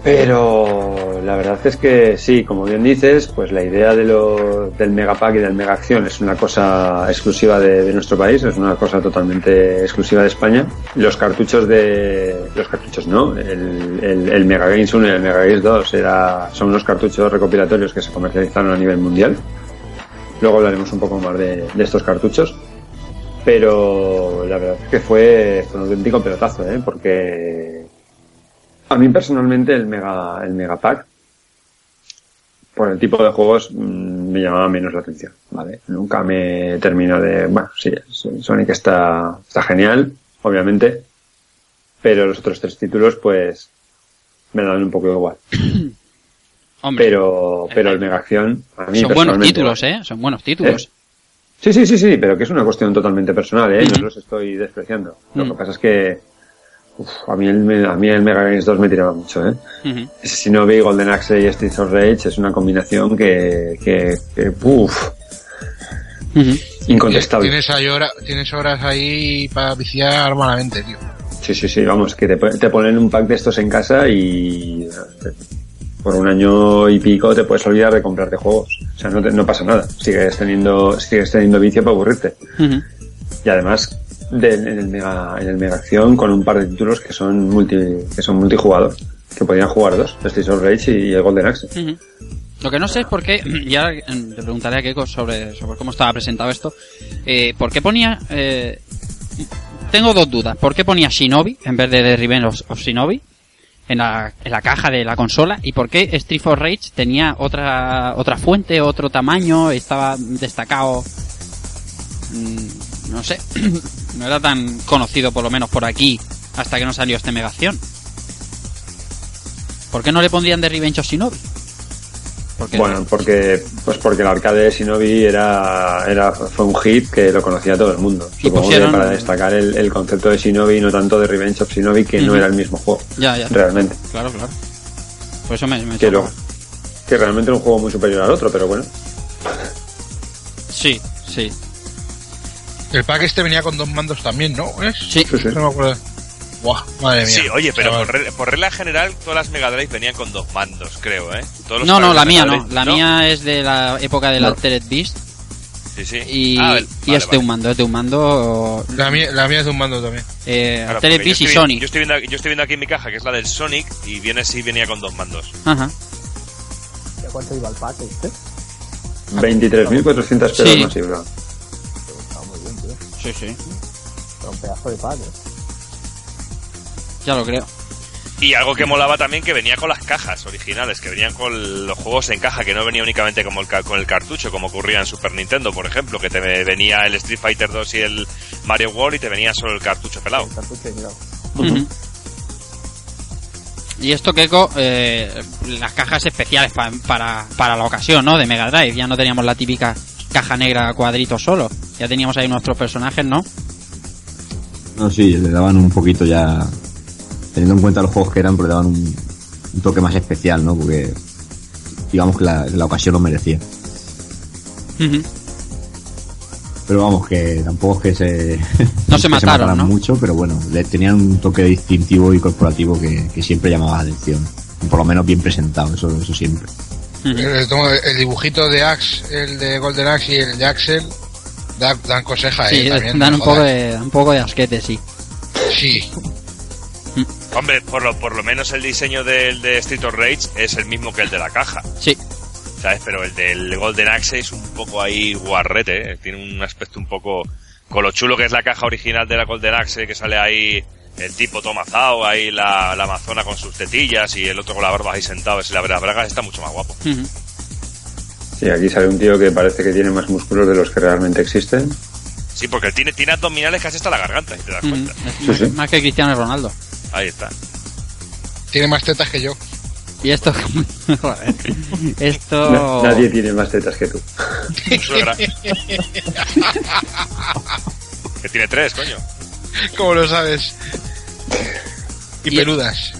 Speaker 2: Pero la verdad es que sí, como bien dices, pues la idea de lo, del Mega Pack y del Mega Acción es una cosa exclusiva de, nuestro país, es una cosa totalmente exclusiva de España. Los cartuchos de. Los cartuchos no, el, el, Mega Games 1 y el Mega Games 2 era, son unos cartuchos recopilatorios que se comercializaron a nivel mundial. Luego hablaremos un poco más de, de estos cartuchos. Pero la verdad es que fue, fue un auténtico pelotazo, ¿eh? porque a mí personalmente el Mega, el Mega Pack, por el tipo de juegos, mm, me llamaba menos la atención, ¿vale? Nunca me terminó de, bueno, sí, Sonic está, está genial, obviamente, pero los otros tres títulos, pues, me dan un poco igual.
Speaker 1: Hombre,
Speaker 2: Pero, pero el Mega Acción, a mí
Speaker 1: son buenos títulos, ¿eh? Son buenos títulos.
Speaker 2: Sí, sí, sí, sí, pero que es una cuestión totalmente personal, ¿eh? No los estoy despreciando. Lo
Speaker 1: Mm.
Speaker 2: que pasa es que uf, a, mí el, a mí el Mega Games 2 me tiraba mucho, ¿eh? Si no vi Golden Axe y Streets of Rage es una combinación que, que, que uf, incontestable.
Speaker 5: Tienes, ahí hora- tienes horas ahí para viciar malamente, tío.
Speaker 2: Sí, sí, sí, vamos, que te, te ponen un pack de estos en casa y por un año y pico te puedes olvidar de comprarte juegos. O sea, no, te- no pasa nada. Sigues teniendo, sigues teniendo vicio para aburrirte. Y además, de- en el Mega, en el Mega Acción con un par de títulos que son multi, que son multijugador. Que podían jugar dos, el Streets of Rage y el Golden Axe.
Speaker 1: Lo que no sé es por qué, ya le preguntaré a Keiko sobre, sobre cómo estaba presentado esto, eh, ¿por qué ponía... eh, tengo dos dudas. ¿Por qué ponía Shinobi en vez de The Revenge of, of Shinobi en la, en la caja de la consola? ¿Y por qué Street for Rage tenía otra, otra fuente, otro tamaño, estaba destacado? Mm, no sé. no era tan conocido por lo menos por aquí hasta que no salió este Mega Acción. ¿Por qué no le pondrían The Revenge of Shinobi? Porque
Speaker 2: Bueno, porque pues porque el arcade de Shinobi era, era fue un hit que lo conocía todo el mundo.
Speaker 1: Y
Speaker 2: Supongo
Speaker 1: pusieron-
Speaker 2: que para destacar el, el concepto de Shinobi, no tanto de Revenge of Shinobi, que no era el mismo juego,
Speaker 1: ya, ya.
Speaker 2: realmente.
Speaker 1: Claro, claro. Por eso me, me
Speaker 2: Que, lo, que realmente era un juego muy superior al otro, pero bueno.
Speaker 1: Sí, sí.
Speaker 5: El pack este venía con dos mandos también, ¿no? ¿Es?
Speaker 1: Sí.
Speaker 2: Sí, sí.
Speaker 5: No me acuerdo. Buah, madre mía.
Speaker 6: Sí, oye, pero por, re- por regla general todas las Mega Drive venían con dos mandos, creo, ¿eh? Todos los
Speaker 1: No, no, la mía no. La mía es de la época del
Speaker 2: No.
Speaker 1: Altered Beast
Speaker 6: Sí, sí.
Speaker 1: y,
Speaker 6: Ah,
Speaker 1: y
Speaker 6: vale,
Speaker 1: es de
Speaker 6: vale.
Speaker 1: un mando, es de un mando.
Speaker 5: La mía, la mía es de un mando también.
Speaker 1: Eh,
Speaker 6: Claro,
Speaker 1: y Sony.
Speaker 6: Yo estoy, viendo, yo estoy viendo aquí en mi caja que es la del Sonic y viene sí venía con dos mandos.
Speaker 1: Ajá.
Speaker 8: ¿A cuánto iba el pack este?
Speaker 2: 23.400 pesos
Speaker 1: Sí.
Speaker 2: más
Speaker 1: Sí, sí.
Speaker 8: Pero un pedazo de pack, ¿eh?
Speaker 1: Ya lo creo.
Speaker 6: Y algo que molaba también que venía con las cajas originales, que venían con los juegos en caja, que no venía únicamente como el ca- con el cartucho, como ocurría en Super Nintendo, por ejemplo, que te venía el Street Fighter 2 y el Mario World y te venía solo el cartucho pelado.
Speaker 8: El cartucho.
Speaker 1: Ujú. Y esto, Keiko, eh, las cajas especiales pa- para, para la ocasión, ¿no? De Mega Drive. Ya no teníamos la típica caja negra cuadrito solo. Ya teníamos ahí nuestros personajes, ¿no?
Speaker 3: No, sí, le daban un poquito ya. Teniendo en cuenta los juegos que eran, pero le daban un, un toque más especial, ¿no? Porque. Digamos que la, la ocasión lo merecía. Pero vamos, que tampoco es que se.
Speaker 1: No se mataron, ¿no?
Speaker 3: mucho, pero bueno, le tenían un toque distintivo y corporativo que, que siempre llamaba la atención. Por lo menos bien presentado, eso, eso siempre.
Speaker 5: El, dibujito de Axe, el de Golden Axe y el de Axel, da- dan conseja,
Speaker 1: Sí,
Speaker 5: eh, también.
Speaker 1: dan un poco, de, un poco de asquete, sí.
Speaker 5: Sí,
Speaker 6: Hombre, por lo, por lo menos el diseño del de Street of Rage es el mismo que el de la caja,
Speaker 1: Sí.
Speaker 6: ¿sabes? Pero el del Golden Axe es un poco ahí guarrete, ¿eh? tiene un aspecto un poco... Con lo chulo que es la caja original de la Golden Axe, que sale ahí el tipo tomazao, ahí la, la amazona con sus tetillas y el otro con la barba ahí sentado, es la verdad, Bragas está mucho más guapo.
Speaker 2: Sí, aquí sale un tío que parece que tiene más músculos de los que realmente existen.
Speaker 6: Sí, porque tiene, tiene abdominales casi hasta la garganta, si te das cuenta.
Speaker 1: Es
Speaker 2: Sí,
Speaker 1: más,
Speaker 2: sí.
Speaker 1: más que Cristiano Ronaldo.
Speaker 6: Ahí está.
Speaker 5: tiene más tetas que yo.
Speaker 1: Y esto... Esto...
Speaker 2: Nadie tiene más tetas que tú.
Speaker 6: Que tiene tres, coño.
Speaker 5: ¿Cómo lo sabes? Y,
Speaker 1: Y-
Speaker 5: peludas.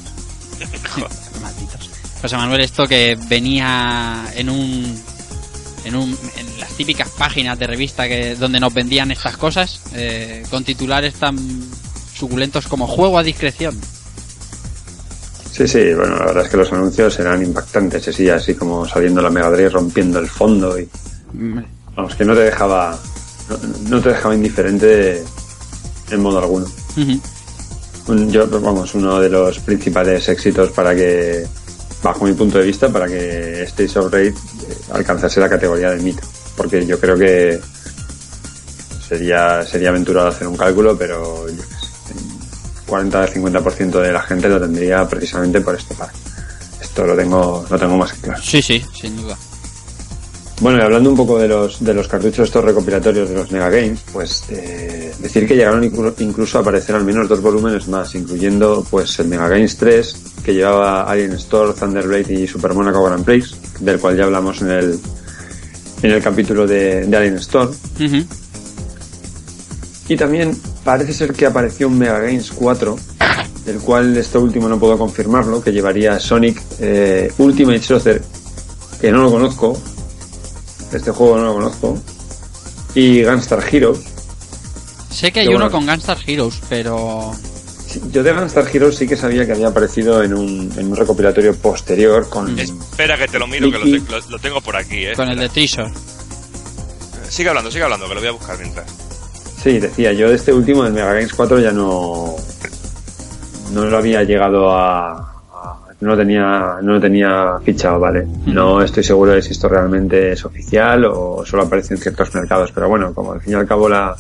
Speaker 1: Malditos. José Manuel, esto que venía en un, en un, en las típicas páginas de revista que donde nos vendían estas cosas, eh, con titulares tan suculentos como juego a discreción.
Speaker 2: Sí, sí, bueno, la verdad es que los anuncios eran impactantes, así, así como saliendo la Mega Drive rompiendo el fondo y vamos, que no te dejaba no, no te dejaba indiferente en modo alguno.
Speaker 1: ujú.
Speaker 2: Un- yo, vamos, uno de los principales éxitos para que, bajo mi punto de vista, para que States of Rage eh, alcanzase la categoría de mito. Porque yo creo que sería, sería aventurado hacer un cálculo, pero yo qué sé, el 40-50% de la gente lo tendría precisamente por este par. Esto lo tengo, lo tengo más que claro.
Speaker 1: Sí, sí, sin duda.
Speaker 2: Bueno, y hablando un poco de los, de los cartuchos estos recopilatorios de los Mega Games, pues eh, decir que llegaron inclu- incluso a aparecer al menos dos volúmenes más, incluyendo pues el Mega Games 3, que llevaba Alien Store, Thunderblade y Super Monaco Grand Prix, del cual ya hablamos en el, en el capítulo de, de Alien Store. Y también parece ser que apareció un Mega Games 4, del cual esto último no puedo confirmarlo, que llevaría Sonic eh, Ultimate Sorcerer, que no lo conozco, este juego no lo conozco, y Gunstar Heroes.
Speaker 1: Sé que hay uno
Speaker 2: bueno.
Speaker 1: con Gunstar Heroes, pero...
Speaker 2: Yo de Gunstar Heroes sí que sabía que había aparecido en un, en un recopilatorio posterior con...
Speaker 6: Espera que te lo miro, que lo, te- lo- lo tengo por aquí, eh.
Speaker 1: Con el de Treasure.
Speaker 6: Sigue hablando, sigue hablando, que lo voy a buscar mientras.
Speaker 2: Sí, decía, yo de este último, del Mega Games 4, ya no... No lo había llegado a... no lo tenía, no lo tenía fichado, ¿vale? No estoy seguro de si esto realmente es oficial o solo aparece en ciertos mercados, pero bueno, como al fin y al cabo la,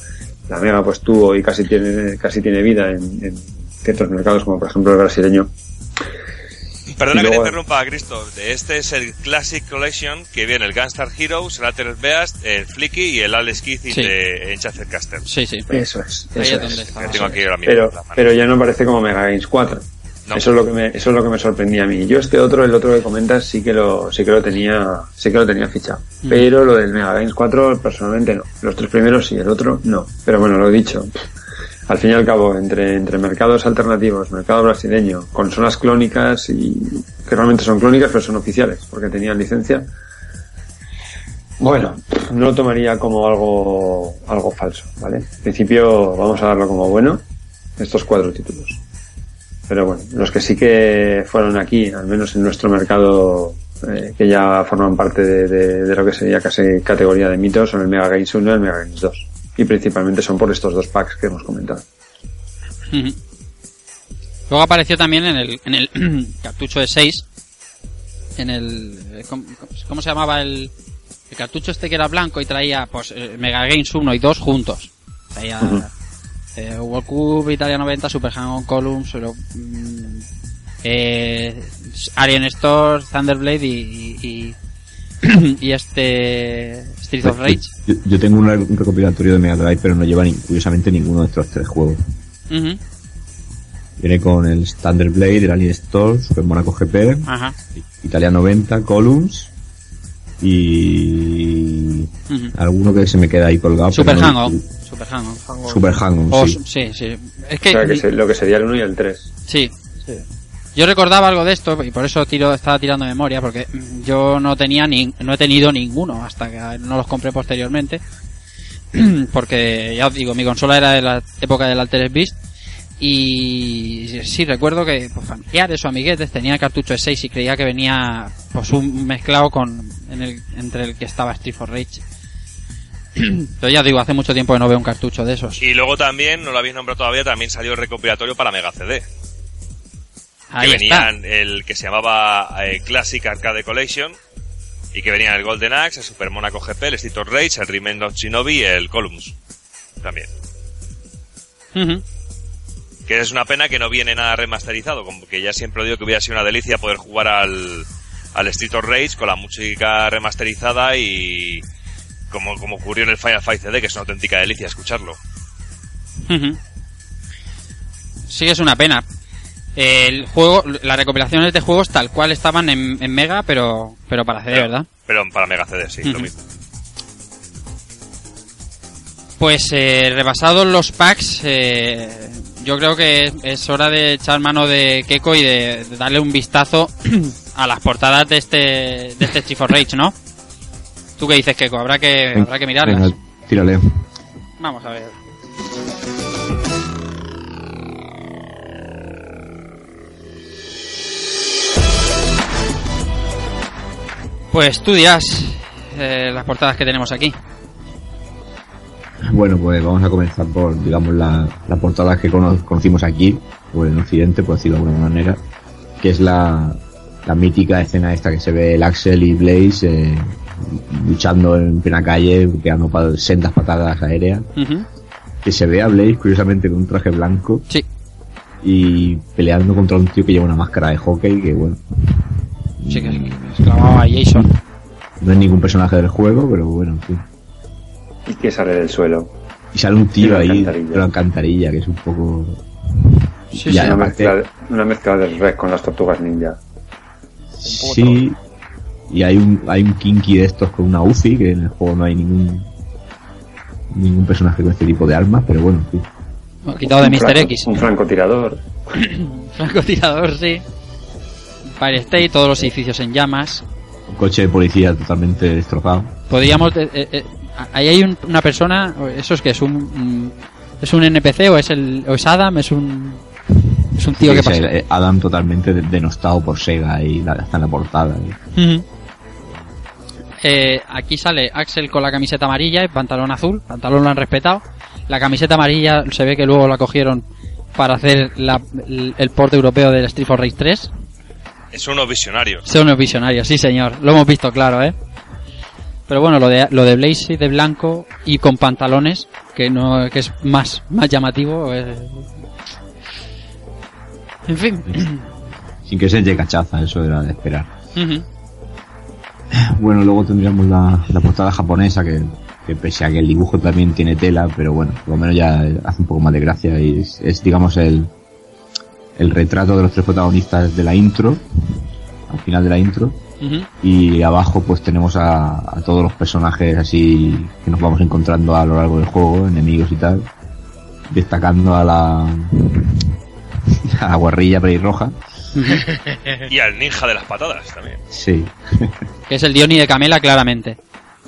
Speaker 2: la Mega pues tuvo y casi tiene, casi tiene vida en, en ciertos mercados, como por ejemplo el brasileño.
Speaker 6: Perdona
Speaker 2: Y
Speaker 6: que te
Speaker 2: luego-
Speaker 6: interrumpa, Cristo. De Este es el Classic Collection que viene el Gunstar Heroes, el Altered Beast, el Flicky y el Alex Keith
Speaker 1: Sí.
Speaker 6: de Enchanted Castle.
Speaker 1: Sí, sí.
Speaker 2: Eso es,
Speaker 1: Ahí
Speaker 2: eso
Speaker 1: es donde
Speaker 2: es.
Speaker 1: estaba.
Speaker 6: Que tengo aquí ahora mismo.
Speaker 2: Pero, pero ya no aparece como Mega Games 4.
Speaker 6: No.
Speaker 2: Eso es lo que me, eso es lo que me sorprendía a mí. Yo este otro, el otro que comentas, sí que lo, sí que lo tenía, sí que lo tenía fichado.
Speaker 1: Mm.
Speaker 2: Pero lo del Mega Games 4 personalmente no. Los tres primeros sí, el otro no. Pero bueno, lo he dicho. Al fin y al cabo, entre, entre mercados alternativos, mercado brasileño, consolas clónicas y que realmente son clónicas pero son oficiales porque tenían licencia. Bueno, no lo tomaría como algo, algo falso, ¿vale? En principio vamos a darlo como bueno, estos cuatro títulos. Pero bueno, los que sí que fueron aquí, al menos en nuestro mercado, eh, que ya forman parte de, de- de lo que sería casi categoría de mitos, son el Mega Games 1 y el Mega Games 2. Y principalmente son por estos dos packs que hemos comentado.
Speaker 1: Luego apareció también en el, en el cartucho de 6. En el. eh, ¿cómo, cómo se llamaba el, el cartucho este que era blanco y traía pues eh, Mega Games 1 y 2 juntos? Traía. Eh, World Cup, Italia 90, Super Hang-On Columns, pero, mm, eh, Alien Store, Thunderblade y, y, y- y este Street of Rage.
Speaker 3: Yo, yo tengo un, re- un recopilatorio de Mega Drive, pero no lleva ni- curiosamente ninguno de estos tres juegos. Viene con el Standard Blade, el Alien Store, Super Monaco GP,
Speaker 1: Ajá.
Speaker 3: Italia 90, Columns y alguno que se me queda ahí colgado.
Speaker 1: Super
Speaker 3: no-
Speaker 1: Hang-On. Super Hang-On.
Speaker 3: Super Hang-On,
Speaker 1: O-
Speaker 3: sí.
Speaker 1: sí, sí. Es
Speaker 2: O
Speaker 1: que,
Speaker 2: sea, que se- lo que sería el 1 y el 3.
Speaker 1: sí. Yo recordaba algo de esto y por eso tiro, estaba tirando memoria porque yo no tenía ni, no he tenido ninguno hasta que no los compré posteriormente. porque ya os digo, mi consola era de la época del Altered Beast y sí recuerdo que pues, familiares o amiguetes tenían cartucho de 6 y creía que venía pues un mezclado con en el, entre el que estaba Street for Rage. Pero ya digo, hace mucho tiempo que no veo un cartucho de esos.
Speaker 6: Y luego también, no lo habéis nombrado todavía, también salió el recopilatorio para Mega CD.
Speaker 1: Ahí
Speaker 6: que
Speaker 1: está.
Speaker 6: venían el que se llamaba eh, Classic Arcade Collection y que venían el Golden Axe, el Super Monaco GP, el Street of Rage, el Remain of Shinobi y el Columns. También. Que es una pena que no viene nada remasterizado, como que ya siempre digo que hubiera sido una delicia poder jugar al, al Street of Rage con la música remasterizada y como, como ocurrió en el Final Fight CD, que es una auténtica delicia escucharlo.
Speaker 1: Sí, es una pena. El juego, las recopilaciones de juegos tal cual estaban en, en Mega, pero, pero para CD, ¿verdad?
Speaker 6: Pero para Mega CD, sí, lo mismo.
Speaker 1: Pues eh, rebasados los packs, eh, yo creo que es, es hora de echar mano de Keiko y de, de darle un vistazo a las portadas de este, de este Street for Rage, ¿no? ¿Tú qué dices, Keiko? Habrá que, habrá que mirarlas.
Speaker 3: Venga, tírale.
Speaker 1: Vamos a ver. Pues tú dirás eh, las portadas que tenemos aquí.
Speaker 3: Bueno, pues vamos a comenzar por, digamos, la, la portada que cono- conocimos aquí, o en Occidente, por decirlo de alguna manera, que es la, la mítica escena esta que se ve el Axel y Blaze eh, luchando en plena calle, pegando pa- sendas patadas aéreas, que se ve a Blaze curiosamente con un traje blanco
Speaker 1: Sí.
Speaker 3: y peleando contra un tío que lleva una máscara de hockey, que bueno,
Speaker 1: Sí, que es clavado a Jason.
Speaker 3: no es ningún personaje del juego, pero bueno, en fin.
Speaker 2: Y que sale del suelo.
Speaker 3: Y sale un tío ahí, de una alcantarilla, que es un poco...
Speaker 1: Sí,
Speaker 3: Y
Speaker 1: sí.
Speaker 2: Una mezcla, una mezcla del Rec con las tortugas ninja.
Speaker 3: Sí, y hay un, hay un Kinky de estos con una UCI, que en el juego no hay ningún ningún personaje con este tipo de armas, pero bueno, sí.
Speaker 1: Quitado de Mr. X.
Speaker 2: Un francotirador.
Speaker 1: Francotirador, sí. Fire State, todos los edificios en llamas.
Speaker 3: Un coche de policía totalmente destrozado.
Speaker 1: Podríamos. de- eh, eh, ahí hay un- una persona. ¿Eso es que es un. un- ¿Es un NPC o es, el, o es Adam? ¿Es un. Es un tío
Speaker 3: Sí,
Speaker 1: que pasa?
Speaker 3: eh, Adam totalmente de- denostado por Sega y la, está en la portada. y-.
Speaker 1: Eh, aquí sale Axel con la camiseta amarilla y pantalón azul. Pantalón lo han respetado. La camiseta amarilla se ve que luego la cogieron para hacer la- el, el port europeo del Street for Rage 3.
Speaker 6: Son unos visionarios.
Speaker 1: Son unos visionarios, sí señor. Lo hemos visto claro, ¿eh? Pero bueno, lo de, lo de Blaze de blanco y con pantalones, que no que es más, más llamativo. eh. En fin.
Speaker 3: Sin que se llegue cachaza, eso era de esperar.
Speaker 1: Ujú.
Speaker 3: Bueno, luego tendríamos la, la portada japonesa, que, que pese a que el dibujo también tiene tela, pero bueno, por lo menos ya hace un poco más de gracia y es, es, digamos, el, el retrato de los tres protagonistas de la intro, al final de la intro, y abajo pues tenemos a, a todos los personajes así que nos vamos encontrando a lo largo del juego, enemigos y tal, destacando a la, a la guarrilla pelirroja,
Speaker 6: Y al ninja de las patadas también.
Speaker 3: sí,
Speaker 1: Que es el Diony de Camela, claramente.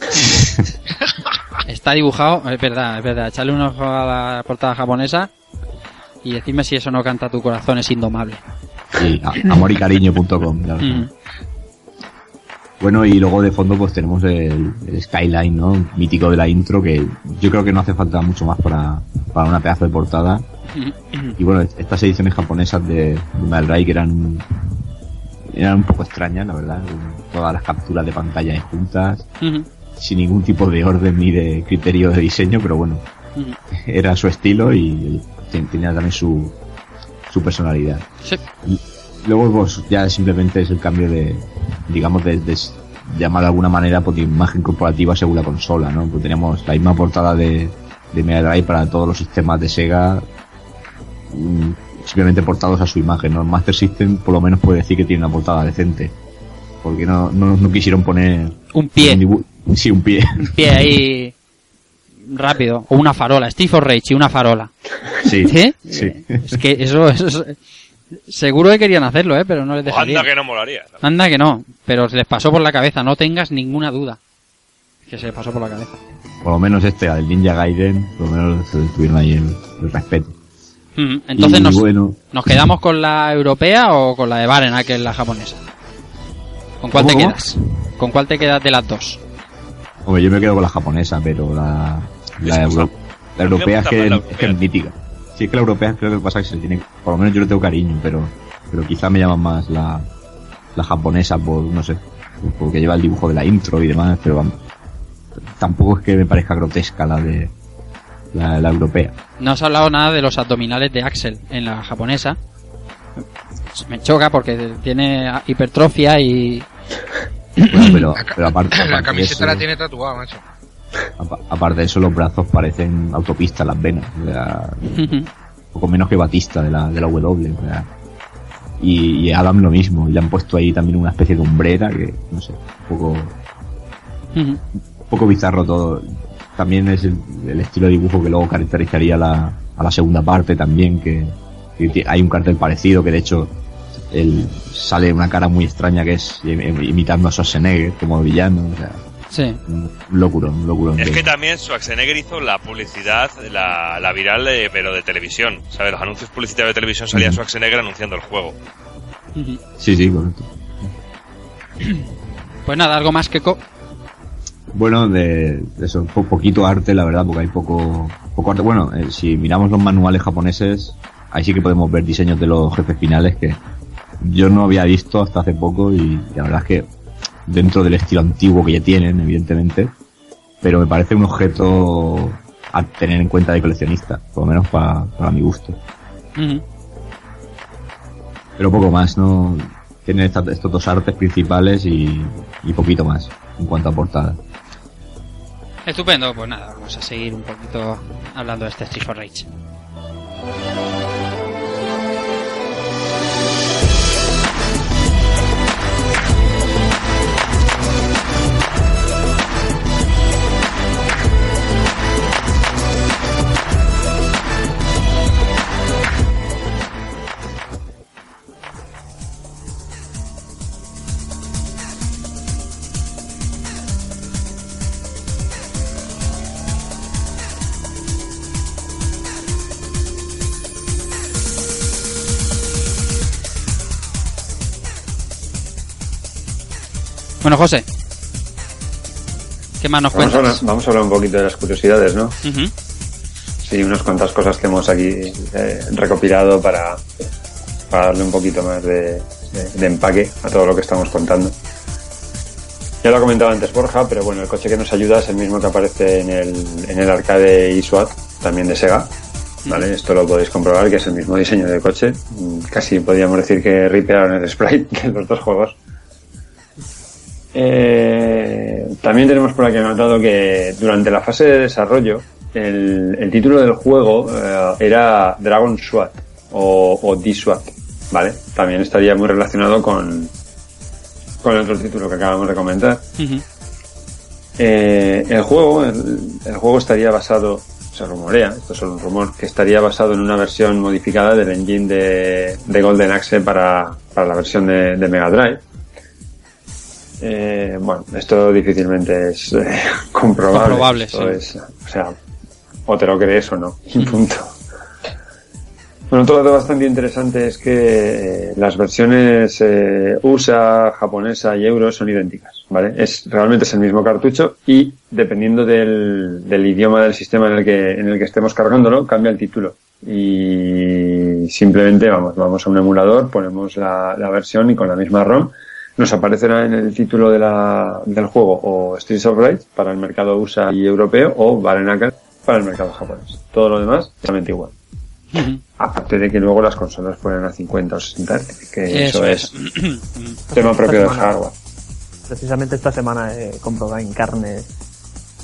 Speaker 1: Está dibujado, es verdad, es verdad. Echarle un ojo a la portada japonesa y decirme si eso no canta tu corazón es indomable.
Speaker 3: y a- amoricariño.com.
Speaker 1: Mm.
Speaker 3: Bueno, y luego de fondo pues tenemos el, skyline, ¿no? Mítico de la intro, que yo creo que no hace falta mucho más para, para una pedazo de portada. Y bueno, estas ediciones japonesas de, de que eran, eran un poco extrañas, la verdad. Todas las capturas de pantalla juntas, sin ningún tipo de orden ni de criterio de diseño, pero bueno, era su estilo y ten- tenía también su, su personalidad.
Speaker 1: Sí.
Speaker 3: Luego pues ya simplemente es el cambio de, digamos, de, de llamar de alguna manera pues, de imagen corporativa según la consola, ¿no? Pues tenemos la misma portada de, de Mega Drive para todos los sistemas de Sega, mm, simplemente portados a su imagen, ¿no? El Master System por lo menos puede decir que tiene una portada decente, porque no, no, no quisieron poner
Speaker 1: Un pie.
Speaker 3: sí, un pie.
Speaker 1: Un pie ahí rápido. O una farola. Steve for Rage y una farola.
Speaker 3: Sí,
Speaker 1: ¿Sí?
Speaker 3: sí.
Speaker 1: Es que eso, eso es- Seguro que querían hacerlo, ¿eh? Pero no les dejarían.
Speaker 6: Anda que no molaría.
Speaker 1: Anda que no. Pero se les pasó por la cabeza. No tengas ninguna duda. Que se les pasó por la cabeza.
Speaker 3: Por lo menos este, el Ninja Gaiden, por lo menos se tuvieron ahí el, el respeto.
Speaker 1: Mm, Entonces
Speaker 3: Y
Speaker 1: nos,
Speaker 3: bueno,
Speaker 1: ¿nos quedamos con la europea o con la de Barena, que es la japonesa? ¿Con cuál
Speaker 3: ¿Cómo,
Speaker 1: te quedas? ¿Con cuál te quedas de las dos?
Speaker 3: Hombre, yo me quedo con la japonesa, pero la, la, euro- europea es que, es que es mítica. Sí, es que la europea creo que pasa que se le tiene, por lo menos yo le tengo cariño, pero, pero quizá me llama más la, la japonesa por, no sé, porque lleva el dibujo de la intro y demás, pero vamos, tampoco es que me parezca grotesca la de, la, la europea.
Speaker 1: No has hablado nada de los abdominales de Axel en la japonesa. Me choca porque tiene hipertrofia y...
Speaker 3: Bueno, pero, aparte,
Speaker 5: la
Speaker 3: aparte
Speaker 5: camiseta
Speaker 3: eso-
Speaker 5: la tiene tatuada, macho.
Speaker 3: Apa- aparte de eso los brazos parecen autopistas las venas, o sea, poco menos que Batista de la, de la W. y, y Adam lo mismo, y le han puesto ahí también una especie de hombrera que, no sé, un poco, un poco bizarro todo. También es el, el estilo de dibujo que luego caracterizaría la, a la segunda parte también, que, hay un cartel parecido que de hecho el, sale una cara muy extraña que es im- imitando a Schwarzenegger como villano, o sea,
Speaker 1: Sí.
Speaker 3: un locuro, un locuro.
Speaker 6: Es que también Schwarzenegger hizo la publicidad, la, la viral, eh, pero de televisión. ¿Sabes? Los anuncios publicitarios de televisión salía
Speaker 3: Ujú.
Speaker 6: Schwarzenegger anunciando el juego.
Speaker 3: Sí, sí, correcto.
Speaker 1: Pues nada, algo más que... co-
Speaker 3: Bueno, de, de eso, po- poquito arte, la verdad, porque hay poco, poco arte. Bueno, eh, si miramos los manuales japoneses, ahí sí que podemos ver diseños de los jefes finales que yo no había visto hasta hace poco y la verdad es que dentro del estilo antiguo que ya tienen, evidentemente, pero me parece un objeto a tener en cuenta de coleccionista, por lo menos para, para mi gusto. Pero poco más, ¿no? Tienen esta- estos dos artes principales y, y poquito más en cuanto a portada.
Speaker 1: Estupendo, pues nada, vamos a seguir un poquito hablando de este Street for Rage. Bueno, José. ¿Qué más nos
Speaker 2: Vamos a,
Speaker 1: cuentas?
Speaker 2: vamos a hablar un poquito de las curiosidades, ¿no? Sí, unas cuantas cosas que hemos aquí eh, recopilado para, para darle un poquito más de, de- de empaque a todo lo que estamos contando. Ya lo ha comentado antes Borja, pero bueno, el coche que nos ayuda es el mismo que aparece en el, en el arcade eSWAT, también de Sega. ¿Vale? Esto lo podéis comprobar, que es el mismo diseño de coche. Casi podríamos decir que ripearon el sprite de los dos juegos. Eh, también tenemos por aquí anotado que durante la fase de desarrollo el, el título del juego eh, era Dragon SWAT o, o D-SWAT, ¿vale? También estaría muy relacionado con, con el otro título que acabamos de comentar. Eh, el juego, el, el juego estaría basado, se rumorea, esto es solo un rumor, que estaría basado en una versión modificada del engine de, de Golden Axe para, para la versión de, de Mega Drive. Eh, bueno, esto difícilmente es eh, comprobable.
Speaker 1: Comprobable,
Speaker 2: Esto
Speaker 1: sí.
Speaker 2: es, o sea, o te lo crees o no, y punto. Bueno, otro dato bastante interesante es que eh, las versiones eh, USA, japonesa y euro son idénticas, ¿vale? Es, realmente es el mismo cartucho y dependiendo del, del idioma del sistema en el que, en el que estemos cargándolo, cambia el título. Y simplemente vamos, vamos a un emulador, ponemos la, la versión y con la misma ROM nos aparecerá en el título de la, del juego o Streets of Rage para el mercado USA y europeo o Barenacker para el mercado japonés. Todo lo demás, exactamente igual. Aparte de que luego las consolas fueran a 50 o 60 Hz, que eso,
Speaker 1: Eso
Speaker 2: es tema propio del hardware.
Speaker 8: Precisamente esta semana he comprobado en carne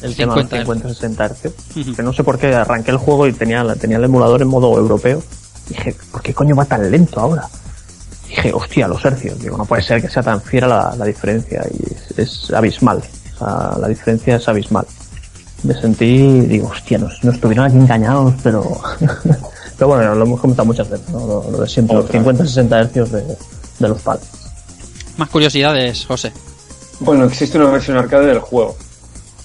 Speaker 8: el tema de
Speaker 1: 50
Speaker 8: los 50-60 Hz.
Speaker 1: Ujú.
Speaker 8: Que no sé por qué arranqué el juego y tenía, la- tenía el emulador en modo europeo. Dije, ¿por qué coño va tan lento ahora? Dije, hostia, los hercios. Digo, no puede ser que sea tan fiera la, la diferencia. Y es, es abismal. O sea, la diferencia es abismal. Me sentí, digo, hostia, nos, nos estuvieron aquí engañados, pero... pero bueno, lo hemos comentado muchas veces, ¿no? Lo, lo de siempre, los
Speaker 2: Otra.
Speaker 8: 50-60 hercios de, de los palos.
Speaker 1: Más curiosidades, José.
Speaker 2: Bueno, existe una versión arcade del juego.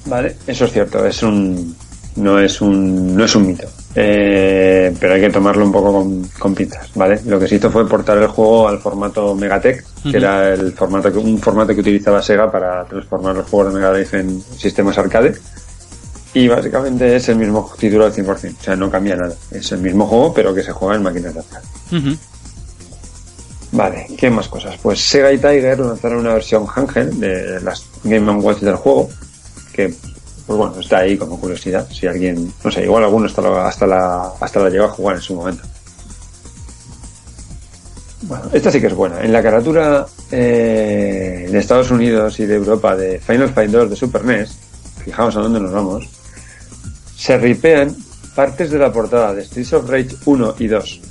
Speaker 2: Vale, eso es cierto, es un no es un no es un mito. Eh, pero hay que tomarlo un poco con, con pinzas, ¿vale? Lo que se hizo fue portar el juego al formato Megatech, que era el formato que, un formato que utilizaba Sega para transformar los juegos de Mega Drive en sistemas arcade. Y básicamente es el mismo título al 100%, o sea, no cambia nada. Es el mismo juego, pero que se juega en máquinas de arcade. Vale, ¿qué más cosas? Pues Sega y Tiger lanzaron una versión handheld de las Game Watch del juego, que, pues bueno, está ahí como curiosidad. Si alguien, no sé, igual alguno hasta la, hasta llegó a jugar en su momento. Bueno, esta sí que es buena. En la carátula eh, de Estados Unidos y de Europa de Final Fight 2 de Super NES, fijaos a dónde nos vamos, se ripean partes de la portada de Streets of Rage 1 y 2.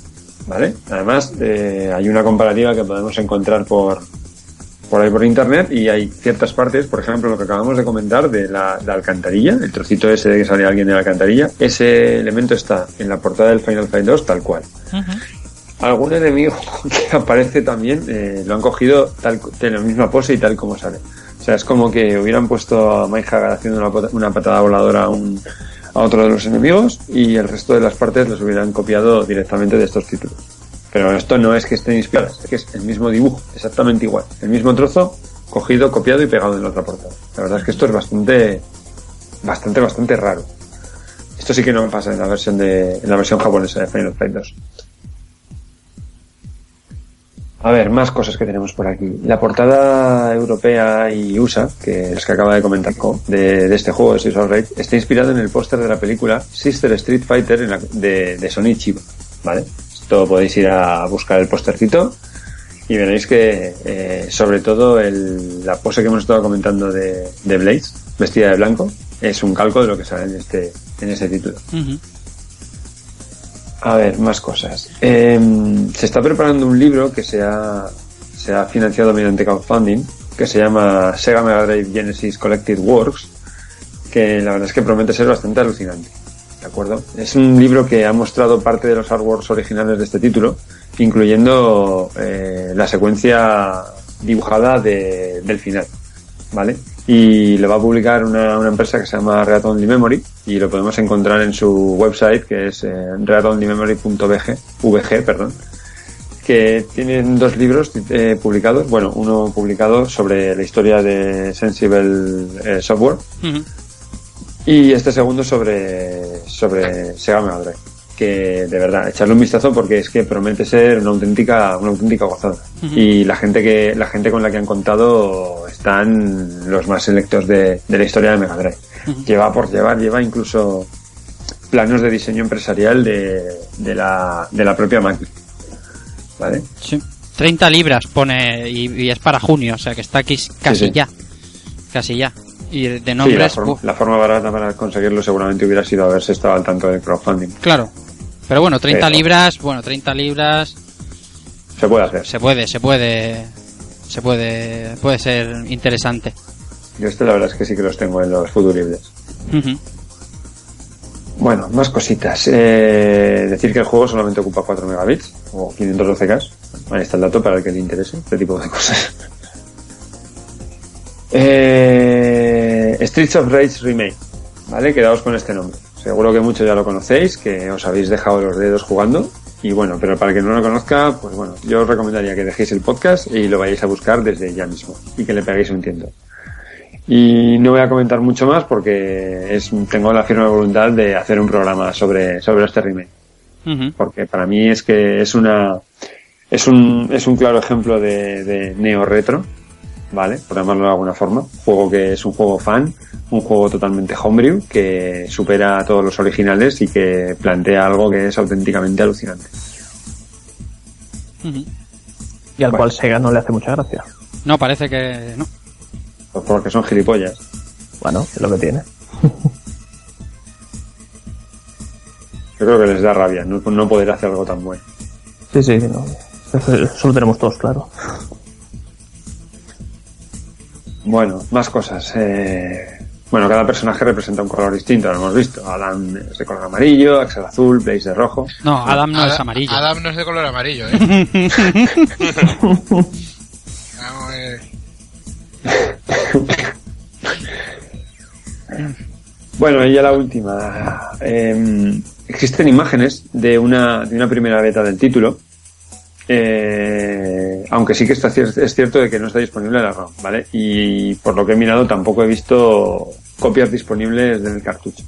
Speaker 2: ¿Vale? Además, eh, hay una comparativa que podemos encontrar por, por ahí por internet y hay ciertas partes, por ejemplo, lo que acabamos de comentar de la, la alcantarilla, el trocito ese de que sale alguien de la alcantarilla, ese elemento está en la portada del Final Fight 2 tal cual. Algún enemigo que aparece también eh, lo han cogido tal, de la misma pose y tal como sale. O sea, es como que hubieran puesto a Mike Hagar haciendo una, una patada voladora a, un, a otro de los enemigos y el resto de las partes los hubieran copiado directamente de estos títulos. Pero esto no es que estén inspiradas, es que es el mismo dibujo, exactamente igual. El mismo trozo cogido, copiado y pegado en la otra portada. La verdad es que esto es bastante, bastante, bastante raro. Esto sí que no me pasa en la versión de, en la versión japonesa de Final Fight 2. A ver, más cosas que tenemos por aquí. La portada europea y USA, que es que acaba de comentar Co, de, de este juego de Streets of Rage, está inspirado en el póster de la película Sister Street Fighter de Sony Chiba. ¿Vale? Esto podéis ir a buscar el póstercito y veréis que, eh, sobre todo, el- la pose que hemos estado comentando de, de Blaze, vestida de blanco, es un calco de lo que sale en este, en este título. A ver, más cosas. Eh, se está preparando un libro que se ha, se ha financiado mediante crowdfunding, que se llama Sega Mega Drive Genesis Collected Works, que la verdad es que promete ser bastante alucinante. ¿De acuerdo? Es un libro que ha mostrado parte de los artworks originales de este título, incluyendo eh, la secuencia dibujada de- del final. ¿Vale? Y lo va a publicar una, empresa que se llama Read Only Memory y lo podemos encontrar en su website que es eh, VG, perdón, que tienen dos libros eh, publicados, bueno, uno publicado sobre la historia de Sensible eh, Software. Y este segundo sobre, sobre Sega Mega Drive. Que de verdad, echarle un vistazo porque es que promete ser una auténtica, una auténtica gozada. Y la gente que, la gente con la que han contado están los más selectos de, de la historia de Mega Drive. Lleva por llevar, lleva incluso planos de diseño empresarial de, de la, de la propia máquina. ¿Vale?
Speaker 1: Sí. 30 libras pone y, y es para junio, o sea que está aquí casi
Speaker 2: sí.
Speaker 1: ya. Casi ya. Y de
Speaker 2: Sí, la,
Speaker 1: nombres,
Speaker 2: forma, la forma barata para conseguirlo seguramente hubiera sido haberse estado al tanto del crowdfunding.
Speaker 1: claro. Pero bueno, 30
Speaker 2: Pero-
Speaker 1: libras, bueno, 30 libras.
Speaker 2: se puede hacer.
Speaker 1: Se puede, se puede. Se puede. Puede ser interesante.
Speaker 2: Yo este la verdad es que sí que los tengo en los futuribles.
Speaker 1: Ujú.
Speaker 2: Bueno, más cositas. Eh, decir que el juego solamente ocupa 4 megabits o 512K. Ahí está el dato para el que le interese este tipo de cosas. Eh, Streets of Rage Remake. ¿Vale? Quedaos con este nombre. Seguro que muchos ya lo conocéis, que os habéis dejado los dedos jugando. Y bueno, pero para el que no lo conozca, pues bueno, yo os recomendaría que dejéis el podcast y lo vayáis a buscar desde ya mismo. Y que le peguéis un tiento. Y no voy a comentar mucho más porque es, tengo la firme voluntad de hacer un programa sobre, sobre este remake. Porque para mí es que es una, es un, es un claro ejemplo de, de neo retro, ¿vale? Por llamarlo de alguna forma. Juego que es un juego fan, un juego totalmente homebrew, que supera a todos los originales y que plantea algo que es auténticamente alucinante.
Speaker 8: Y al
Speaker 2: Bueno.
Speaker 8: cual Sega no le hace mucha gracia.
Speaker 1: No, parece que no.
Speaker 2: Pues porque son gilipollas.
Speaker 8: Bueno, es lo que tiene.
Speaker 2: Yo creo que les da rabia no, no poder hacer algo tan bueno.
Speaker 8: Sí, sí, no. Eso, eso lo tenemos todos claro.
Speaker 2: Bueno, más cosas. Eh, bueno, cada personaje representa un color distinto, lo hemos visto. Adam es de color amarillo, Axel azul, Blaze de rojo.
Speaker 1: No, Adam no
Speaker 5: Adam-
Speaker 1: es amarillo.
Speaker 5: Adam no es de color amarillo, ¿eh? Eh,
Speaker 2: Bueno, y ya la última. Eh, existen imágenes de una, de una primera beta del título. Eh, aunque sí que está, es cierto de que no está disponible la ROM, ¿vale? Y por lo que he mirado tampoco he visto copias disponibles del cartucho.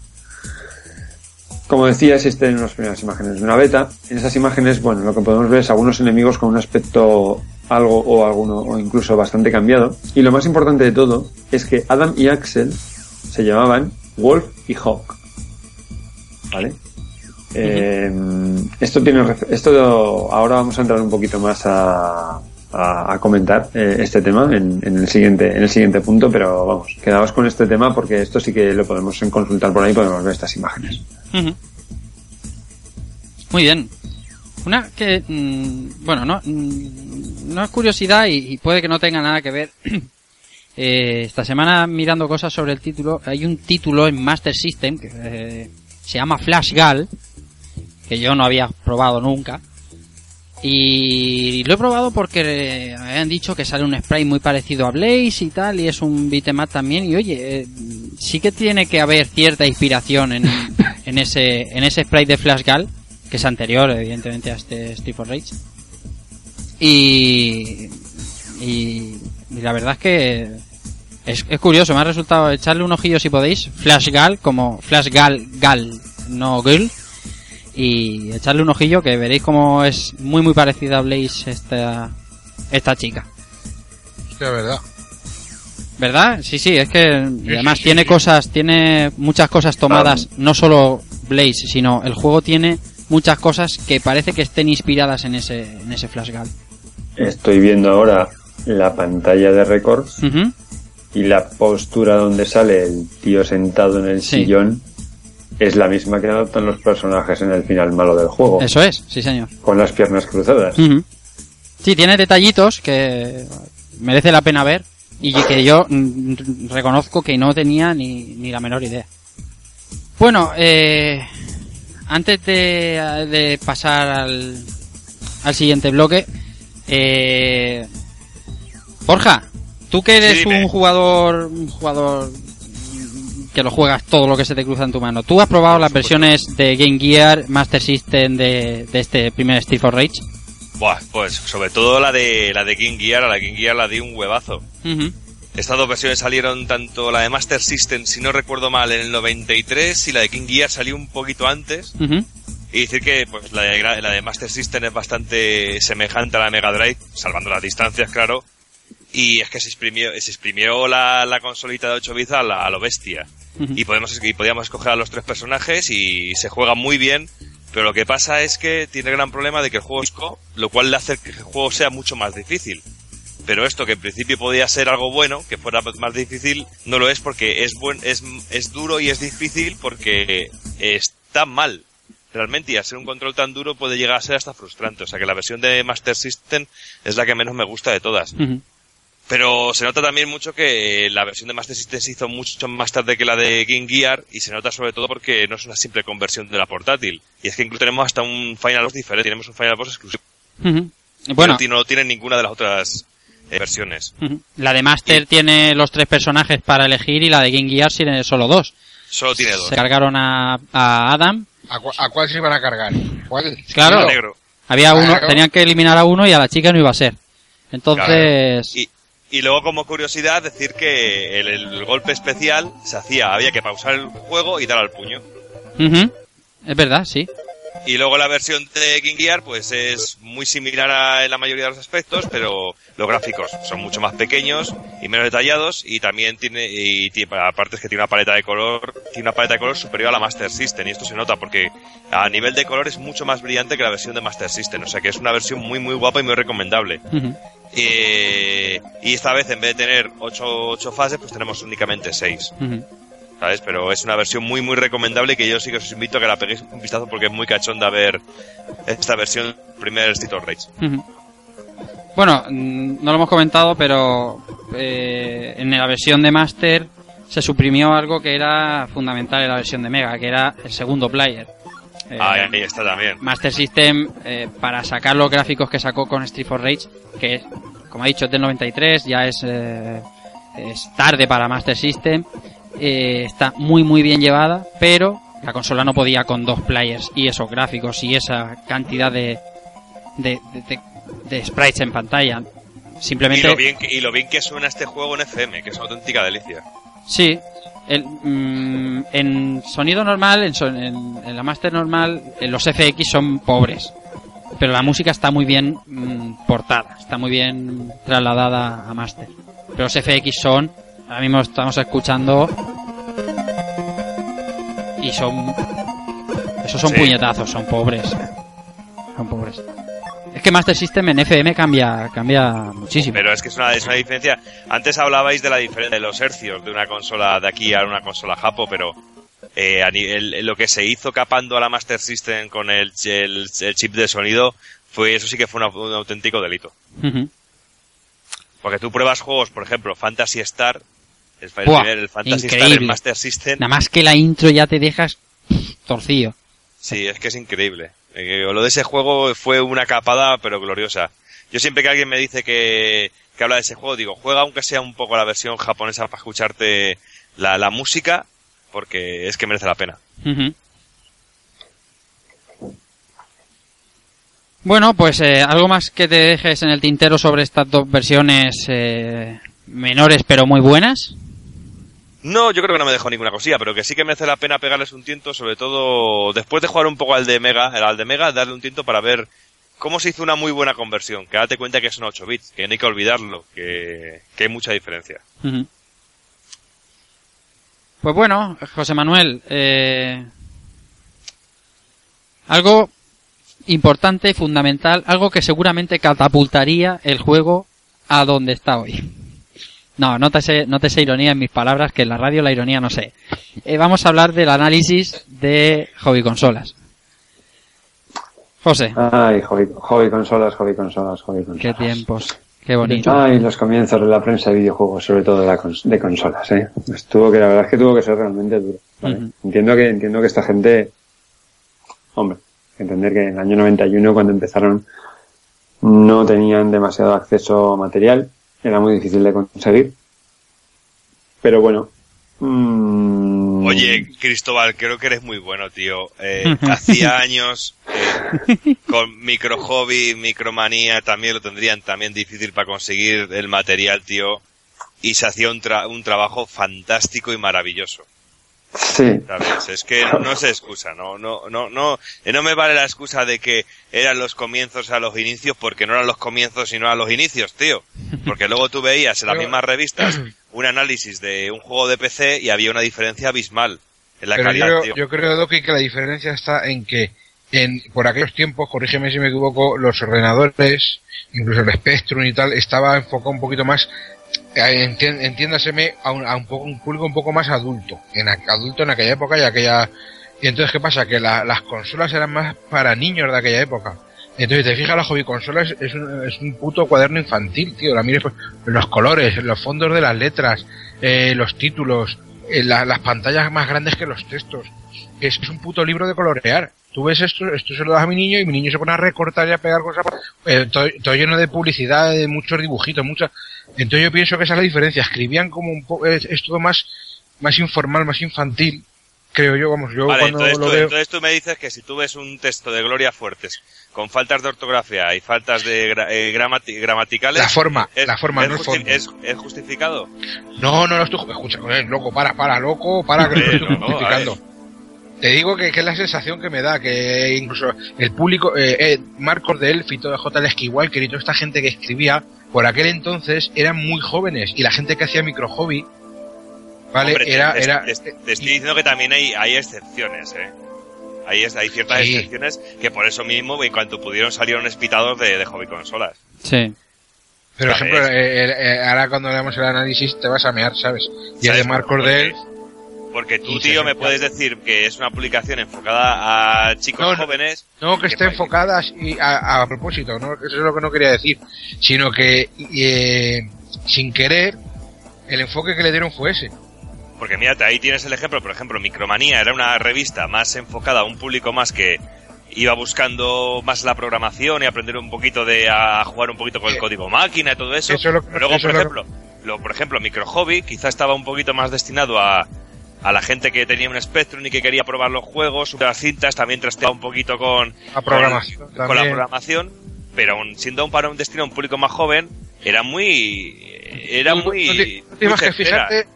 Speaker 2: Como decía, existen unas primeras imágenes de una beta. En esas imágenes, bueno, lo que podemos ver es algunos enemigos con un aspecto algo o alguno o incluso bastante cambiado. Y lo más importante de todo es que Adam y Axel se llamaban Wolf y Hawk. ¿Vale? Eh, esto tiene esto ahora vamos a entrar un poquito más a, a, a comentar eh, este tema en, en el siguiente en el siguiente punto pero vamos quedaos con este tema porque esto sí que lo podemos consultar por ahí podemos ver estas imágenes.
Speaker 1: Muy bien. Una que, mm, bueno, no, mm, no es curiosidad y, y puede que no tenga nada que ver. Eh, esta semana mirando cosas sobre el título, hay un título en Master System que eh, se llama Flash Gal, que yo no había probado nunca. Y lo he probado porque me habían dicho que sale un spray muy parecido a Blaze y tal, y es un beat'em up también. Y oye, eh, sí que tiene que haber cierta inspiración en, en ese en ese spray de Flash Gal, que es anterior, evidentemente, a este Street of Rage. Y, y, y la verdad es que es, es curioso, me ha resultado echarle un ojillo si podéis. Flash Gal, como Flash Gal, Gal, no Girl. Y echarle un ojillo que veréis como es muy muy parecida a Blaze esta, esta chica.
Speaker 5: hostia, verdad.
Speaker 1: ¿Verdad? Sí, sí, es que
Speaker 5: Sí,
Speaker 1: además
Speaker 5: sí,
Speaker 1: tiene
Speaker 5: sí.
Speaker 1: cosas, tiene muchas cosas tomadas, no solo Blaze, sino el juego tiene muchas cosas que parece que estén inspiradas en ese, en ese Flash Gal.
Speaker 2: estoy viendo ahora la pantalla de récords y la postura donde sale el tío sentado en el
Speaker 1: Sí.
Speaker 2: sillón es la misma que adoptan los personajes en el final malo del juego
Speaker 1: Eso es, sí señor.
Speaker 2: con las piernas cruzadas
Speaker 1: Ujú. Sí, tiene detallitos que merece la pena ver y que yo mm, reconozco que no tenía ni, ni la menor idea. Bueno, eh, antes de, de pasar al, al siguiente bloque, eh, Borja, tú que eres
Speaker 6: Sí,
Speaker 1: un jugador, un jugador que lo juegas todo lo que se te cruza en tu mano, ¿tú has probado las versiones de Game Gear, Master System de, de este primer Street for Rage?
Speaker 6: Buah, pues sobre todo la de la de King Gear, a la King Gear la di un huevazo. Estas dos versiones salieron tanto la de Master System, si no recuerdo mal, en el 93 y la de King Gear salió un poquito antes. Y decir que pues la de, la de Master System es bastante semejante a la Mega Drive, salvando las distancias, claro. Y es que se exprimió, se exprimió la, la consolita de 8 bits a, la- a lo bestia. Y podemos y podíamos escoger a los tres personajes y se juega muy bien. Pero lo que pasa es que tiene el gran problema de que el juego es disco, lo cual le hace que el juego sea mucho más difícil. Pero esto que en principio podía ser algo bueno, que fuera más difícil, no lo es porque es buen, es, es duro y es difícil porque está mal. realmente y ser un control tan duro puede llegar a ser hasta frustrante. O sea que la versión de Master System es la que menos me gusta de todas. Pero se nota también mucho que la versión de Master System se hizo mucho más tarde que la de Game Gear y se nota sobre todo porque no es una simple conversión de la portátil. Y es que incluso tenemos hasta un Final Boss diferente, tenemos un Final Boss exclusivo.
Speaker 1: Ujú. Bueno,
Speaker 6: Que no, no tiene ninguna de las otras eh, versiones.
Speaker 1: ujú. la de Master tiene los tres personajes para elegir y la de Game Gear tiene solo dos.
Speaker 6: Solo tiene dos.
Speaker 1: Se cargaron a, a Adam.
Speaker 5: ¿A, cu- a cuál se iban a cargar? ¿Cuál?
Speaker 1: Claro.
Speaker 6: El negro.
Speaker 1: Había uno,
Speaker 5: Claro.
Speaker 1: tenían que eliminar a uno y a la chica no iba a ser. Entonces,
Speaker 6: Y, y luego, como curiosidad, decir que el, golpe especial se hacía, había que pausar el juego y dar al puño.
Speaker 1: es verdad, sí.
Speaker 6: Y luego la versión de Game Gear, pues es muy similar a, en la mayoría de los aspectos, pero los gráficos son mucho más pequeños y menos detallados y también tiene, y tiene- aparte es que tiene una paleta de color, tiene una paleta de color superior a la Master System y esto se nota porque a nivel de color es mucho más brillante que la versión de Master System, o sea que es una versión muy muy guapa y muy recomendable. Eh, y esta vez en vez de tener 8, ocho fases, pues tenemos únicamente 6.
Speaker 1: Ujú.
Speaker 6: ¿Sabes? Pero es una versión muy, muy recomendable que yo sí que os invito a que la peguéis un vistazo porque es muy cachonda ver esta versión primer Street of Rage.
Speaker 1: Bueno, mm, no lo hemos comentado, pero eh, en la versión de Master se suprimió algo que era fundamental en la versión de Mega, que era el segundo player. Eh,
Speaker 6: Ahí, ahí está también.
Speaker 1: Master System, eh, para sacar los gráficos que sacó con Street for Rage, que como ha dicho, es del 93, ya es, eh, es tarde para Master System, eh, está muy muy bien llevada, pero la consola no podía con dos players y esos gráficos y esa cantidad de, de, de- sprites en pantalla.
Speaker 6: Y
Speaker 1: Simplemente...
Speaker 6: lo, bien que, y lo bien que suena este juego en FM, que es una auténtica delicia.
Speaker 1: Sí, el, mm, en sonido normal, en, son- en- en la Master normal, eh, los FX son pobres. Pero la música está muy bien mm, portada, está muy bien trasladada a Master. Pero los FX son, ahora mismo estamos escuchando, y son, esos son
Speaker 6: Sí.
Speaker 1: puñetazos, son pobres. Son pobres. Es que Master System en FM cambia, cambia muchísimo.
Speaker 6: Pero es que es una, es una diferencia. Antes hablabais de la diferencia de los hercios de una consola de aquí a una consola japo, pero eh, a nivel, lo que se hizo capando a la Master System con el, el- el chip de sonido, fue eso sí que fue una- un auténtico delito. Porque tú pruebas juegos, por ejemplo, Fantasy Star, el, el
Speaker 1: Buah,
Speaker 6: el Fantasy Star
Speaker 1: increíble.
Speaker 6: en Master System,
Speaker 1: Nada más que la intro ya te dejas torcido.
Speaker 6: sí, es que es increíble. Eh, lo de ese juego fue una capada, pero gloriosa. Yo siempre que alguien me dice que, que habla de ese juego, digo, juega aunque sea un poco la versión japonesa para escucharte la, la música, porque es que merece la pena.
Speaker 1: Bueno, pues eh, algo más que te dejes en el tintero sobre estas dos versiones eh, menores pero muy buenas.
Speaker 6: No, yo creo que no me dejó ninguna cosilla, pero que sí que merece la pena pegarles un tiento, sobre todo después de jugar un poco al de Mega, al de Mega, darle un tiento para ver cómo se hizo una muy buena conversión. Que date cuenta que son 8 bits, que no hay que olvidarlo, que, que hay mucha diferencia.
Speaker 1: Pues bueno, José Manuel, eh, algo importante, fundamental, algo que seguramente catapultaría el juego a donde está hoy. No, no te sé, no te sé ironía en mis palabras, que en la radio la ironía no sé. Eh, vamos a hablar del análisis de hobby consolas. José,
Speaker 2: Ay, hobby, hobby consolas, hobby consolas, hobby consolas.
Speaker 1: qué tiempos, qué bonito.
Speaker 2: Ay, los comienzos de la prensa de videojuegos, sobre todo de, la cons- de consolas, eh. Estuvo que la verdad es que tuvo que ser realmente duro. Entiendo que entiendo que esta gente, hombre, entender que en el año 91 cuando empezaron no tenían demasiado acceso a material, era muy difícil de conseguir. Pero bueno. mm,
Speaker 6: Oye, Cristóbal, creo que eres muy bueno, tío. Eh, hacía años, eh, con micro hobby, micromanía, también lo tendrían también difícil para conseguir el material, tío. Y se hacía un, tra- un trabajo fantástico y maravilloso.
Speaker 2: Sí,
Speaker 6: ¿sabes? Es que no, no se excusa, no, no, no, no, eh, no me vale la excusa de que eran los comienzos a los inicios porque no eran los comienzos sino a los inicios, tío. Porque luego tú veías en las
Speaker 5: Pero-
Speaker 6: mismas revistas un análisis de un juego de PC y había una diferencia abismal en la
Speaker 5: Pero
Speaker 6: calidad,
Speaker 5: yo,
Speaker 6: tío.
Speaker 5: yo creo, Doki, que la diferencia está en que en, por aquellos tiempos, corrígeme si me equivoco, los ordenadores, incluso el Spectrum y tal, estaba enfocado un poquito más, entiéndaseme, a un, a un, poco, un público un poco más adulto, en adulto en aquella época y aquella Y entonces, ¿qué pasa? Que la- las consolas eran más para niños de aquella época. Entonces, te fijas, la hobby consola es, es un, es un puto cuaderno infantil, tío. La mires, pues, los colores, los fondos de las letras, eh, los títulos, eh, la- las pantallas más grandes que los textos. Es, es un puto libro de colorear. Tú ves esto, esto se lo das a mi niño y mi niño se pone a recortar y a pegar cosas. eh, todo, todo lleno de publicidad, de muchos dibujitos, muchas. Entonces yo pienso que esa es la diferencia. Escribían como un poco, es, es todo más, más informal, más infantil. Creo yo, vamos, yo
Speaker 6: Vale,
Speaker 5: cuando
Speaker 6: entonces
Speaker 5: lo
Speaker 6: tú,
Speaker 5: veo.
Speaker 6: entonces tú me dices que si tú ves un texto de Gloria Fuertes con faltas de ortografía y faltas de gra- eh, gramati- gramaticales...
Speaker 5: La forma,
Speaker 6: es,
Speaker 5: la forma,
Speaker 6: es
Speaker 5: no el fondo.
Speaker 6: es, es justificado.
Speaker 5: No, no lo estoy escucha, loco, para, para, loco, para, que estoy
Speaker 6: no,
Speaker 5: justificando. Te digo que, que es la sensación que me da, que incluso el público, eh, eh, Marcos de Elf y todo J. Walker y toda esta gente que escribía, por aquel entonces eran muy jóvenes y la gente que hacía micro hobby, ¿vale?
Speaker 6: Hombre,
Speaker 5: era,
Speaker 6: te,
Speaker 5: era,
Speaker 6: te- te estoy diciendo que también hay, hay excepciones, ¿eh? Hay, ciertas
Speaker 5: Sí.
Speaker 6: excepciones que por eso mismo, en cuanto pudieron, salieron espitados de, de hobby consolas.
Speaker 1: Sí.
Speaker 5: Pero, por ejemplo, eh, eh, eh, ahora cuando leamos el análisis te vas a mear, ¿sabes? Y el de. Marcos
Speaker 6: Porque- tú, tío, me
Speaker 5: 60.
Speaker 6: puedes decir que es una publicación enfocada a chicos
Speaker 5: No,
Speaker 6: jóvenes.
Speaker 5: no que
Speaker 6: que
Speaker 5: esté enfocada y a, a propósito, ¿no? Eso es lo que no quería decir, sino que eh, sin querer el enfoque que le dieron fue ese.
Speaker 6: Porque mírate, ahí tienes el ejemplo, por ejemplo, Micromanía era una revista más enfocada a un público más que iba buscando más la programación y aprender un poquito de a jugar un poquito con el
Speaker 5: Eh,
Speaker 6: código máquina y todo eso.
Speaker 5: eso es lo que-
Speaker 6: Luego,
Speaker 5: eso
Speaker 6: por ejemplo, lo, por ejemplo, Micro Hobby quizá estaba un poquito más destinado a, a la gente que tenía un Spectrum y que quería probar los juegos, las cintas, también trasteaba un poquito con,
Speaker 5: La programación
Speaker 6: con, con la
Speaker 5: también.
Speaker 6: programación, pero aun siendo un para un destino a un público más joven, era muy era muy,
Speaker 5: tú te- que fijarte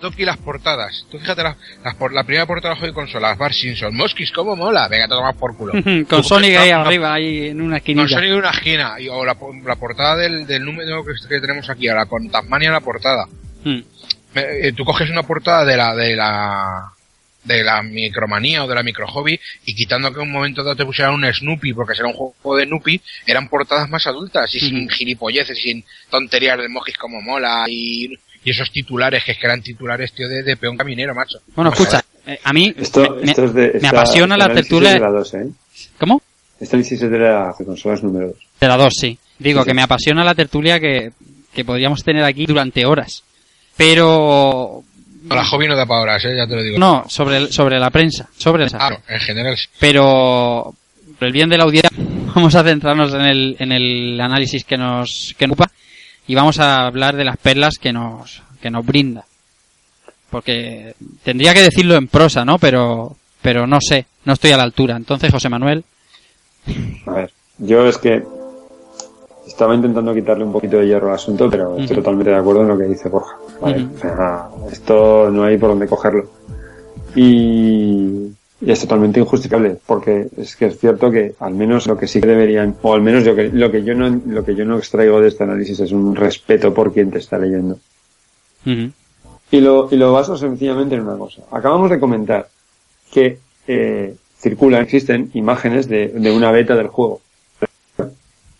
Speaker 5: Toki las portadas. Tú fíjate las, las por- la primera portada de juego de consolas, Bar Simpson, Moskis, cómo mola, venga, te tomas por culo.
Speaker 1: con
Speaker 5: Tú
Speaker 1: Sonic ahí
Speaker 5: una-
Speaker 1: arriba, ahí en una
Speaker 5: Con
Speaker 1: esquinita.
Speaker 5: Sonic en una esquina, y, o la, la portada del, del número que, que tenemos aquí, ahora con Tasmania en la portada. Me- eh, tú coges una portada de la, de la, de la micromanía o de la micro hobby y quitando que en un momento dado te pusieran un Snoopy porque será un juego de Snoopy, eran portadas más adultas y sin gilipolleces, sin tonterías de mojis como mola y, y esos titulares que es que eran titulares, tío, de, de peón caminero, macho.
Speaker 1: Bueno,
Speaker 5: a
Speaker 1: escucha, eh, a mí
Speaker 2: Esto,
Speaker 1: me,
Speaker 2: esto es de,
Speaker 1: me
Speaker 2: esta-
Speaker 1: apasiona la tertulia...
Speaker 2: de la 2, ¿eh?
Speaker 1: ¿Cómo?
Speaker 2: Análisis es de la consolas número 2.
Speaker 1: De la 2, sí. Digo
Speaker 2: Sí, sí.
Speaker 1: que me apasiona la tertulia que, que podríamos tener aquí durante horas. Pero...
Speaker 5: No, la hobby no da para horas, eh, ya te lo digo.
Speaker 1: No, sobre, el- sobre la prensa. Sobre esa.
Speaker 5: Ah, no, en general sí.
Speaker 1: Pero por el bien de la audiencia vamos a centrarnos en el, en el análisis que nos, que nos ocupa y vamos a hablar de las perlas que nos, que nos brinda. Porque tendría que decirlo en prosa, ¿no? Pero, pero no sé, no estoy a la altura. Entonces, José Manuel,
Speaker 2: A ver, yo es que estaba intentando quitarle un poquito de hierro al asunto, pero estoy totalmente de acuerdo en lo que dice Borja. ¿vale?
Speaker 1: Ujú.
Speaker 2: O sea, esto no hay por dónde cogerlo. Y, y es totalmente injustificable, porque es que es cierto que al menos lo que sí que deberían, o al menos lo que, lo que yo no, lo que yo no extraigo de este análisis es un respeto por quien te está leyendo. Y lo, y lo baso sencillamente en una cosa. Acabamos de comentar que eh, circulan, existen imágenes de, de una beta del juego.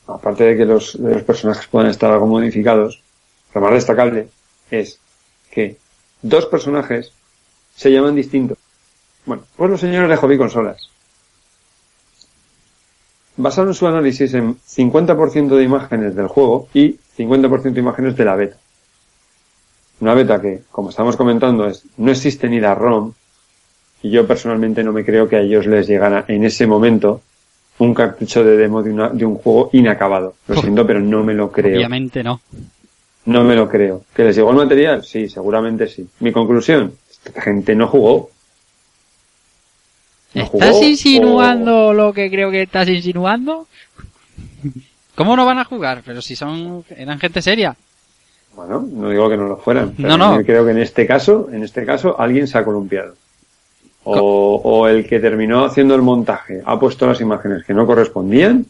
Speaker 2: Aparte de que los, personajes puedan estar algo modificados, lo más destacable es que dos personajes se llaman distintos. Bueno, pues los señores de Hobby Consolas basaron su análisis en 50% de imágenes del juego y 50% de imágenes de la beta. Una beta que, como estamos comentando, es, no existe ni la ROM, y yo personalmente no me creo que a ellos les llegara en ese momento un cartucho de demo de, una- de un juego inacabado. Lo siento, pero no me lo creo.
Speaker 1: obviamente no.
Speaker 2: No me lo creo. ¿Que les llegó el material? Sí, seguramente sí. Mi conclusión, esta gente no jugó. No
Speaker 1: ¿Estás
Speaker 2: jugó
Speaker 1: insinuando lo que creo que estás insinuando? ¿Cómo no van a jugar? Pero si son, eran gente seria.
Speaker 2: Bueno, no digo que no lo fueran. pero
Speaker 1: No, no.
Speaker 2: yo creo que en este caso, en este caso, alguien se ha columpiado. O, o el que terminó haciendo el montaje ha puesto las imágenes que no correspondían,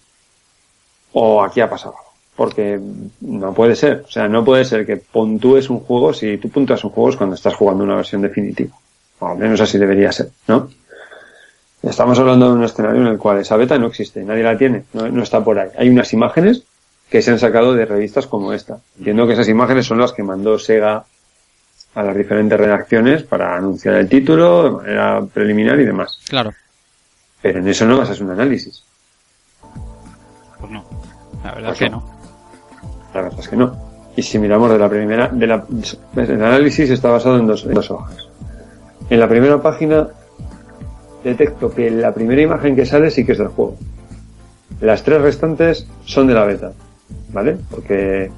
Speaker 2: o aquí ha pasado algo. Porque no puede ser. O sea, no puede ser que puntúes un juego si tú puntúas un juego es cuando estás jugando una versión definitiva. O al menos así debería ser, ¿no? Estamos hablando de un escenario en el cual esa beta no existe, nadie la tiene, no, no está por ahí. Hay unas imágenes que se han sacado de revistas como esta. Entiendo que esas imágenes son las que mandó Sega a las diferentes redacciones para anunciar el título de manera preliminar y demás.
Speaker 1: Claro.
Speaker 2: Pero en eso no basas un análisis.
Speaker 1: Pues no. La verdad
Speaker 2: Pues
Speaker 1: es que
Speaker 2: no. La verdad es que no. Y si miramos de la primera, de la, el análisis está basado en dos, en dos hojas. En la primera página detecto que la primera imagen que sale sí que es del juego. Las tres restantes son de la beta, ¿vale? Porque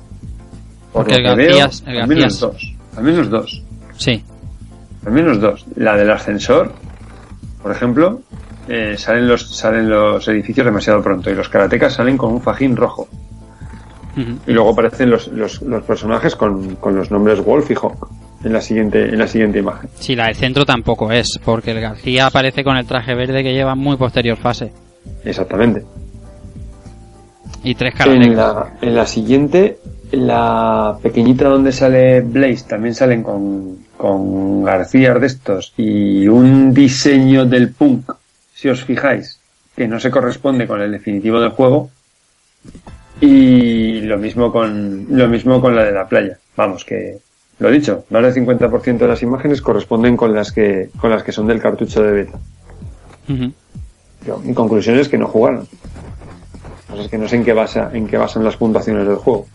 Speaker 2: por
Speaker 1: Porque el
Speaker 2: que veo,
Speaker 1: el
Speaker 2: dos, al menos dos,
Speaker 1: Sí.
Speaker 2: al menos dos. La del ascensor, por ejemplo, eh, salen los salen los edificios demasiado pronto y los karatecas salen con un fajín rojo. Y luego aparecen los, los, los personajes con, con los nombres Wolf y Hawk en la siguiente, en la siguiente imagen.
Speaker 1: Sí, la del centro tampoco es, porque el García aparece con el traje verde que lleva muy posterior fase.
Speaker 2: Exactamente.
Speaker 1: Y tres
Speaker 2: En
Speaker 1: karatecas.
Speaker 2: la, en la siguiente, la pequeñita donde sale Blaze, también salen con, con García de estos y un diseño del punk, si os fijáis, que no se corresponde con el definitivo del juego. Y lo mismo con, lo mismo con la de la playa. Vamos, que, lo dicho, más del 50% de las imágenes corresponden con las que, con las que son del cartucho de beta. Yo, Mi conclusión es que no jugaron. O sea, es que no sé en qué, basa, en qué basan las puntuaciones del juego.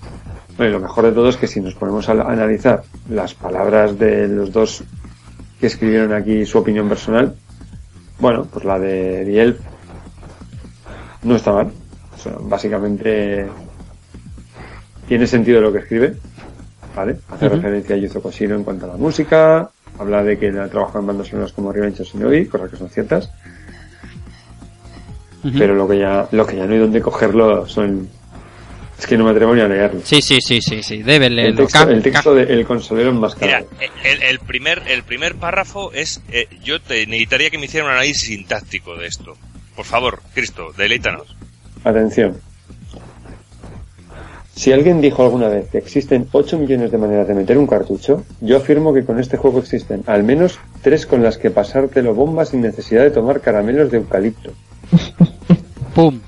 Speaker 2: Bueno, y lo mejor de todo es que si nos ponemos a analizar las palabras de los dos que escribieron aquí su opinión personal, bueno, pues la de Biel no está mal. O sea, básicamente tiene sentido lo que escribe, ¿vale? Hace referencia a Yuzo Koshiro en cuanto a la música, habla de que él ha trabajado en bandas sonoras como Revenge of Shinobi, cosas que son ciertas, pero lo que ya lo que ya no hay donde cogerlo son es que no me atrevo ni a leerlo.
Speaker 1: Sí, sí, sí, sí, sí. Debe
Speaker 2: El
Speaker 1: leerlo.
Speaker 2: texto,
Speaker 1: Cap-
Speaker 2: el texto de El Consolero
Speaker 6: Mira,
Speaker 2: Enmascarado.
Speaker 6: el, el primer, el primer párrafo es. eh, yo te necesitaría que me hiciera un análisis sintáctico de esto. Por favor, Cristo, deleítanos.
Speaker 2: Atención. Si alguien dijo alguna vez que existen 8 millones de maneras de meter un cartucho, yo afirmo que con este juego existen al menos tres con las que pasártelo bomba sin necesidad de tomar caramelos de eucalipto.
Speaker 1: ¡Pum!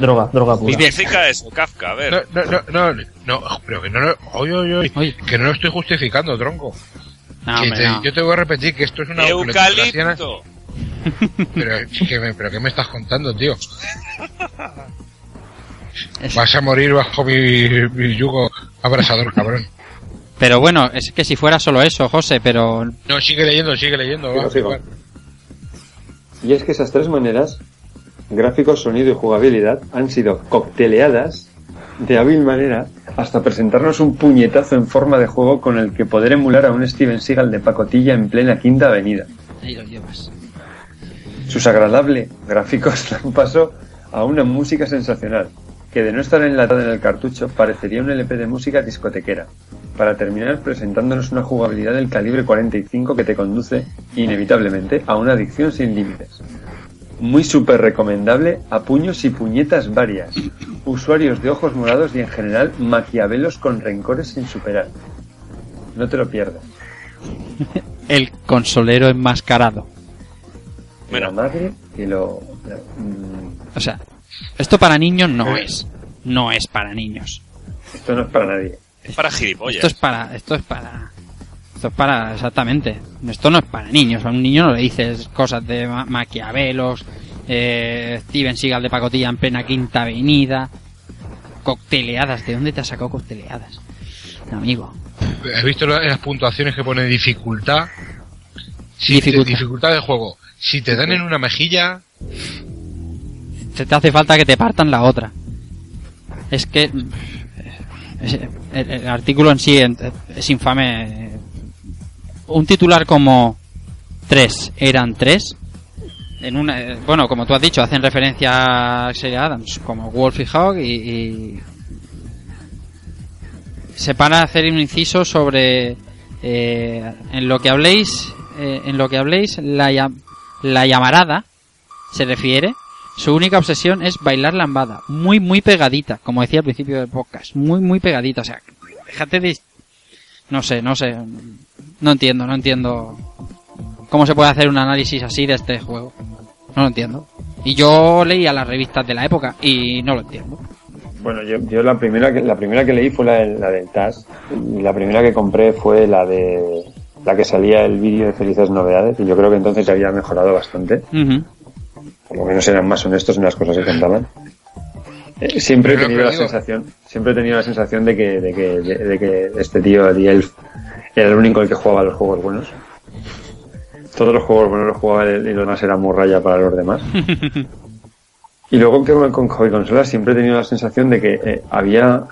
Speaker 8: Droga, droga pura.
Speaker 6: ¿Qué significa eso, Kafka? A ver.
Speaker 5: No, no, no, no, no, pero que no lo, oye, oye, oye,
Speaker 1: Oye.
Speaker 5: que no lo estoy justificando, tronco.
Speaker 1: No,
Speaker 5: Que
Speaker 1: hombre,
Speaker 5: te-
Speaker 1: no.
Speaker 5: Yo te voy a repetir que esto es una
Speaker 6: Eucalipto.
Speaker 5: Pero, ¿qué me, pero ¿qué me estás contando, tío? Vas a morir bajo mi, mi yugo abrasador, cabrón.
Speaker 1: Pero bueno, es que si fuera solo eso, José, pero
Speaker 5: No, sigue leyendo, sigue leyendo.
Speaker 2: Sigo,
Speaker 5: va.
Speaker 2: Y es que esas tres maneras, gráficos, sonido y jugabilidad, han sido cocteleadas de hábil manera hasta presentarnos un puñetazo en forma de juego con el que poder emular a un Steven Seagal de pacotilla en plena quinta avenida.
Speaker 1: ahí lo llevas.
Speaker 2: Sus agradables gráficos dan paso a una música sensacional, que de no estar enlatada en el cartucho parecería un LP de música discotequera, para terminar presentándonos una jugabilidad del calibre 45 que te conduce, inevitablemente, a una adicción sin límites. Muy súper recomendable a puños y puñetas varias, usuarios de ojos morados y en general maquiavelos con rencores sin superar. No te lo pierdas.
Speaker 1: El consolero enmascarado.
Speaker 6: Bueno.
Speaker 2: La madre que lo... mm,
Speaker 1: O sea, esto para niños no
Speaker 2: Eh.
Speaker 1: es. No es para niños.
Speaker 2: esto no es para nadie.
Speaker 6: Es para gilipollas.
Speaker 1: Esto es para, esto es para, esto es para, exactamente. Esto no es para niños. A un niño no le dices cosas de ma- Maquiavelos, eh, Steven Seagal de pacotilla en plena quinta avenida, cocteleadas. ¿De dónde te has sacado cocteleadas? Amigo.
Speaker 5: ¿Has visto la- las puntuaciones que pone dificultad? Si
Speaker 1: Dificultad.
Speaker 5: Te, dificultad del juego. Si te dan en una mejilla,
Speaker 1: Te, te hace falta que te partan la otra. Es que es- el, el artículo en sí en- es infame. Un titular como tres eran tres. En una, eh, bueno, como tú has dicho, hacen referencia a Axel Adams como Wolf y Hawk y, se para hacer un inciso sobre eh, en lo que habléis eh, en lo que habléis la, la llamarada se refiere su única obsesión es bailar lambada muy muy pegadita como decía al principio del podcast muy muy pegadita o sea déjate de no sé no sé no entiendo no entiendo cómo se puede hacer un análisis así de este juego. No lo entiendo. Y yo leía las revistas de la época y no lo entiendo.
Speaker 2: Bueno, yo, yo la primera que la primera que leí fue la, de- la del TAS y la primera que compré fue la de la que salía el vídeo de felices novedades y yo creo que entonces ya había mejorado bastante. Por lo menos eran más honestos en las cosas que contaban. Eh, Siempre he tenido la sensación, siempre he tenido la sensación de que, de que, de, de que este tío, The Elf, era el único el que jugaba los juegos buenos. Todos los juegos buenos los jugaba él y los demás era morralla para los demás. Y luego que con hobby consolas siempre he tenido la sensación de que eh, había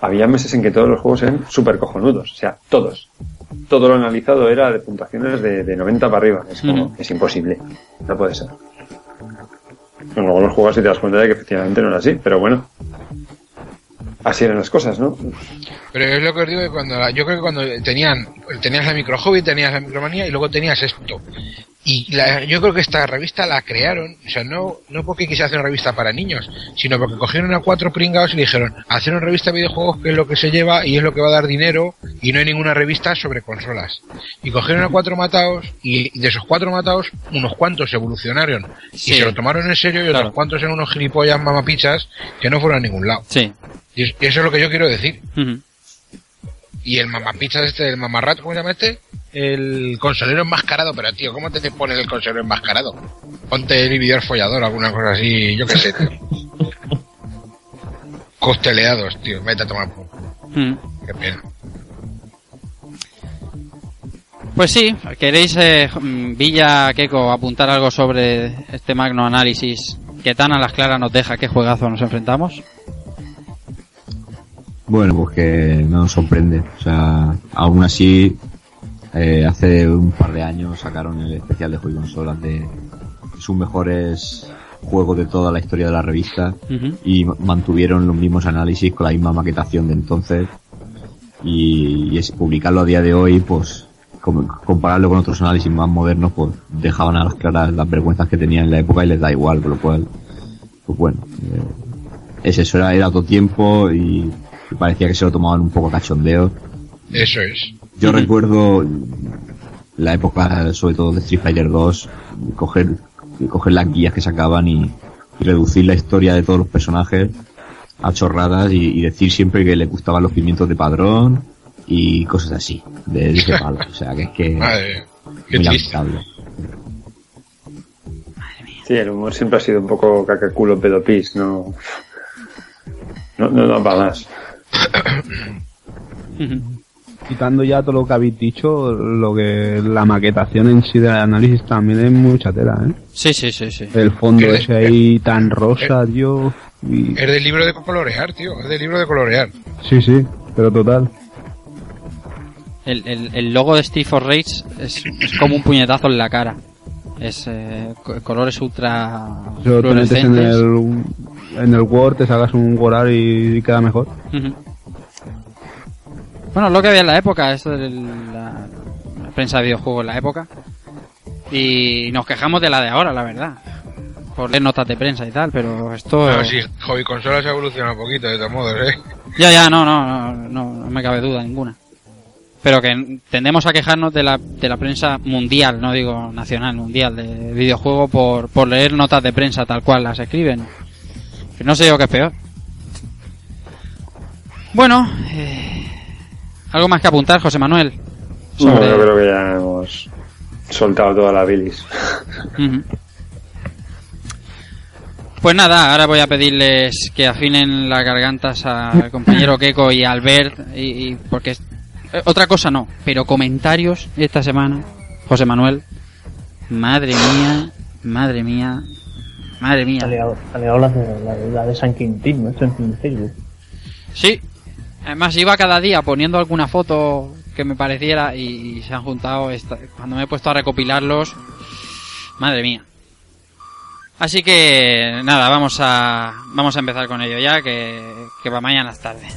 Speaker 2: había meses en que todos los juegos eran súper cojonudos, o sea, todos. Todo lo analizado era de puntuaciones de, de 90 para arriba. Es como, es imposible. No puede ser. Luego los juegas y te das cuenta de que efectivamente no era así, pero bueno. Así eran las cosas, ¿no?
Speaker 5: Pero es lo que os digo que cuando yo creo que cuando tenían tenías la micro hobby, tenías la micromanía y luego tenías esto. Y la- yo creo que esta revista la crearon, o sea, no, no porque quise hacer una revista para niños, sino porque cogieron a cuatro pringados y dijeron, hacer una revista de videojuegos que es lo que se lleva y es lo que va a dar dinero y no hay ninguna revista sobre consolas. Y cogieron a cuatro matados y de esos cuatro matados, unos cuantos evolucionaron
Speaker 1: Sí.
Speaker 5: y se lo tomaron en serio y
Speaker 1: Claro.
Speaker 5: otros cuantos eran unos gilipollas mamapichas que no fueron a ningún lado.
Speaker 1: Sí.
Speaker 5: Y es- y eso es lo que yo quiero decir.
Speaker 1: Ujú.
Speaker 5: Y el mamapichas este, el mamarrato, ¿cómo se llama este? El consolero enmascarado, pero tío, ¿cómo te, te pones el consolero enmascarado? Ponte el vividor follador, alguna cosa así, yo qué sé, tío. Costeleados, tío, vete a tomar por.
Speaker 1: Ujú.
Speaker 5: Qué pena.
Speaker 1: Pues sí, ¿queréis, eh, Villa, Keiko, apuntar algo sobre este magno análisis que tan a las claras nos deja qué juegazo nos enfrentamos?
Speaker 3: Bueno, pues que no nos sorprende. O sea, aún así, eh, hace un par de años sacaron el especial de juego y consolas de sus mejores juegos de toda la historia de la revista y ma- mantuvieron los mismos análisis con la misma maquetación de entonces y, y es publicarlo a día de hoy pues com- compararlo con otros análisis más modernos pues dejaban a las claras las vergüenzas que tenían en la época y les da igual con lo cual pues bueno eh, es eso era, era otro tiempo y, y parecía que se lo tomaban un poco a cachondeo
Speaker 5: Eso es.
Speaker 3: Yo recuerdo la época, sobre todo de Street Fighter 2, coger, coger las guías que sacaban y, y reducir la historia de todos los personajes a chorradas y, y decir siempre que le gustaban los pimientos de padrón y cosas así, de, de ese palo. O sea, que es que
Speaker 5: Madre qué
Speaker 3: muy lamentable.
Speaker 2: Sí, el humor siempre ha sido un poco cacaculo pedopis, no. No, no da para más.
Speaker 7: Quitando ya todo lo que habéis dicho, lo que la maquetación en sí del análisis también es mucha tela, ¿eh?
Speaker 1: Sí, sí, sí, sí.
Speaker 7: El fondo ese ahí tan rosa, tío. y-
Speaker 5: Es del libro de colorear, tío, es del libro de colorear.
Speaker 7: Sí, sí, pero total.
Speaker 1: El, el, el logo de Steve for Rage es, es como un puñetazo en la cara. Es eh, co- colores ultra
Speaker 7: metes en el, en el Word, te sacas un Word y queda mejor.
Speaker 1: Ujú. Bueno, lo que había en la época, esto de la, la prensa de videojuegos en la época. Y nos quejamos de la de ahora, la verdad. Por leer notas de prensa y tal, pero esto...
Speaker 5: No, sí, hobby consolas ha evolucionado un poquito, de todos modos, ¿eh?
Speaker 1: Ya, ya, no, no, no, no, no me cabe duda ninguna. Pero que tendemos a quejarnos de la, de la prensa mundial, no digo nacional, mundial, de videojuego por, por leer notas de prensa tal cual las escriben. Que no sé yo qué es peor. Bueno, eh, algo más que apuntar, José Manuel.
Speaker 2: No, yo creo que ya hemos soltado toda la bilis.
Speaker 1: Pues nada, ahora voy a pedirles que afinen las gargantas al compañero Keiko y a Albert, y, y- porque es- eh, otra cosa no, pero comentarios esta semana, José Manuel, madre mía, madre mía, madre
Speaker 8: Ha
Speaker 1: mía.
Speaker 8: liado, ha liado la, de, la, de- la de San Quintín, ¿no? Esto en Facebook.
Speaker 1: Sí, además iba cada día poniendo alguna foto que me pareciera y, se han juntado, cuando me he puesto a recopilarlos, madre mía. Así que nada, vamos a vamos a empezar con ello ya, que, que va mañana es tarde.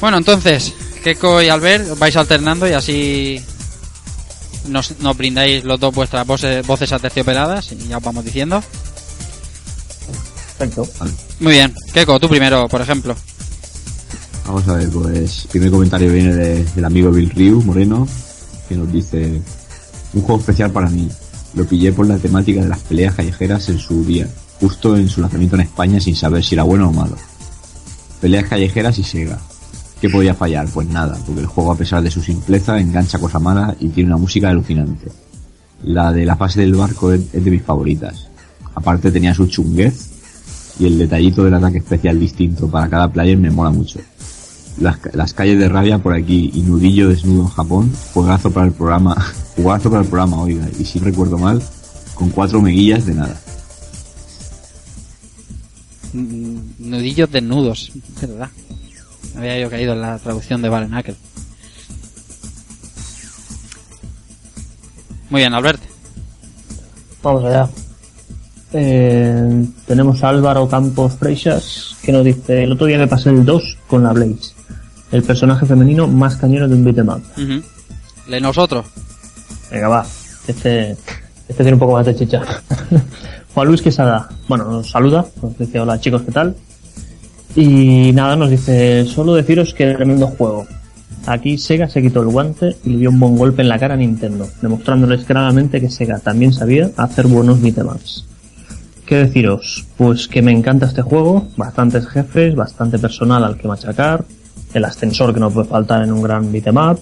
Speaker 1: Bueno, entonces, Keiko y Albert vais alternando y así nos, nos brindáis los dos vuestras voces, voces aterciopeladas y ya os vamos diciendo.
Speaker 8: Perfecto.
Speaker 1: Muy bien, Keiko, tú primero, por ejemplo.
Speaker 3: Vamos a ver, pues, primer comentario viene de- del amigo Bill Ryu Moreno, que nos dice, un juego especial para mí. Lo pillé por la temática de las peleas callejeras en su día, justo en su lanzamiento en España sin saber si era bueno o malo. Peleas callejeras y Sega. ¿Qué podía fallar? Pues nada, porque el juego a pesar de su simpleza engancha cosa mala y tiene una música alucinante. La de la fase del barco es, de mis favoritas. Aparte tenía su chunguez y el detallito del ataque especial distinto para cada player me mola mucho. Las, las calles de rabia por aquí y nudillo desnudo en Japón, juegazo para el programa, jugazo para el programa, oiga, y si recuerdo mal, con cuatro meguillas de nada.
Speaker 1: Mm, Nudillos desnudos, es verdad. Había yo caído en la traducción de Valenakel. Muy bien, Albert.
Speaker 8: Vamos allá. Eh, tenemos a Álvaro Campos Freixas que nos dice, el otro día me pasé el 2 con la Blaze, el personaje femenino más cañero de un beat'em up.
Speaker 1: Ujú. Lee nosotros.
Speaker 8: Venga, va. Este, este tiene un poco más de chicha. Juan Luis Quesada, bueno, nos saluda, nos dice hola chicos, ¿qué tal? Y nada, nos dice, solo deciros que tremendo juego. Aquí Sega se quitó el guante y le dio un buen golpe en la cara a Nintendo, demostrándoles claramente que Sega también sabía hacer buenos beatemaps. ¿Qué deciros? Pues que me encanta este juego, bastantes jefes, bastante personal al que machacar, el ascensor que no puede faltar en un gran beatemap,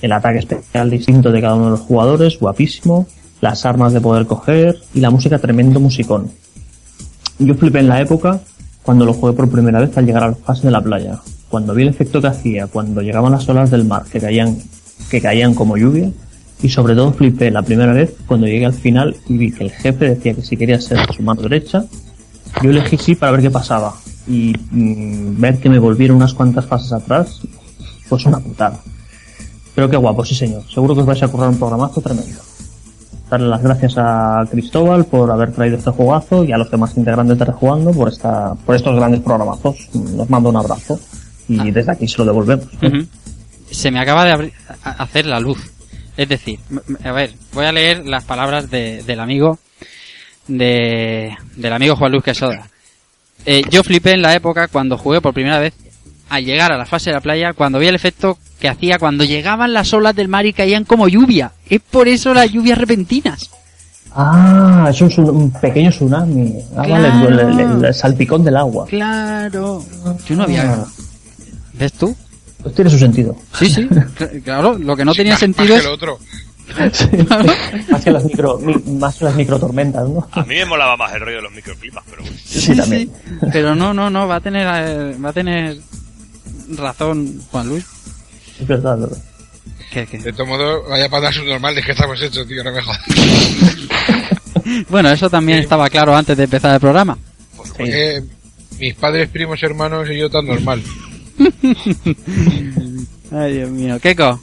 Speaker 8: el ataque especial distinto de cada uno de los jugadores, guapísimo, las armas de poder coger y la música tremendo musicón. Yo flipé en la época cuando lo jugué por primera vez al llegar a la fase de la playa. Cuando vi el efecto que hacía, cuando llegaban las olas del mar que caían, que caían como lluvia, y sobre todo flipé la primera vez cuando llegué al final y vi que el jefe decía que si quería ser su mano derecha, yo elegí sí para ver qué pasaba. Y mm, ver que me volvieron unas cuantas fases atrás, pues una putada. Pero qué guapo, sí señor. Seguro que os vais a currar un programazo tremendo. Darle las gracias a Cristóbal por haber traído este jugazo y a los demás integrantes de Rejugando por esta, por estos grandes programazos. Nos mando un abrazo y desde aquí se lo devolvemos.
Speaker 1: Se me acaba de abrir- hacer la luz. Es decir, a ver, voy a leer las palabras de- del amigo de, del amigo Juan Luis Quesada. Eh, yo flipé en la época cuando jugué por primera vez al llegar a la fase de la playa, cuando vi el efecto que hacía cuando llegaban las olas del mar y caían como lluvia. Es por eso las lluvias repentinas.
Speaker 8: Ah, es un, un pequeño tsunami. Ah, vale,
Speaker 1: Claro.
Speaker 8: el, el- el- el salpicón del agua.
Speaker 1: Claro. Yo no había...
Speaker 8: Ah.
Speaker 1: ¿Ves tú?
Speaker 8: Pues tiene su sentido.
Speaker 1: Sí, sí. cl- Claro, lo que no tenía
Speaker 5: Más-
Speaker 1: sentido
Speaker 5: más
Speaker 1: es...
Speaker 5: que el otro.
Speaker 8: más que las micro, mi- más que las microtormentas, ¿no?
Speaker 6: A mí me molaba más el rollo de los microclimas, pero bueno.
Speaker 8: Sí, también.
Speaker 1: Pero no, no, no, va a tener, eh, va a tener razón Juan Luis.
Speaker 8: Es verdad,
Speaker 5: De todo modo, vaya para subnormales que estamos hechos, tío, no me jodas.
Speaker 1: Bueno, eso también estaba claro antes de empezar el programa.
Speaker 5: Porque mis padres, primos, hermanos y yo tan normal.
Speaker 1: Ay, Dios mío. Keiko,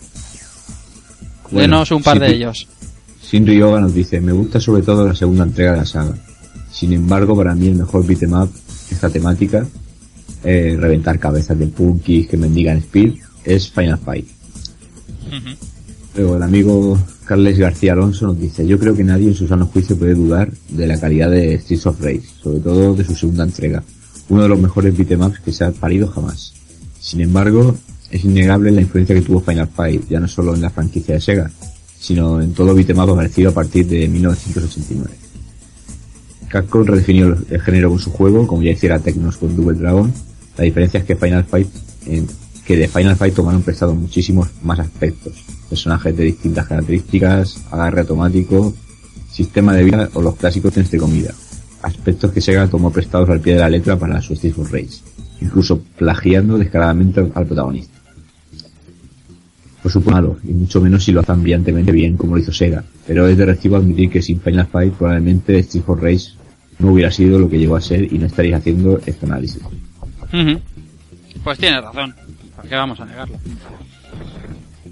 Speaker 3: Bueno,
Speaker 1: denos un par de ellos.
Speaker 3: Sin Ryoga nos dice, me gusta sobre todo la segunda entrega de la saga. Sin embargo, para mí el mejor beat'em up, esta temática, eh, reventar cabezas de punkis que mendigan speed, es Final Fight. Luego el amigo Carles García Alonso nos dice, yo creo que nadie en su sano juicio puede dudar de la calidad de Streets of Rage, sobre todo de su segunda entrega, uno de los mejores beat'em ups que se ha parido jamás. Sin embargo, es innegable la influencia que tuvo Final Fight, ya no solo en la franquicia de Sega, sino en todo beat'em up aparecido a partir de 1989. Capcom redefinió el- el género con su juego, como ya hiciera Tecnos con Double Dragon. La diferencia es que Final Fight, en- que de Final Fight tomaron prestado muchísimos más aspectos. Personajes de distintas características, agarre automático, sistema de vida o los clásicos trenes de comida. Aspectos que Sega tomó prestados al pie de la letra para su Street for Rage. Incluso plagiando descaradamente al protagonista. Por supuesto, y mucho menos si lo hacen brillantemente bien como lo hizo Sega, pero es de recibo admitir que sin Final Fight probablemente Street for Rage no hubiera sido lo que llegó a ser y no estaréis haciendo este análisis.
Speaker 1: Pues tienes razón. ¿Por qué vamos a negarlo?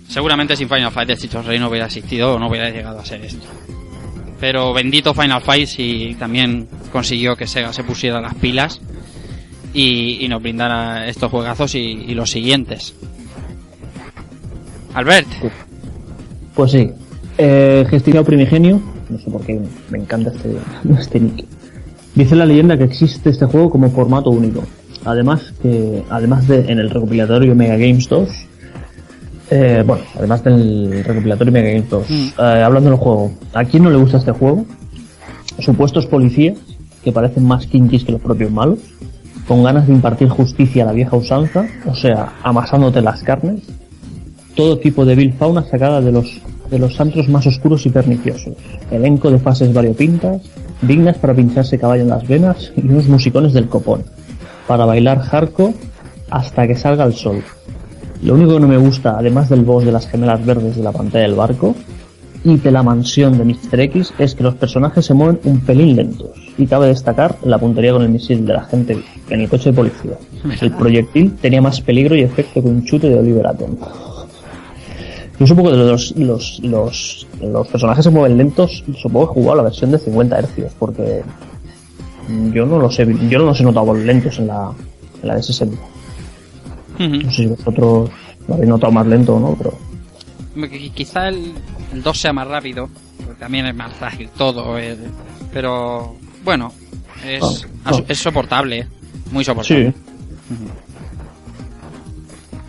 Speaker 1: Seguramente sin Final Fight Streets of Rage no hubiera existido o no hubiera llegado a ser esto. Pero bendito Final Fight si también consiguió que Sega se pusiera las pilas y, nos brindara estos juegazos y, los siguientes. Albert,
Speaker 8: Pues sí. Eh, Gestionado Primigenio, no sé por qué me encanta este, este nick. Dice la leyenda que existe este juego como formato único. Además que además de en el recopilatorio Mega Games 2, eh, bueno, además del recopilatorio Mega Games 2,
Speaker 1: Mm.
Speaker 8: eh, hablando del juego, ¿a quién no le gusta este juego? Supuestos policías que parecen más kinkis que los propios malos, con ganas de impartir justicia a la vieja usanza, o sea, amasándote las carnes, todo tipo de vil fauna sacada de los de los antros más oscuros y perniciosos, elenco de fases variopintas, dignas para pincharse caballo en las venas y unos musicones del copón, para bailar hardcore hasta que salga el sol. Lo único que no me gusta, además del boss de las gemelas verdes de la pantalla del barco y de la mansión de Mr. X, es que los personajes se mueven un pelín lentos. Y cabe destacar la puntería con el misil de la gente en el coche de policía. El proyectil tenía más peligro y efecto que un chute de Oliver Atom. Yo supongo que los, los, los, los personajes se mueven lentos, supongo que he jugado la versión de 50 Hz, porque yo no los he, yo no los he notado lentos en la, en la de 60. No sé si vosotros lo habéis notado más lento o no, pero
Speaker 1: Qu- Quizá el, el 2 sea más rápido, porque también es más ágil todo, el- pero bueno, es,
Speaker 8: Ah, ah.
Speaker 1: es soportable, ¿eh? muy soportable.
Speaker 8: sí.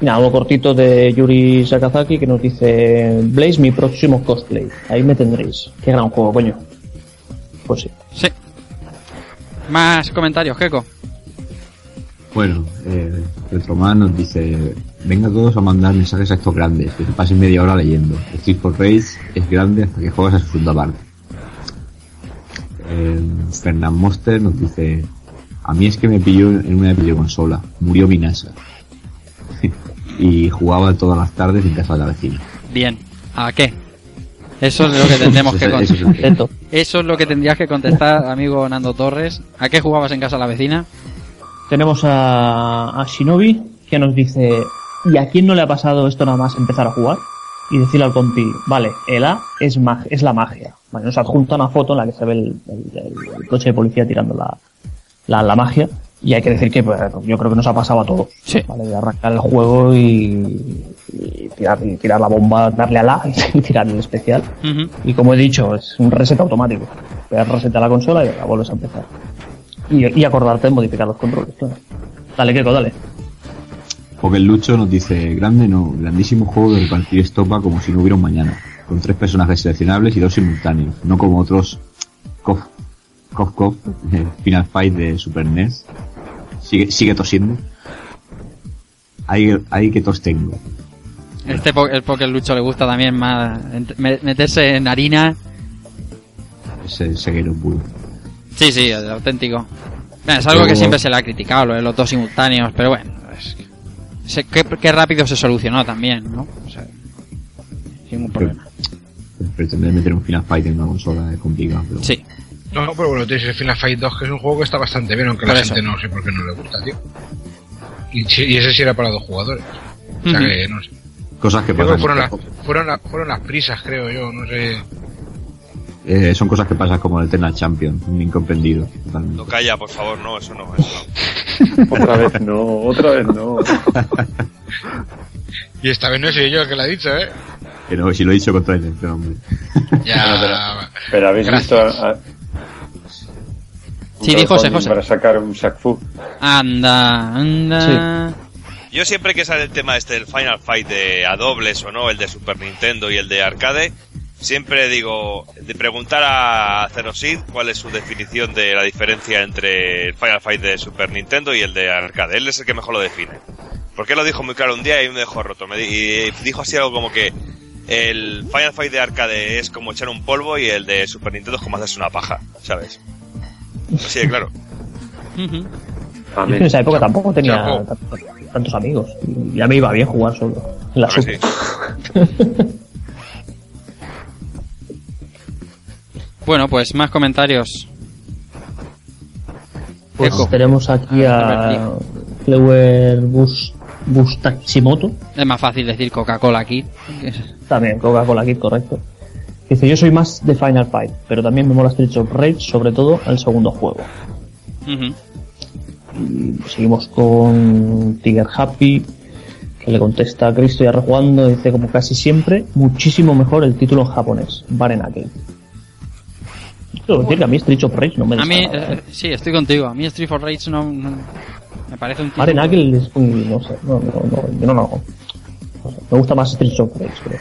Speaker 8: Mira, algo cortito de Yuri Sakazaki que nos dice Blaze mi próximo cosplay. Ahí me tendréis. Qué gran juego, coño. Pues sí.
Speaker 1: Sí. Más comentarios, Gecko.
Speaker 3: Bueno, eh, Retroman nos dice, venga todos a mandar mensajes a estos grandes, que se pasen media hora leyendo. Street for Rage es grande hasta que juegas a su segunda parte. Eh, Fernand Monster nos dice, a mí es que me pilló en una videoconsola, murió mi NASA. y jugaba todas las tardes en casa de la vecina.
Speaker 1: Bien. ¿A qué? Eso es lo que tendremos que contestar. Eso es lo que tendrías que contestar, amigo Nando Torres. ¿A qué jugabas en casa la vecina?
Speaker 8: Tenemos a, a Shinobi que nos dice ¿Y a quién no le ha pasado esto nada más empezar a jugar? Y decirle al compi, vale, el A es, mag- es la magia. Vale, nos adjunta una foto en la que se ve el, el- el coche de policía tirando la, la, la magia. Y hay que decir que pues, yo creo que nos ha pasado a todos.
Speaker 1: Sí.
Speaker 8: ¿vale? De arrancar el juego y, y tirar, y tirar la bomba, darle al A y tirar el especial. Y como he dicho, es un reset automático. Pegas reset a la consola y la vuelves a empezar. Y, y acordarte de modificar los controles, claro. Dale, Keiko, dale.
Speaker 3: Porque el Lucho nos dice, grande no, grandísimo juego de repartir estopa como si no hubiera un mañana, con tres personajes seleccionables y dos simultáneos, no como otros Kof, Kof, Kof, eh, Final Fight de Super NES. Sigue, sigue tosiendo. Ahí, ahí que tos tengo.
Speaker 1: Este po- el porque el Lucho le gusta también más meterse en harina.
Speaker 3: Ese ceguero puro.
Speaker 1: Sí, sí, auténtico. Bueno, es algo que siempre se le ha criticado, lo de los dos simultáneos, pero bueno, es qué rápido se solucionó también, ¿no? O sea, sin ningún problema.
Speaker 3: Pretender meter un Final Fight en una consola es complicado. Pero
Speaker 1: Sí,
Speaker 5: No, pero bueno, tienes el Final Fight 2, que es un juego que está bastante bien, aunque la
Speaker 1: eso.
Speaker 5: gente no sé por qué no le gusta, tío. Y, ese sí era para dos jugadores. O sea que, no sé.
Speaker 3: Cosas que
Speaker 5: Creo
Speaker 3: pasan.
Speaker 5: que fueron, las, fueron, las- fueron las prisas, creo yo, no sé.
Speaker 3: eh, son cosas que pasan como el Eternal Champion, un incomprendido. totalmente.
Speaker 6: No calla, por favor, no, eso no, eso no.
Speaker 2: Otra vez no, otra vez no.
Speaker 5: Y esta vez no he sido yo el que lo ha dicho, ¿eh?
Speaker 3: Que no, si lo he dicho con toda intención, hombre.
Speaker 5: Ya.
Speaker 2: Pero habéis
Speaker 5: Gracias.
Speaker 2: visto. a-
Speaker 1: Sí, José, José.
Speaker 2: Para sacar un Shaq
Speaker 1: anda, anda.
Speaker 6: Yo siempre que sale el tema este del Final Fight de a dobles o no, el de Super Nintendo y el de arcade, siempre digo, de preguntar a Zerosid cuál es su definición de la diferencia entre el Final Fight de Super Nintendo y el de arcade. Él es el que mejor lo define. Porque él lo dijo muy claro un día y me dejó roto. Me di- y dijo así algo como que el Final Fight de arcade es como echar un polvo y el de Super Nintendo es como hacerse una paja, ¿sabes? De claro.
Speaker 8: Yo en esa época tampoco tenía tantos, tantos amigos. Y ya me iba bien jugar solo. En la sub.
Speaker 6: si-
Speaker 1: Bueno, pues más comentarios.
Speaker 8: Pues
Speaker 1: Eco.
Speaker 8: tenemos aquí
Speaker 1: A
Speaker 8: a Clever Bus, Bustachimoto.
Speaker 1: Es más fácil decir Coca-Cola aquí.
Speaker 8: También, Coca-Cola Kid, correcto. Dice, yo soy más de Final Fight, pero también me mola Street of Rage, sobre todo el segundo juego. Y seguimos con Tiger Happy, que le contesta a Cristo ya rejugando, dice como casi siempre, muchísimo mejor el título en japonés, Barenake. Quiero decir que a mí Street of Rage no me
Speaker 1: A mí, eh,
Speaker 8: ¿eh?
Speaker 1: sí, estoy contigo. A mí Street for Rage no, no, Me parece un título-
Speaker 8: Knuckle es muy. No sé, no, no, no, yo no lo hago. No sé, me gusta más Street of Rage, creo.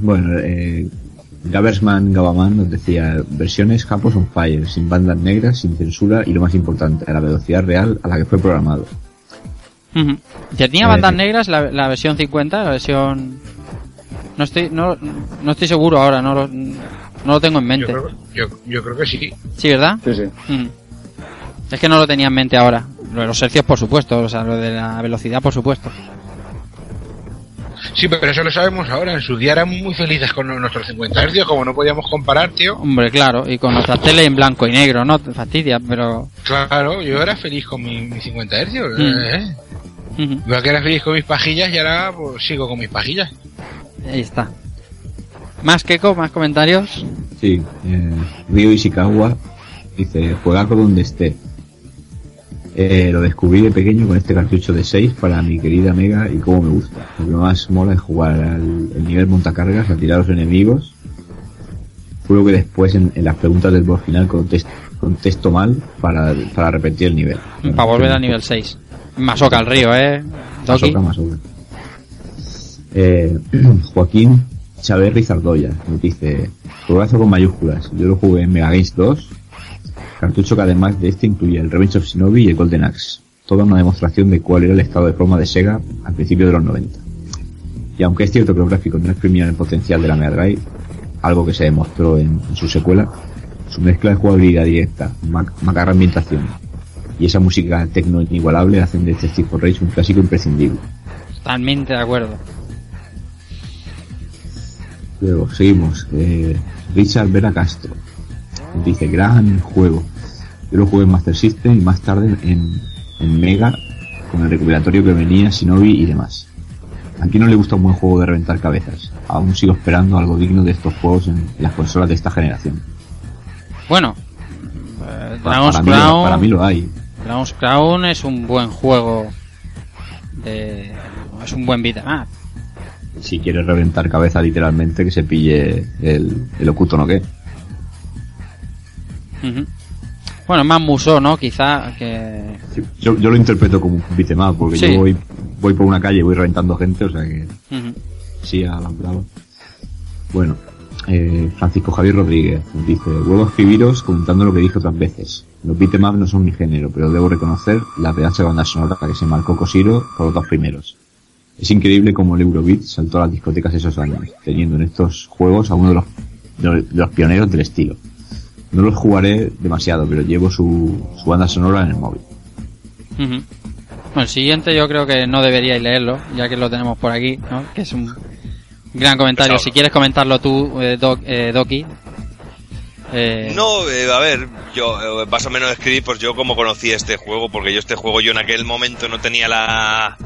Speaker 3: Bueno, eh, Gabersman Gabaman nos decía versiones Japos on Fire, sin bandas negras, sin censura y lo más importante, a la velocidad real a la que fue programado.
Speaker 1: Que tenía
Speaker 3: Eh,
Speaker 1: bandas negras la, la versión 50, la versión... No estoy, no, no estoy seguro ahora, no lo, no lo tengo en
Speaker 5: Yo
Speaker 1: mente.
Speaker 5: creo, yo, yo creo que sí.
Speaker 1: Sí, ¿verdad?
Speaker 2: Sí, sí.
Speaker 1: Ujú. Es que no lo tenía en mente ahora. Lo de los hercios, por supuesto, o sea, lo de la velocidad, por supuesto.
Speaker 5: Sí, pero eso lo sabemos ahora. En su día éramos muy felices con nuestros 50 Hz, como no podíamos comparar, tío.
Speaker 1: Hombre, claro, y con nuestras tele en blanco y negro, ¿no? Te fastidia, pero...
Speaker 5: Claro, yo era feliz con mi, mis 50 Hz.
Speaker 1: Mm.
Speaker 5: ¿eh? Que era feliz con mis pajillas y ahora pues, sigo con mis pajillas.
Speaker 1: Ahí está. ¿Más Keko? ¿Más comentarios?
Speaker 3: Sí, eh, Ryo Ishikawa dice, juegaco donde esté. Eh, lo descubrí de pequeño con este cartucho de 6 para mi querida Mega y cómo me gusta. Lo que más mola es jugar al el nivel montacargas, a tirar a los enemigos. Juro que después en, en las preguntas del boss final contesto, contesto mal para, para repetir el nivel.
Speaker 1: Para volver al nivel 6. Masoca al río, ¿eh?
Speaker 3: Masoca, Masoca. Eh, Joaquín Chaverri Zardoya nos dice, juegazo con mayúsculas. Yo lo jugué en Mega Games 2, cartucho que además de este incluía el Revenge of Shinobi y el Golden Axe. Toda una demostración de cuál era el estado de forma de Sega al principio de los 90. Y aunque es cierto que los gráficos no exprimían el potencial de la Mega Drive, algo que se demostró en, en su secuela, su mezcla de jugabilidad directa, mac- macarra ambientación y esa música tecno inigualable hacen de este for Rage un clásico imprescindible.
Speaker 1: Totalmente de acuerdo.
Speaker 3: Luego, seguimos. Eh, Richard Vera Castro. Dice, gran juego. Yo lo jugué en Master System y más tarde en, en Mega con el recuperatorio que venía, Shinobi y demás. ¿A quién no le gusta un buen juego de reventar cabezas? Aún sigo esperando algo digno de estos juegos en, las consolas de esta generación.
Speaker 1: Bueno, eh,
Speaker 3: Para,
Speaker 1: Dragon's
Speaker 3: para mí, lo-
Speaker 1: Crown,
Speaker 3: para mí lo hay.
Speaker 1: Dragon's Crown es un buen juego. De, es un buen beat'em up.
Speaker 3: Si quieres reventar cabeza literalmente, que se pille el, el Okuto no que.
Speaker 1: Bueno, más Musou, ¿no? Quizá que...
Speaker 3: Yo, yo lo interpreto como un beat'em up, porque
Speaker 1: Sí.
Speaker 3: yo voy, voy por una calle y voy reventando gente, o sea que sí, a la brava. Bueno, eh, Francisco Javier Rodríguez dice, vuelvo a escribiros comentando lo que dije otras veces. Los beat'em up no son mi género, pero debo reconocer la pedazo de banda sonora que se marcó Cosiro por los dos primeros. Es increíble cómo el Eurobeat saltó a las discotecas esos años, teniendo en estos juegos a uno de los- de los pioneros del estilo. No los jugaré demasiado, pero llevo su, su banda sonora en el móvil.
Speaker 1: Ujú. Bueno, el siguiente yo creo que no deberíais leerlo, ya que lo tenemos por aquí, ¿no? Que es un gran comentario.
Speaker 6: Pesado.
Speaker 1: Si quieres comentarlo tú, eh, Doc- eh, Doki. Eh,
Speaker 6: No, eh, a ver, yo eh, más o menos escribí pues yo como conocí este juego, porque yo este juego yo en aquel momento no tenía la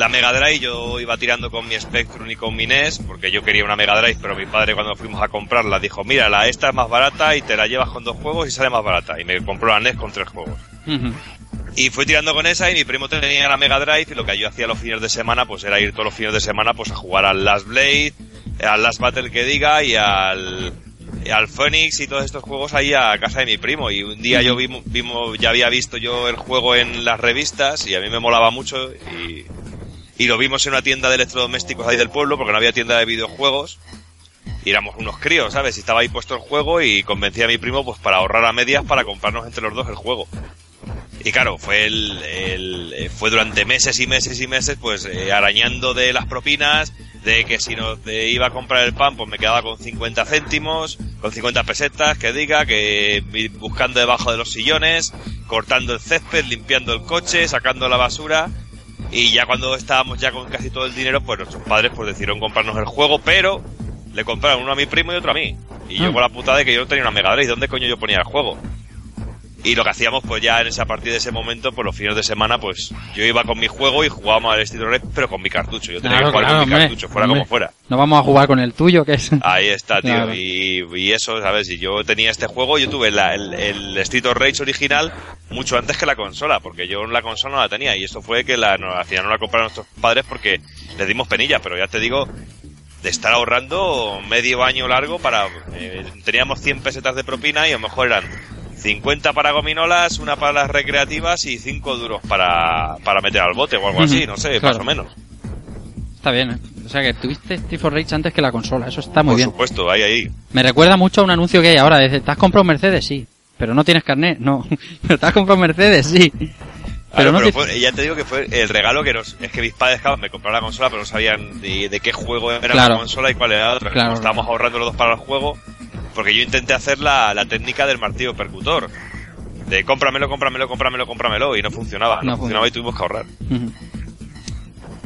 Speaker 6: la Mega Drive, yo iba tirando con mi Spectrum y con mi NES, porque yo quería una Mega Drive, pero mi padre cuando fuimos a comprarla dijo, mira, la esta es más barata y te la llevas con dos juegos y sale más barata, y me compró la NES con tres juegos. Y fui tirando con esa y mi primo tenía la Mega Drive y lo que yo hacía los fines de semana pues era ir todos los fines de semana pues a jugar al Last Blade, al Last Battle que diga y al, y al Phoenix y todos estos juegos ahí a casa de mi primo. Y un día yo vimos, vimos, ya había visto yo el juego en las revistas y a mí me molaba mucho y, y lo vimos en una tienda de electrodomésticos ahí del pueblo porque no había tienda de videojuegos y éramos unos críos, ¿sabes? Y estaba ahí puesto el juego y convencí a mi primo pues para ahorrar a medias para comprarnos entre los dos el juego. Y claro, fue el, eh, fue durante meses y meses y meses, pues eh, arañando de las propinas, de que si no te iba a comprar el pan, pues me quedaba con 50 céntimos, con 50 pesetas, que diga, que buscando debajo de los sillones, cortando el césped, limpiando el coche, sacando la basura. Y ya cuando estábamos ya con casi todo el dinero, pues nuestros padres pues decidieron comprarnos el juego, pero le compraron uno a mi primo y otro a mí. Y yo
Speaker 1: Ah.
Speaker 6: con la putada de que yo no tenía una Mega Drive, ¿dónde coño yo ponía el juego? Y lo que hacíamos, pues ya en esa, a partir de ese momento, pues los fines de semana, pues yo iba con mi juego y jugábamos al estilo Red, pero con mi cartucho. Yo tenía
Speaker 1: Claro,
Speaker 6: que jugar
Speaker 1: claro,
Speaker 6: con mi
Speaker 1: hombre,
Speaker 6: cartucho, fuera
Speaker 1: hombre.
Speaker 6: como fuera.
Speaker 1: No vamos a jugar con el tuyo, que es...
Speaker 6: Ahí está, tío.
Speaker 1: Claro.
Speaker 6: Y, y eso, ¿sabes? Y yo tenía este juego, yo tuve la- el, el Street of Rage original mucho antes que la consola, porque yo la consola no la tenía. Y eso fue que la, no, al final no la compraron nuestros padres porque les dimos penilla, pero ya te digo, de estar ahorrando medio año largo para... eh, teníamos 100 pesetas de propina y a lo mejor eran 50 para gominolas, una para las recreativas y 5 duros para, para meter al bote o algo así, no sé,
Speaker 1: claro.
Speaker 6: más o menos.
Speaker 1: Está bien, ¿eh? O sea que tuviste Street for Rage antes que la consola, eso está muy
Speaker 6: Por
Speaker 1: bien.
Speaker 6: supuesto, ahí, ahí.
Speaker 1: Me recuerda mucho a un anuncio que hay ahora, ¿te has comprado un Mercedes? Sí. Pero no tienes carnet, no. ¿Pero te has comprado un Mercedes? Sí.
Speaker 6: Pero,
Speaker 1: Pero no
Speaker 6: pero
Speaker 1: te-
Speaker 6: fue- ya te digo que fue el regalo que nos... Es que mis padres claro, me compraron la consola, pero no sabían de, de qué juego era
Speaker 1: Claro.
Speaker 6: la consola y cuál era la otra. Estábamos ahorrando los dos para el juego, porque yo intenté hacer la, la técnica del martillo percutor. De cómpramelo, cómpramelo, cómpramelo, cómpramelo, y no funcionaba. No,
Speaker 1: No
Speaker 6: funcionaba y tuvimos que ahorrar.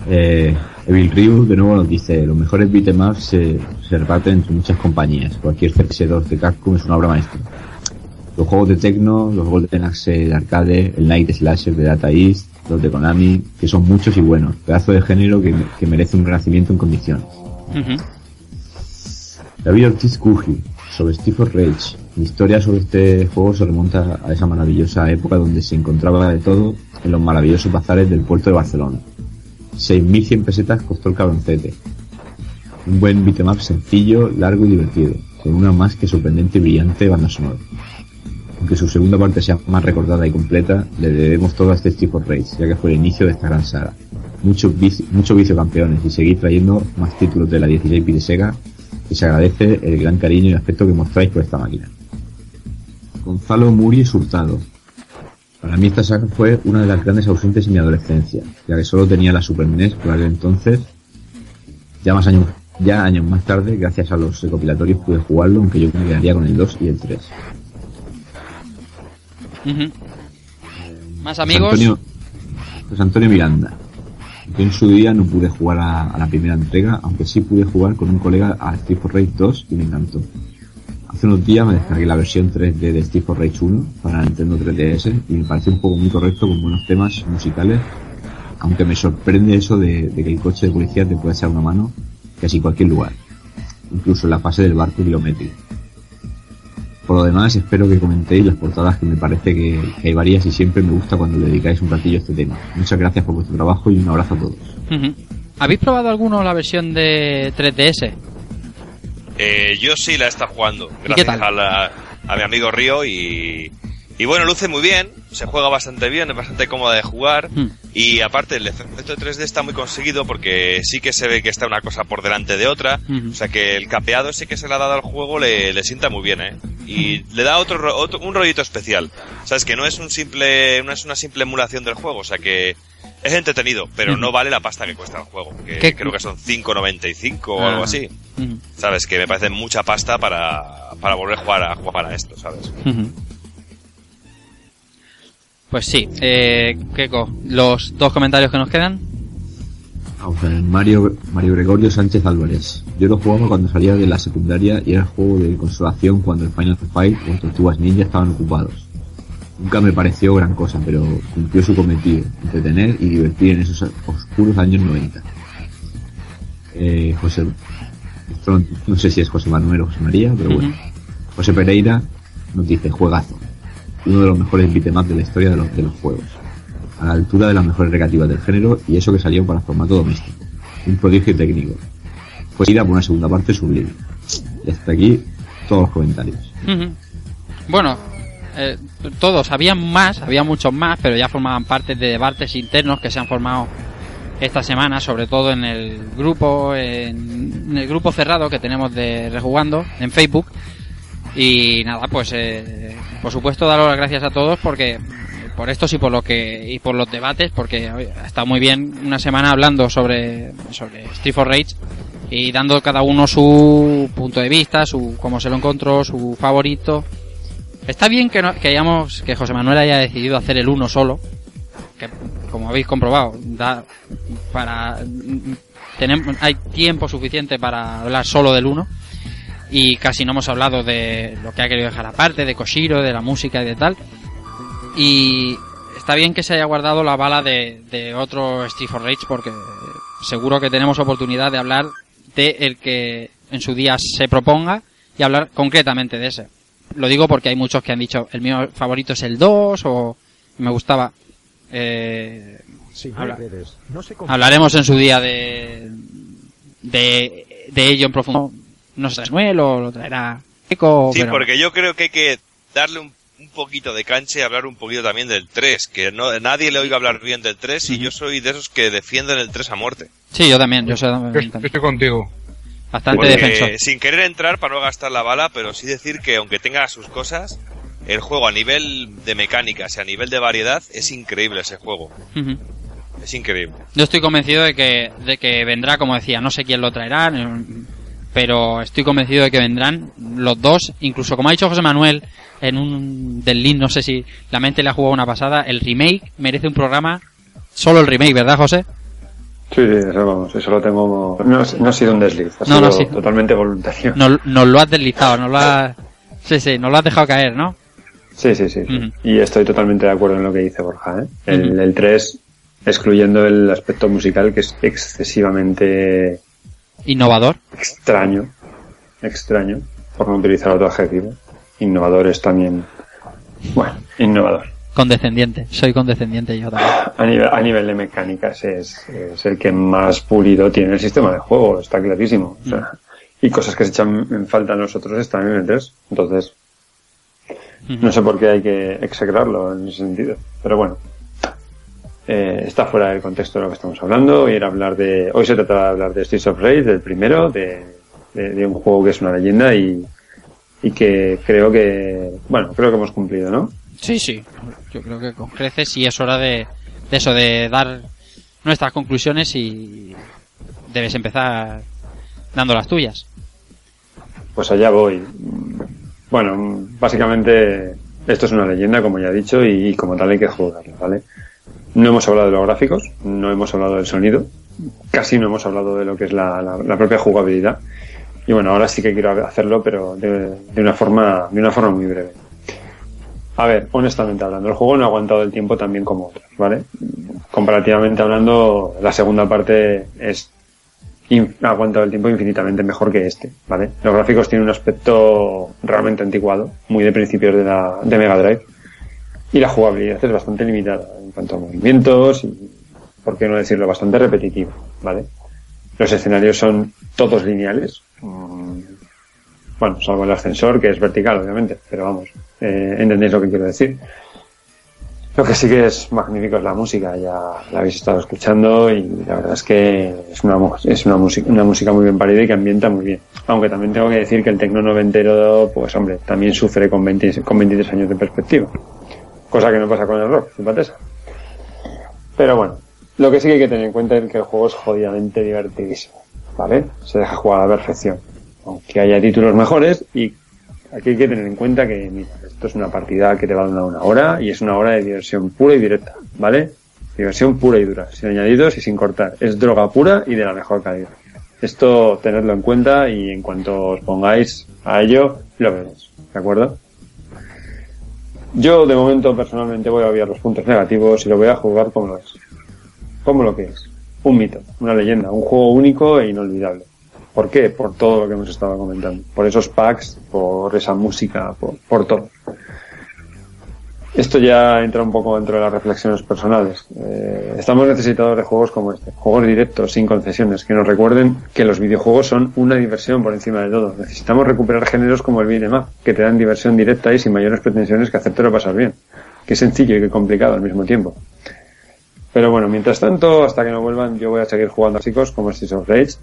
Speaker 3: Eh, Evil Ryu de nuevo nos dice, los mejores beatemaps se, se reparten entre muchas compañías. Cualquier CS2 de Capcom es una obra maestra. Los juegos de Tecno, los Golden Axe de arcade, el Night Slasher de Data East, los de Konami, que son muchos y buenos. Pedazo de género que, que merece un renacimiento en condiciones.
Speaker 1: Ujú.
Speaker 3: David Ortiz Cuji, sobre Steve Rage. Mi historia sobre este juego se remonta a esa maravillosa época donde se encontraba de todo en los maravillosos bazares del puerto de Barcelona. 6.100 pesetas costó el cabroncete. Un buen beatmap sencillo, largo y divertido, con una más que sorprendente y brillante banda sonora. Aunque su segunda parte sea más recordada y completa, le debemos todo a este of Rage, ya que fue el inicio de esta gran saga. Mucho vicio, mucho vicio campeones y seguir trayendo más títulos de la 16 de Sega, que se agradece el gran cariño y afecto que mostráis por esta máquina. Gonzalo Muri Hurtado. Para mí esta saga fue una de las grandes ausentes en mi adolescencia, ya que solo tenía la Super NES por aquel entonces. Ya años, ya años más tarde, gracias a los recopilatorios pude jugarlo, aunque yo me quedaría con el 2 y el 3.
Speaker 1: Más amigos.
Speaker 3: Antonio, José Antonio Miranda. Yo en su día no pude jugar a, a la primera entrega, aunque sí pude jugar con un colega a Street for Rage 2 y me encantó. Hace unos días me descargué la versión 3D de Street for Rage 1 para Nintendo 3DS y me pareció un juego muy correcto con buenos temas musicales, aunque me sorprende eso de, de que el coche de policía te pueda echar una mano casi en cualquier lugar, incluso en la fase del barco kilométrico. Por lo demás, espero que comentéis las portadas que me parece que, que hay varias y siempre me gusta cuando le dedicáis un ratillo a este tema. Muchas gracias por vuestro trabajo y un abrazo a todos.
Speaker 1: ¿Habéis probado alguno la versión de 3DS?
Speaker 6: Eh, yo sí la he estado jugando, gracias a, la- a mi amigo Río y, y bueno, luce muy bien, se juega bastante bien, es bastante cómoda de jugar
Speaker 1: Hmm.
Speaker 6: y aparte el efecto 3D está muy conseguido porque sí que se ve que está una cosa por delante de otra,
Speaker 1: Ujú.
Speaker 6: o sea que el capeado sí que se le ha dado al juego le, le sienta muy bien, ¿eh? Y le da otro, ro- otro un rollito especial, sabes que no es un simple, no es una simple emulación del juego, o sea que es entretenido, pero no vale la pasta que cuesta el juego, que
Speaker 1: ¿Qué-
Speaker 6: creo que son 5.95 o
Speaker 1: Ah.
Speaker 6: algo así.
Speaker 1: Ujú.
Speaker 6: ¿Sabes? Que me parece mucha pasta para, para volver a jugar, a jugar para esto, ¿sabes?
Speaker 1: Pues sí, eh, Keiko, los dos comentarios que nos quedan.
Speaker 3: Mario, Mario Gregorio Sánchez Álvarez. Yo lo jugaba cuando salía de la secundaria y era el juego de consolación cuando el Final Fight o Tortugas Ninja estaban ocupados. Nunca me pareció gran cosa, pero cumplió su cometido, entretener y divertir en esos oscuros años 90. Eh, José, no sé si es José Manuel o José María, pero bueno. José Pereira nos dice, juegazo. Uno de los mejores beatemaps de la historia de los, de los juegos. A la altura de las mejores recreativas del género y eso que salió para formato doméstico. Un prodigio técnico. Fue ida por una segunda parte sublime. Y hasta aquí todos los comentarios.
Speaker 1: Bueno, eh, todos, había más, había muchos más, pero ya formaban parte de debates internos que se han formado esta semana, sobre todo en el grupo, en el grupo cerrado que tenemos de Rejugando en Facebook. Y nada, pues eh, por supuesto daros las gracias a todos porque por estos y por lo que y por los debates porque ha estado muy bien una semana hablando sobre sobre Street for Rage y dando cada uno su punto de vista, su cómo se lo encontró, su favorito. Está bien que, no- que hayamos que José Manuel haya decidido hacer el uno solo, que como habéis comprobado da para tenemos hay tiempo suficiente para hablar solo del uno y casi no hemos hablado de lo que ha querido dejar aparte, de Koshiro, de la música y de tal. Y está bien que se haya guardado la bala de, de otro Street for Rage porque seguro que tenemos oportunidad de hablar de el que en su día se proponga y hablar concretamente de ese. Lo digo porque hay muchos que han dicho el mío favorito es el 2 o me gustaba. Eh, habla- hablaremos en su día de, de, de ello en profundo. No sé, Manuel o lo traerá Eco,
Speaker 6: Sí,
Speaker 1: pero-
Speaker 6: porque yo creo que hay que darle un un poquito de cancha y hablar un poquito también del 3, que no, nadie le oiga hablar bien del 3 y yo soy de esos que defienden el 3 a muerte.
Speaker 1: Sí, yo también, yo soy también.
Speaker 5: estoy estoy contigo.
Speaker 1: bastante
Speaker 6: Porque,
Speaker 1: defensor.
Speaker 6: sin querer entrar para no gastar la bala, pero sí decir que aunque tenga sus cosas, el juego a nivel de mecánicas y a nivel de variedad es increíble ese juego. Es increíble.
Speaker 1: Yo estoy convencido de que, de que vendrá, como decía, no sé quién lo traerá, pero estoy convencido de que vendrán los dos, incluso como ha dicho José Manuel en un del link, no sé si la mente le ha jugado una pasada, el remake merece un programa, solo el remake, ¿verdad José?
Speaker 2: Sí, sí, eso vamos, eso lo tengo. No, ha- no ha sido un desliz, ha
Speaker 1: No, no,
Speaker 2: sido
Speaker 1: sí.
Speaker 2: totalmente voluntario.
Speaker 1: Nos, nos lo has deslizado, nos lo has... Sí, sí, nos lo has dejado caer, ¿no?
Speaker 2: Sí, sí, sí. Y estoy totalmente de acuerdo en lo que dice Borja. ¿eh? El,
Speaker 1: Ujú.
Speaker 2: el 3, excluyendo el aspecto musical, que es excesivamente
Speaker 1: Innovador.
Speaker 2: extraño, extraño, por no utilizar otro adjetivo. Innovador es también, bueno, innovador.
Speaker 1: Condescendiente, soy condescendiente yo también.
Speaker 2: A nivel, a nivel de mecánicas es, es el que más pulido tiene el sistema de juego, está clarísimo. O sea, y cosas que se echan en falta a nosotros están en el 3. Entonces, no sé por qué hay que execrarlo en ese sentido. Pero bueno, eh, está fuera del contexto de lo que estamos hablando. Y era hablar de, hoy se trata de hablar de Streets of Rage, del primero, de, de, de un juego que es una leyenda y, y que creo que, bueno, creo que hemos cumplido, ¿no?
Speaker 1: Sí, sí, yo creo que con creces y es hora de, de eso, de dar nuestras conclusiones y debes empezar dando las tuyas.
Speaker 2: Pues allá voy. Bueno, básicamente esto es una leyenda, como ya he dicho, y, y como tal hay que jugarlo, ¿vale? No hemos hablado de los gráficos, no hemos hablado del sonido, casi no hemos hablado de lo que es la, la- la propia jugabilidad. Y bueno, ahora sí que quiero hacerlo, pero de, de una forma, de una forma muy breve. A ver, honestamente hablando, el juego no ha aguantado el tiempo tan bien como otros, ¿vale? Comparativamente hablando, la segunda parte es ha aguantado el tiempo infinitamente mejor que este, ¿vale? Los gráficos tienen un aspecto realmente anticuado, muy de principios de la de Mega Drive, y la jugabilidad es bastante limitada en cuanto a movimientos y, por qué no decirlo, bastante repetitivo, ¿vale? Los escenarios son todos lineales, bueno, salvo el ascensor, que es vertical, obviamente, pero vamos, eh, entendéis lo que quiero decir. Lo que sí que es magnífico es la música, ya la habéis estado escuchando y la verdad es que es una, es una, música, una música muy bien parida y que ambienta muy bien. Aunque también tengo que decir que el tecno noventero, pues hombre, también sufre con, 20 con 23 años de perspectiva. Cosa que no pasa con el rock, simpatesa. Pero bueno, lo que sí que hay que tener en cuenta es que el juego es jodidamente divertidísimo, ¿vale? Se deja jugar a la perfección. Aunque haya títulos mejores y aquí hay que tener en cuenta que, mira, esto es una partida que te va a durar una hora y es una hora de diversión pura y directa, ¿vale? Diversión pura y dura, sin añadidos y sin cortar. Es droga pura y de la mejor calidad. Esto tenedlo en cuenta y en cuanto os pongáis a ello, lo veréis, ¿de acuerdo? Yo de momento personalmente voy a obviar los puntos negativos y lo voy a jugar como lo es. Como lo que es. Un mito, una leyenda, un juego único e inolvidable. ¿Por qué? Por todo lo que hemos estado comentando. Por esos packs, por esa música, por, por todo. Esto ya entra un poco dentro de las reflexiones personales. Eh, estamos necesitados de juegos como este, juegos directos, sin concesiones, que nos recuerden que los videojuegos son una diversión por encima de todo. Necesitamos recuperar géneros como el beat'em que te dan diversión directa y sin mayores pretensiones que hacértelo pasar bien. Que sencillo y que complicado al mismo tiempo. Pero bueno, mientras tanto, hasta que no vuelvan, yo voy a seguir jugando a chicos como Streets of Rage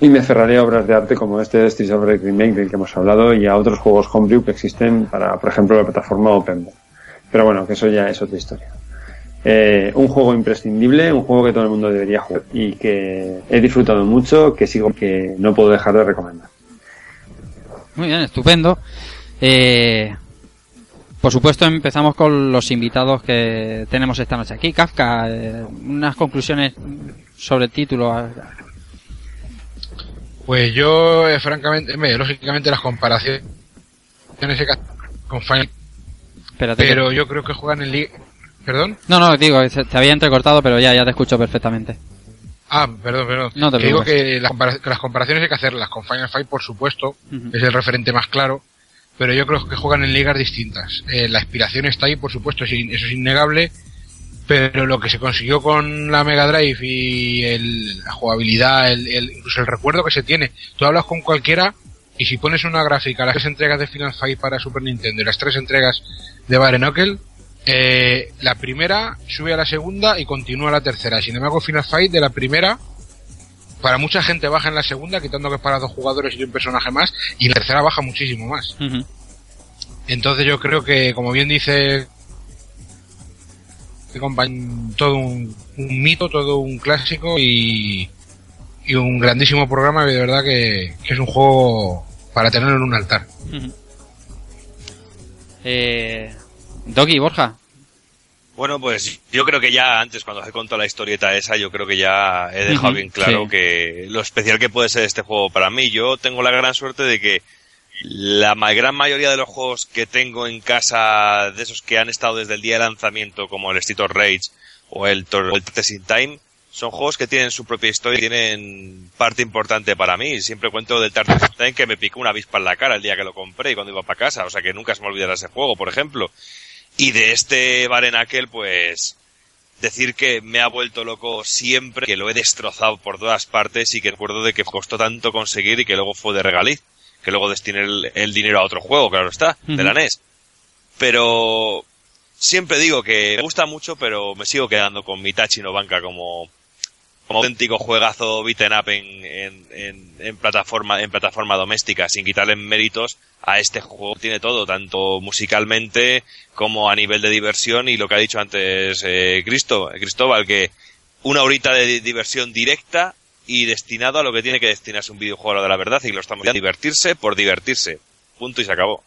Speaker 2: y me aferraré a obras de arte como este Streets of Rage Remake del que hemos hablado y a otros juegos homebrew que existen para, por ejemplo, la plataforma Open. Pero bueno, que eso ya es otra historia. Eh, un juego imprescindible, un juego que todo el mundo debería jugar y que he disfrutado mucho, que sigo, que no puedo dejar de recomendar.
Speaker 1: Muy bien, estupendo. Eh, por supuesto, empezamos con los invitados que tenemos esta noche aquí. Kafka, eh, unas conclusiones sobre el título.
Speaker 5: Pues yo, eh, francamente, lógicamente las comparaciones con Final,
Speaker 1: Espérate que-
Speaker 5: pero yo creo que juegan en Liga... ¿Perdón?
Speaker 1: No, no, digo, te había entrecortado, pero ya, ya te escucho perfectamente.
Speaker 5: Ah, perdón, perdón.
Speaker 1: No te
Speaker 5: Que digo que las, comparaciones hay que hacerlas con Final Fight, por supuesto, es el referente más claro, pero yo creo que juegan en ligas distintas. Eh, la inspiración está ahí, por supuesto, eso es innegable, pero lo que se consiguió con la Mega Drive y el- la jugabilidad, el, el- incluso el recuerdo que se tiene, tú hablas con cualquiera Y si pones una gráfica, las tres entregas de Final Fight para Super Nintendo y las tres entregas de Bare Knuckle, eh, la primera sube a la segunda y continúa a la tercera. Sin embargo, Final Fight de la primera, para mucha gente baja en la segunda, quitando que es para dos jugadores y un personaje más, y la tercera baja muchísimo más. Entonces yo creo que, como bien dice todo un, un mito, todo un clásico y, y un grandísimo programa y de verdad que, que es un juego para tenerlo en un altar.
Speaker 1: Eh, Doggy, Borja.
Speaker 6: Bueno, pues yo creo que ya antes, cuando he contado la historieta esa, yo creo que ya he dejado bien claro
Speaker 1: sí.
Speaker 6: que lo especial que puede ser este juego para mí. Yo tengo la gran suerte de que la gran mayoría de los juegos que tengo en casa, de esos que han estado desde el día de lanzamiento, como el Street of Rage o el, Tor- o el in Time, son juegos que tienen su propia historia y tienen parte importante para mí. Siempre cuento del Time que me picó una avispa en la cara el día que lo compré y cuando iba para casa. O sea que nunca se me olvidará ese juego, por ejemplo. Y de este Barenakel, pues decir que me ha vuelto loco siempre, que lo he destrozado por todas partes y que recuerdo de que costó tanto conseguir y que luego fue de regaliz, que luego destiné el, el dinero a otro juego, claro está, de la. NES. Pero siempre digo que me gusta mucho, pero me sigo quedando con mi Tachi no Banca como, como auténtico juegazo beaten up en, en, en, en plataforma, en plataforma doméstica, sin quitarle méritos a este juego. Tiene todo, tanto musicalmente como a nivel de diversión y lo que ha dicho antes eh, Cristo, Cristóbal, que una horita de di- diversión directa y destinado a lo que tiene que destinarse un videojuego de la verdad y lo estamos a divertirse por divertirse. Punto y se acabó.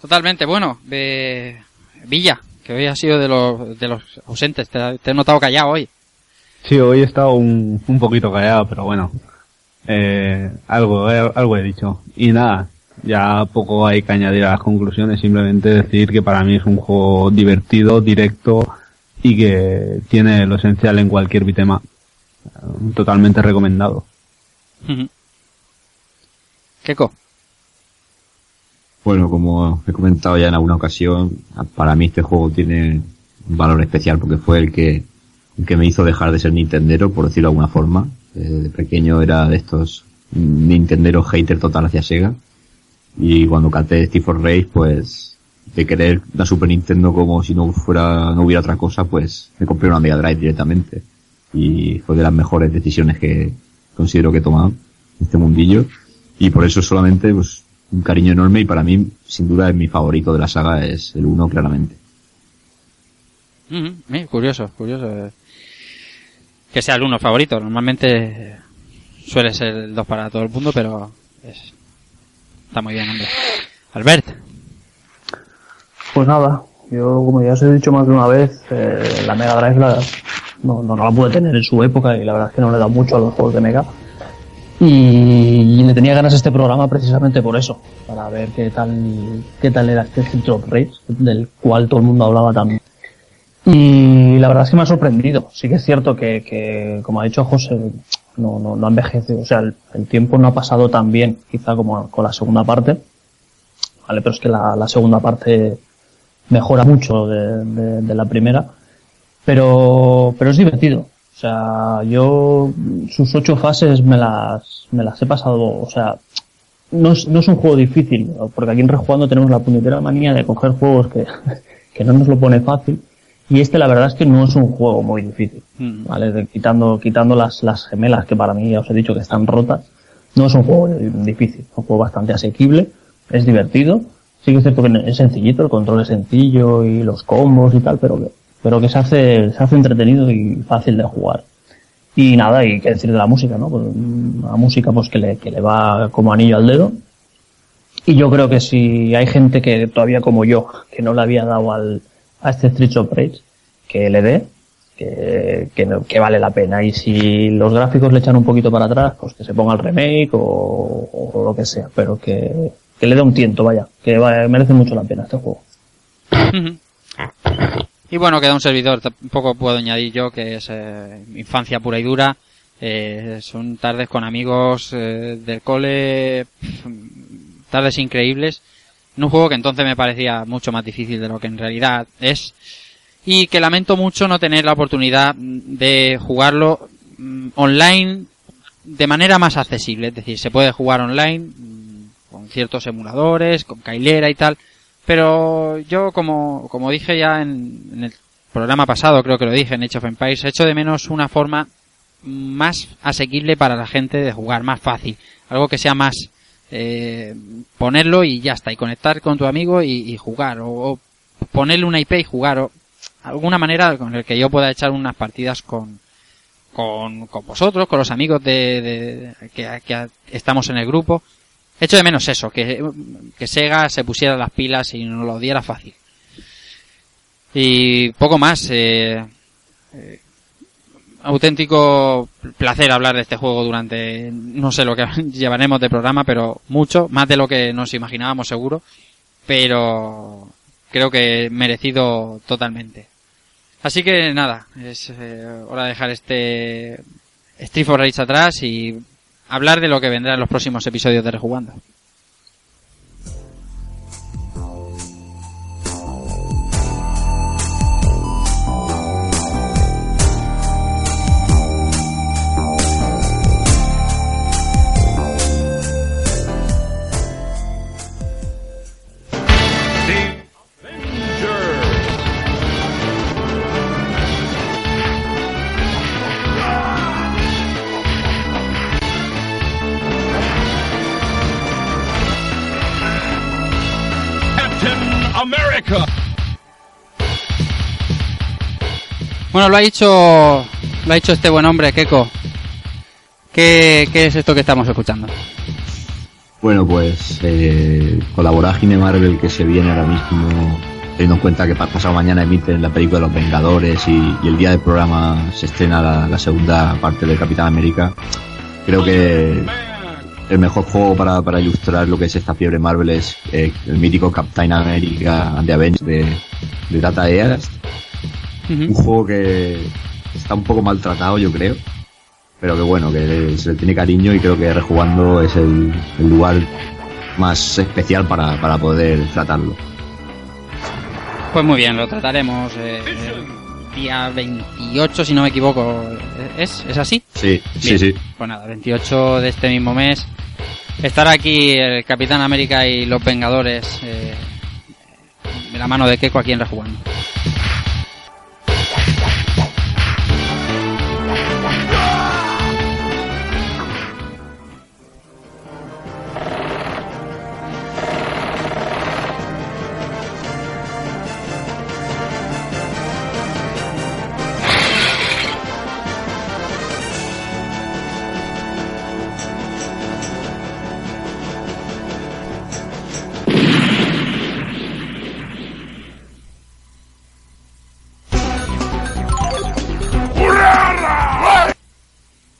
Speaker 1: Totalmente, bueno, eh, Villa, que hoy ha sido de los, de los ausentes, te, te he notado callado hoy.
Speaker 7: Sí, hoy he estado un, un poquito callado, pero bueno. Eh, algo, eh, algo he dicho. Y nada, ya poco hay que añadir a las conclusiones, simplemente decir que para mí es un juego divertido, directo y que tiene lo esencial en cualquier bitema. Totalmente recomendado.
Speaker 1: Ujú.
Speaker 3: Bueno, como he comentado ya en alguna ocasión, para mí este juego tiene un valor especial porque fue el que, que me hizo dejar de ser Nintendero, por decirlo de alguna forma. Eh, De pequeño era de estos Nintendero hater total hacia Sega. Y cuando canté Steve for Race, pues, de querer la Super Nintendo como si no fuera, no hubiera otra cosa, pues me compré una Mega Drive directamente. Y fue de las mejores decisiones que considero que he tomado en este mundillo. Y por eso solamente, pues, un cariño enorme y para mí, sin duda, es mi favorito de la saga, es el 1 claramente.
Speaker 1: Ujú, eh, curioso, curioso. eh, Que sea el uno favorito. Normalmente suele ser el 2 para todo el mundo, pero es- está muy bien, hombre. Albert.
Speaker 8: Pues nada, yo como ya os he dicho más de una vez, eh, la Mega Drive la, no, no, no la pude tener en su época y la verdad es que no le he dado mucho a los juegos de Mega. Y, le tenía ganas a este programa precisamente por eso, para ver qué tal, qué tal era este Street of Rage, del cual todo el mundo hablaba también. Y la verdad es que me ha sorprendido. Sí que es cierto que, que como ha dicho José, no, no, no ha envejecido. O sea, el, el tiempo no ha pasado tan bien, quizá como con la segunda parte. Vale, pero es que la, la segunda parte mejora mucho de, de- de la primera. Pero, pero es divertido. O sea, yo sus ocho fases me las, me las he pasado, o sea, no es, no es un juego difícil, porque aquí en Rejugando tenemos la puñetera manía de coger juegos que, que no nos lo pone fácil. Y este la verdad es que no es un juego muy difícil,
Speaker 1: Mm.
Speaker 8: ¿vale? De- quitando, quitando las, las gemelas que para mí ya os he dicho que están rotas, no es un juego difícil, es un juego bastante asequible, es divertido, sí que es cierto que es sencillito, el control es sencillo y los combos y tal, pero que, pero que se hace, se hace entretenido y fácil de jugar. Y nada, y qué decir de la música, ¿no? Pues una música pues que le, que le va como anillo al dedo. Y yo creo que si hay gente que todavía como yo, que no le había dado al, a este Street of Rage, que le dé, que, que, no- que vale la pena. Y si los gráficos le echan un poquito para atrás, pues que se ponga el remake o, o lo que sea, pero que, que le dé un tiento, vaya, que va- merece mucho la pena este juego.
Speaker 1: Y bueno, queda un servidor, tampoco puedo añadir yo que es eh, infancia pura y dura. Eh, son tardes con amigos eh, del cole, tardes increíbles. En un juego que entonces me parecía mucho más difícil de lo que en realidad es. Y que lamento mucho no tener la oportunidad de jugarlo mm, online de manera más accesible. Es decir, se puede jugar online mm, con ciertos emuladores, con Kailera y tal. Pero yo, como, como dije ya en, en el programa pasado, creo que lo dije en Age of Empires, echo de menos una forma más asequible para la gente de jugar, más fácil. Algo que sea más eh, ponerlo y ya está, y conectar con tu amigo y, jugar, o, ponerle una IP y jugar, o alguna manera con el que yo pueda echar unas partidas con, con, con vosotros, con los amigos de, de- que estamos en el grupo. Echo de menos eso, que, que Sega se pusiera las pilas y nos lo diera fácil. Y poco más. eh, eh, auténtico placer hablar de este juego durante no sé lo que llevaremos de programa, pero mucho, más de lo que nos imaginábamos seguro, pero creo que merecido totalmente. Así que nada, es eh, hora de dejar este Street for Rage atrás y hablar de lo que vendrá en los próximos episodios de Rejugando. Bueno, lo ha dicho, lo ha dicho este buen hombre, Keko. ¿Qué, qué es esto que estamos escuchando?
Speaker 3: Bueno, pues eh, con la Marvel que se viene ahora mismo, teniendo en cuenta que pa- pasado mañana emiten la película de los Vengadores y, el día del programa se estrena la, la segunda parte de Capitán América, creo que el mejor juego para, para ilustrar lo que es esta fiebre Marvel es eh, el mítico Captain America and the Avengers de, de Data East. Un juego que está un poco maltratado, yo creo pero que bueno, que se le tiene cariño y creo que rejugando es el, el lugar más especial para, para poder tratarlo.
Speaker 1: Pues muy bien, lo trataremos eh, el día 28, si no me equivoco. ¿Es, ¿Es así?
Speaker 3: Sí, sí, sí.
Speaker 1: Pues nada, 28 de este mismo mes. Estará aquí el Capitán América y los Vengadores eh, de la mano de Keiko aquí en Rejugando.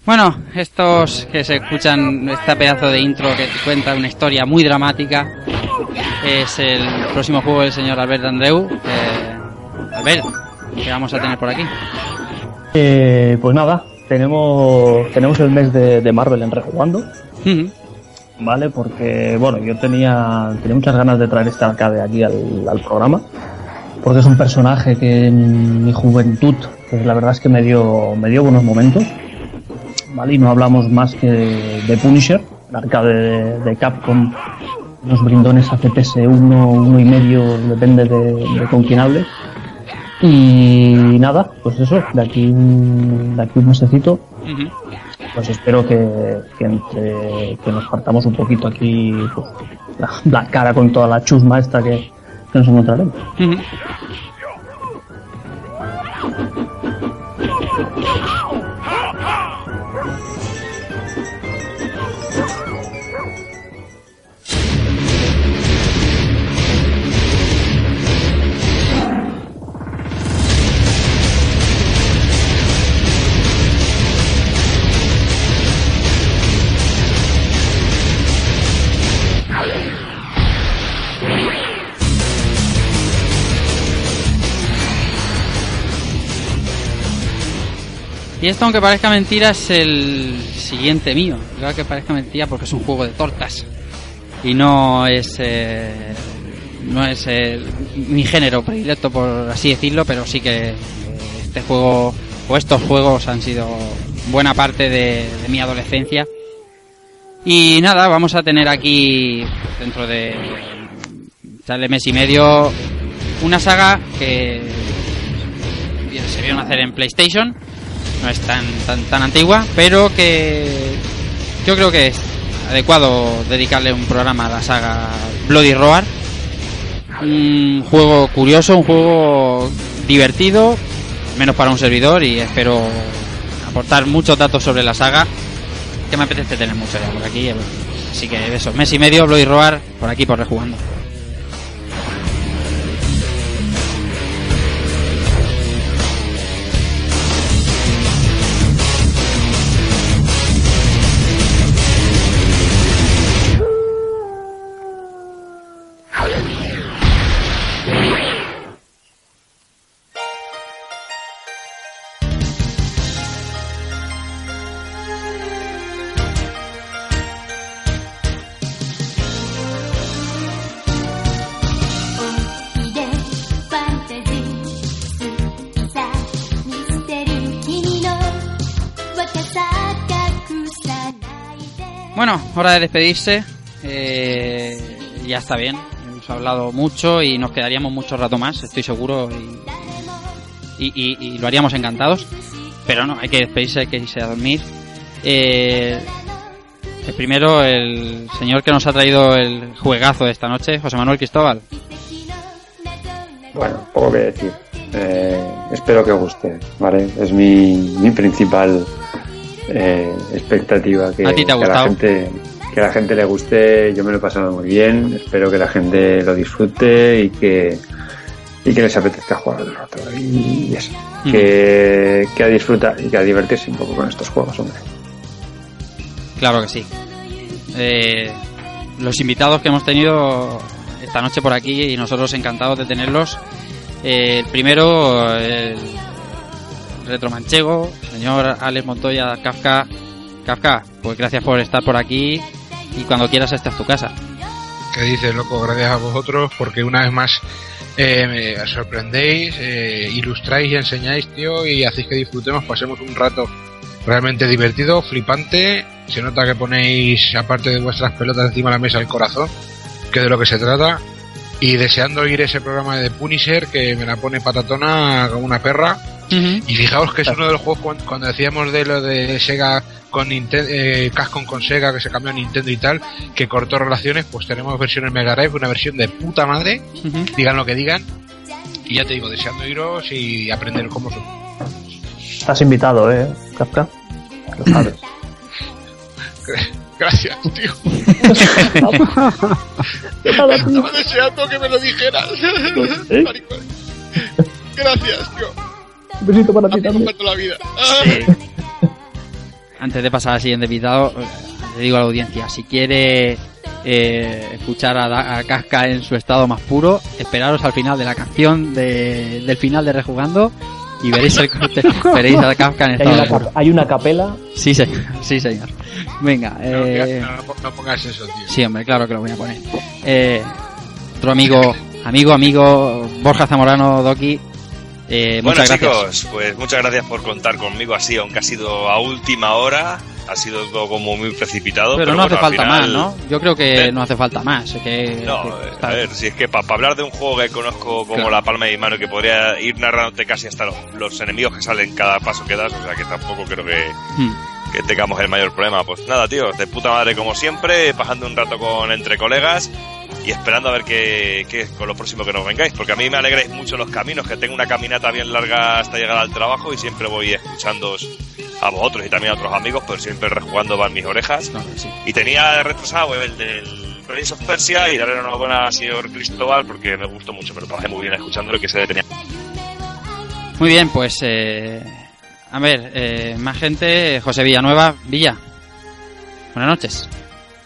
Speaker 1: Bueno, estos que se escuchan, este pedazo de intro que cuenta una historia muy dramática, es el próximo juego del señor Albert Andreu. Eh, Albert, ¿qué vamos a tener por aquí?
Speaker 8: Eh, pues nada, tenemos, tenemos el mes de, de Marvel en Rejugando, ¿vale? Porque, bueno, yo tenía, tenía muchas ganas de traer este arcade aquí al, al programa, porque es un personaje que en mi juventud, pues la verdad es que me dio, me dio buenos momentos, ¿vale? Y no hablamos más que de Punisher, el arcade de, de Capcom, nos brindó en esa CPS 1, uno y medio, depende de, de con quién hable. Y nada, pues eso, de aquí, un- de aquí un mesecito, pues espero que, que entre que nos partamos un poquito aquí pues, la, la cara con toda la chusma esta que, que nos encontraremos.
Speaker 1: Y esto, aunque parezca mentira, es el siguiente mío. Creo que parezca mentira porque es un juego de tortas. Y no es. eh, no es eh, mi género predilecto, por así decirlo, pero sí que eh, este juego o estos juegos han sido buena parte de, de mi adolescencia. Y nada, vamos a tener aquí, dentro de tal mes y medio, una saga que se vio nacer en PlayStation, es tan, tan, tan antigua, pero que yo creo que es adecuado dedicarle un programa a la saga Bloody Roar. Un juego curioso, un juego divertido, menos para un servidor y espero aportar muchos datos sobre la saga que me apetece tener mucho ya por aquí. Así que eso, mes y medio Bloody Roar por aquí por rejugando. Hora de despedirse. Eh, ya está bien. Hemos hablado mucho y nos quedaríamos mucho rato más, estoy seguro. Y, y, y, lo haríamos encantados. Pero no, hay que despedirse, hay que irse a dormir. Eh, el primero, el señor que nos ha traído el juegazo de esta noche, José Manuel Cristóbal.
Speaker 2: Bueno, poco que decir. Eh, espero que os guste, ¿vale? Es mi, mi principal eh, expectativa que,
Speaker 1: ¿A ti te ha
Speaker 2: que a la gente que la gente le guste yo me lo he pasado muy bien espero que la gente lo disfrute y que y que les apetezca jugar un rato y, y eso
Speaker 1: Mm.
Speaker 2: que, que a disfrutar y que a divertirse un poco con estos juegos hombre
Speaker 1: Claro que sí. Eh, los invitados que hemos tenido esta noche por aquí y nosotros encantados de tenerlos. Eh, el primero, el retromanchego, señor Alex Montoya Kafka. Kafka, pues gracias por estar por aquí y cuando quieras esta es tu casa.
Speaker 5: ¿Qué dices, loco? Gracias a vosotros porque una vez más eh, me sorprendéis, eh, ilustráis y enseñáis, tío, y hacéis que disfrutemos, pasemos un rato realmente divertido, flipante. Se nota que ponéis, aparte de vuestras pelotas encima de la mesa, el corazón, que de lo que se trata. Y deseando oír ese programa de Punisher que me la pone patatona como una perra. Y fijaos que es uno de los juegos cuando, cuando decíamos de lo de Sega con Nintendo, eh, Capcom con Sega que se cambió a Nintendo y tal, que cortó relaciones, pues tenemos versiones Mega Drive, una versión de puta madre, digan lo que digan. Y ya te digo, deseando iros y aprender cómo son.
Speaker 8: Estás invitado, ¿eh, Kafka? Lo sabes.
Speaker 5: Gracias, tío.
Speaker 8: Estaba
Speaker 5: Estaba deseando que me lo dijeras.
Speaker 8: ¿Eh?
Speaker 5: Gracias, tío.
Speaker 8: Un besito para ti también.
Speaker 5: comparto la vida.
Speaker 1: Antes de pasar al siguiente invitado, eh, le digo a la audiencia, si quiere eh, escuchar a, a Casca en su estado más puro, esperaros al final de la canción de- del final de Rejugando y veréis, el corte- veréis a Kafka en
Speaker 8: Hay
Speaker 1: estado
Speaker 8: una,
Speaker 1: puro.
Speaker 8: hay una capela.
Speaker 1: Sí, señor. Sí, señor. Venga,
Speaker 5: No,
Speaker 1: eh,
Speaker 5: no, no pongas eso, tío.
Speaker 1: sí, hombre, claro que lo voy a poner. Eh, otro amigo, amigo, amigo, Borja Zamorano, Doki. Eh,
Speaker 6: Bueno
Speaker 1: muchas gracias.
Speaker 6: chicos, pues muchas gracias por contar conmigo así, aunque ha sido a última hora, ha sido todo como muy precipitado.
Speaker 1: Pero,
Speaker 6: Pero,
Speaker 1: no hace
Speaker 6: bueno, al
Speaker 1: falta
Speaker 6: final-
Speaker 1: más, ¿no? Yo creo que
Speaker 6: ¿Eh?
Speaker 1: no hace falta más. Que,
Speaker 6: No,
Speaker 1: que está-
Speaker 6: a ver, si es que para hablar de un juego que conozco como
Speaker 1: Claro.
Speaker 6: la palma de mi mano que podría ir narrándote casi hasta los, los enemigos que salen cada paso que das, o sea que tampoco creo que,
Speaker 1: Hmm.
Speaker 6: que tengamos el mayor problema. Pues nada, tío, de puta madre como siempre, pasando un rato con entre colegas y esperando a ver qué, qué es con lo próximo que nos vengáis, porque a mí me alegráis mucho los caminos, que tengo una caminata bien larga hasta llegar al trabajo y siempre voy escuchándoos a vosotros y también a otros amigos, pero siempre rejugando van mis orejas.
Speaker 1: Sí.
Speaker 6: Y tenía retrasado el del Prince of Persia y darle una buena al señor Cristóbal porque me gustó mucho, me lo pasé muy bien escuchándolo y que se detenía.
Speaker 1: Muy bien, pues eh, a ver, eh, más gente, José Villanueva, Villa. Buenas noches.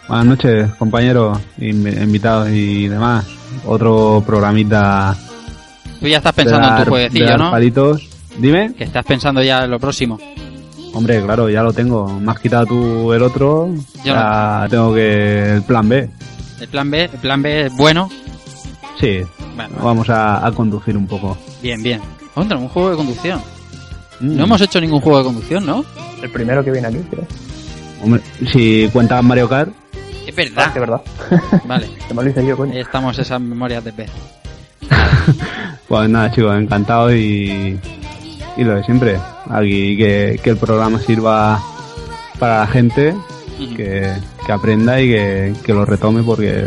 Speaker 7: Buenas noches, compañeros, inv- invitados y demás. Otro programita.
Speaker 1: Tú ya estás pensando en tu jueguecillo, ¿no?
Speaker 7: palitos. Dime.
Speaker 1: Que estás pensando ya en lo próximo.
Speaker 7: Hombre, claro, ya lo tengo. Me has quitado tú el otro.
Speaker 1: Yo
Speaker 7: ya tengo que. El plan B.
Speaker 1: El plan B, el plan B es bueno.
Speaker 7: Sí.
Speaker 1: Bueno,
Speaker 7: Vamos a, a conducir un poco.
Speaker 1: bien, bien. Contra, un juego de conducción. No hemos hecho ningún juego de conducción, ¿no?
Speaker 8: El primero que viene aquí, creo.
Speaker 7: Hombre, si cuentas Mario Kart,
Speaker 1: Es verdad.
Speaker 8: Ah, de verdad.
Speaker 1: Vale.
Speaker 8: Me lo hice yo, coño.
Speaker 1: Estamos esas memorias de pez.
Speaker 7: pues nada, chicos, encantado y, y lo de siempre. Aquí que, que el programa sirva para la gente, que, que aprenda y que, que lo retome porque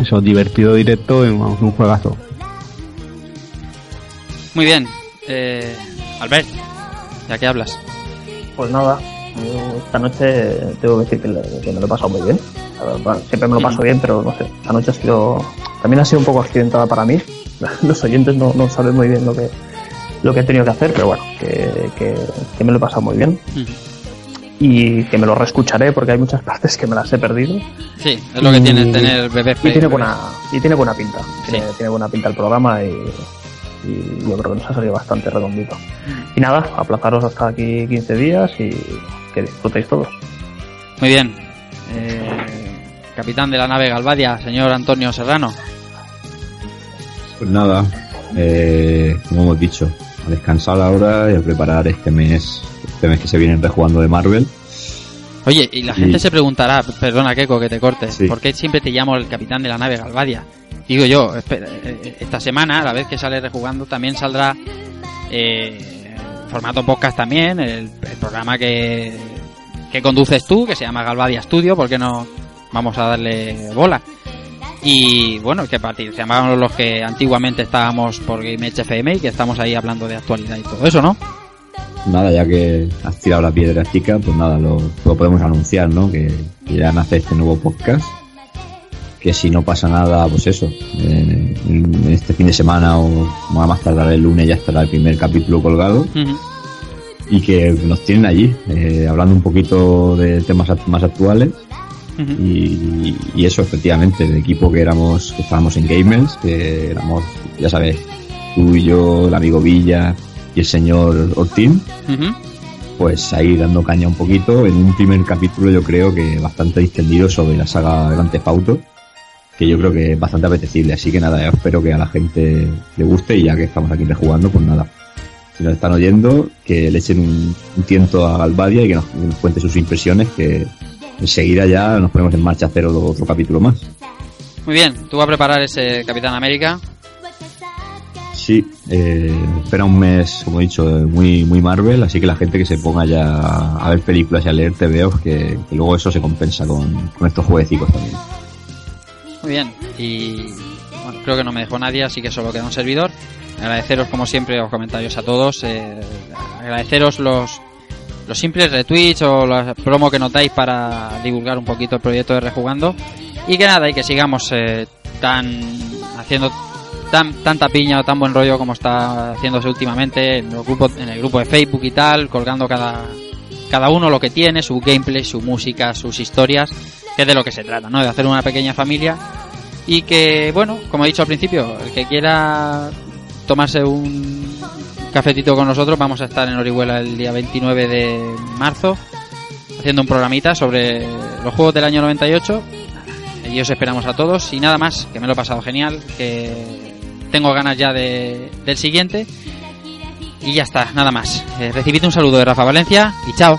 Speaker 7: eso, divertido, directo y vamos, un juegazo.
Speaker 1: Muy bien. Eh, Albert, ¿ya qué hablas?
Speaker 8: Pues nada, yo esta noche tengo que decir que, le- que me lo he pasado muy bien. Bueno, siempre me lo paso bien, pero no sé, esta noche ha sido, también ha sido un poco accidentada para mí. Los oyentes no, no saben muy bien lo que, lo que he tenido que hacer, pero bueno, que, que, que me lo he pasado muy bien. Y que me lo reescucharé porque hay muchas partes que me las he perdido.
Speaker 1: Sí, es lo que
Speaker 8: Y-
Speaker 1: tiene tener bebés.
Speaker 8: Y tiene buena, y tiene buena pinta. Tiene, tiene buena pinta el programa y, y yo creo que nos ha salido bastante redondito. Y nada, aplazaros hasta aquí 15 días y que disfrutéis todos.
Speaker 1: Muy bien. Eh, capitán de la nave Galvadia, señor Antonio Serrano.
Speaker 3: Pues nada, eh, como hemos dicho, a descansar ahora y a preparar este mes, este mes que se viene rejugando de Marvel.
Speaker 1: Oye, y la gente se preguntará, perdona Keiko que te corte,
Speaker 3: Sí.
Speaker 1: ¿por qué siempre te llamo el capitán de la nave Galvadia? Digo yo, eh, esta semana, a la vez que sale rejugando, también saldrá eh, formato podcast también, el, el programa que, que conduces tú, que se llama Galvadia Studio, porque no vamos a darle bola. Y bueno, que participamos los que antiguamente estábamos por Game FM y que estamos ahí hablando de actualidad y todo eso, ¿no?
Speaker 3: Nada, ya que has tirado la piedra chica, pues nada, lo, lo podemos anunciar, ¿no? Que, que ya nace este nuevo podcast. Que si no pasa nada, pues eso, eh, en este fin de semana o más tardar el lunes ya estará el primer capítulo colgado. y que nos tienen allí, eh, hablando un poquito de temas más actuales. Y, y eso, efectivamente, el equipo que éramos, que estábamos en Gamers, que éramos, ya sabes, tú y yo, el amigo Villa y el señor Ortín, pues ahí dando caña un poquito en un primer capítulo yo creo que bastante distendido sobre la saga Grand Theft Auto que yo creo que es bastante apetecible. Así que nada yo espero que a la gente le guste y ya que estamos aquí rejugando pues nada. Si nos están oyendo que le echen un, un tiento a Galvadia y que nos, que nos cuente sus impresiones que enseguida ya nos ponemos en marcha a hacer otro, otro capítulo más
Speaker 1: Muy bien, tú vas a preparar ese Capitán América.
Speaker 3: Sí, eh, espera un mes, como he dicho, eh, muy muy Marvel, así que la gente que se ponga ya a ver películas y a leer TVOs, que, que luego eso se compensa con, con estos jueguecicos también.
Speaker 1: Muy bien, y bueno, creo que no me dejó nadie, así que solo queda un servidor. Agradeceros como siempre los comentarios a todos, eh, agradeceros los, los simples retweets o la promo que notáis para divulgar un poquito el proyecto de Rejugando. Y que nada, y que sigamos eh, tan haciendo tan, tanta piña o tan buen rollo como está haciéndose últimamente en, los grupos, en el grupo de Facebook y tal, colgando cada, cada uno lo que tiene, su gameplay, su música, sus historias, que es de lo que se trata, ¿no? De hacer una pequeña familia y que, bueno, como he dicho al principio, el que quiera tomarse un cafetito con nosotros, vamos a estar en Orihuela el día 29 de marzo haciendo un programita sobre los juegos del año 98 y os esperamos a todos y nada más, que me lo he pasado genial, que tengo ganas ya de, del siguiente y ya está, nada más. Eh, recibid un saludo de Rafa Valencia y chao.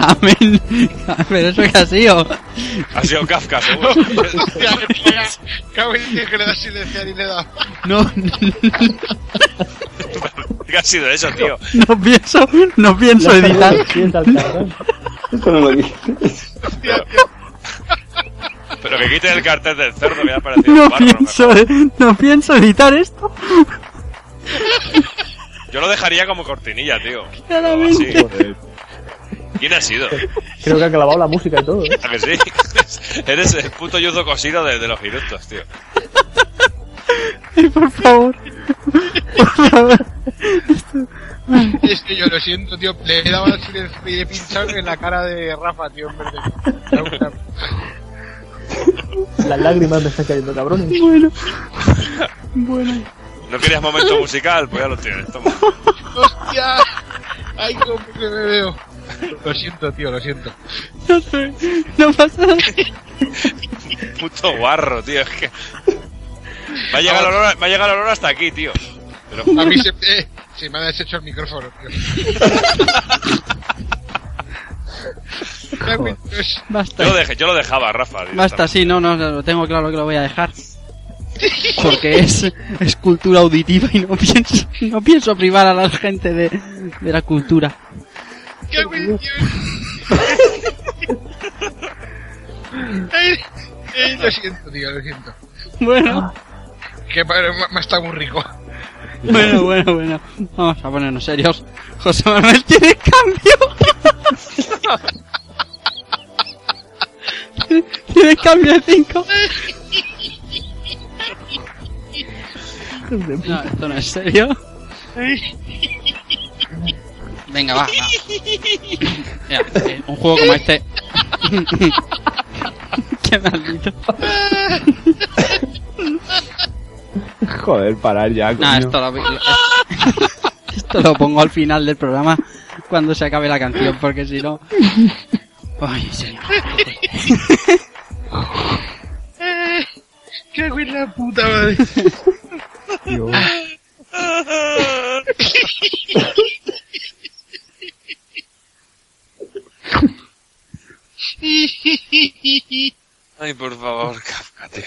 Speaker 1: Amén. Pero eso que ha sido.
Speaker 6: Ha sido Kafka, seguro.
Speaker 5: Cago en que le da silenciar y le da.
Speaker 1: No,
Speaker 6: ¿Qué ha sido eso, tío?
Speaker 1: no pienso, no pienso editar.
Speaker 2: Esto no lo dije.
Speaker 6: Pero que quiten el cartel del cerdo que me ha parecido
Speaker 1: No
Speaker 6: un barro,
Speaker 1: pienso, no pienso editar esto.
Speaker 6: Yo lo dejaría como cortinilla, tío.
Speaker 1: Claramente.
Speaker 6: Algo así. ¿Quién ha sido?
Speaker 8: Creo que ha clavado la música y todo. ¿eh?
Speaker 6: ¿A que sí? Eres el puto yuzo cosido de, de los girutos, tío.
Speaker 1: Ay, por favor. Por favor.
Speaker 5: Es que yo lo siento, tío. Le he dado al silencio y le he pinchado en la cara de Rafa, tío. en vez de-
Speaker 8: Las lágrimas me están cayendo, cabrones.
Speaker 1: Bueno. Bueno.
Speaker 6: ¿No querías momento musical? Pues ya lo tienes, toma.
Speaker 5: ¡Hostia! ¡Ay, cómo que me veo! Lo siento, tío, lo siento.
Speaker 1: No sé. No pasa nada.
Speaker 6: Puto guarro, tío. Es que... Me ha llegado el olor, me ha llegado el olor hasta aquí, tío. Pero...
Speaker 5: A mí se, eh, se me ha deshecho el micrófono, tío.
Speaker 1: Basta.
Speaker 6: Yo lo, dejé, yo lo dejaba, Rafa.
Speaker 1: Basta, sí, no, no, lo tengo claro que lo voy a dejar. Porque es, es cultura auditiva y no pienso, no pienso privar a la gente de, de la cultura.
Speaker 5: Ay, ay, lo siento, tío, lo siento.
Speaker 1: Bueno,
Speaker 5: Que me, estado muy rico.
Speaker 1: bueno, bueno, bueno. Vamos a ponernos serios. José Manuel tiene cambio. Tiene cambio de 5. No, esto no es serio. Venga, va, va. Mira, eh, un juego como este. Qué maldito.
Speaker 7: Joder, parar ya, coño.
Speaker 1: No, esto lo, lo- esto lo pongo al final del programa cuando se acabe la canción, porque si no. Ay, señor.
Speaker 5: Cago en la puta madre.
Speaker 7: Tío.
Speaker 6: Ay, por favor, Kafka, tío.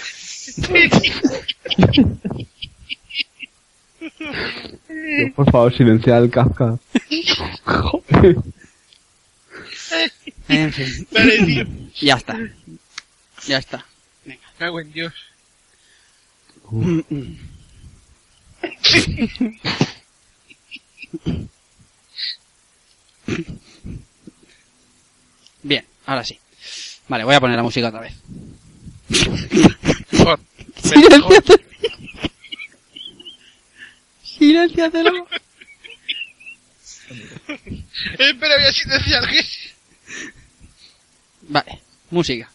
Speaker 7: Por favor, silencia el Kafka.
Speaker 1: En fin.
Speaker 5: Tío.
Speaker 1: Ya está. Ya está.
Speaker 5: Cago en Dios.
Speaker 1: Bien, ahora sí. Vale, voy a poner la música otra vez.
Speaker 5: Mejor.
Speaker 1: Silenciate. Silenciatelo.
Speaker 5: Espera, voy a silenciar
Speaker 1: Vale, música.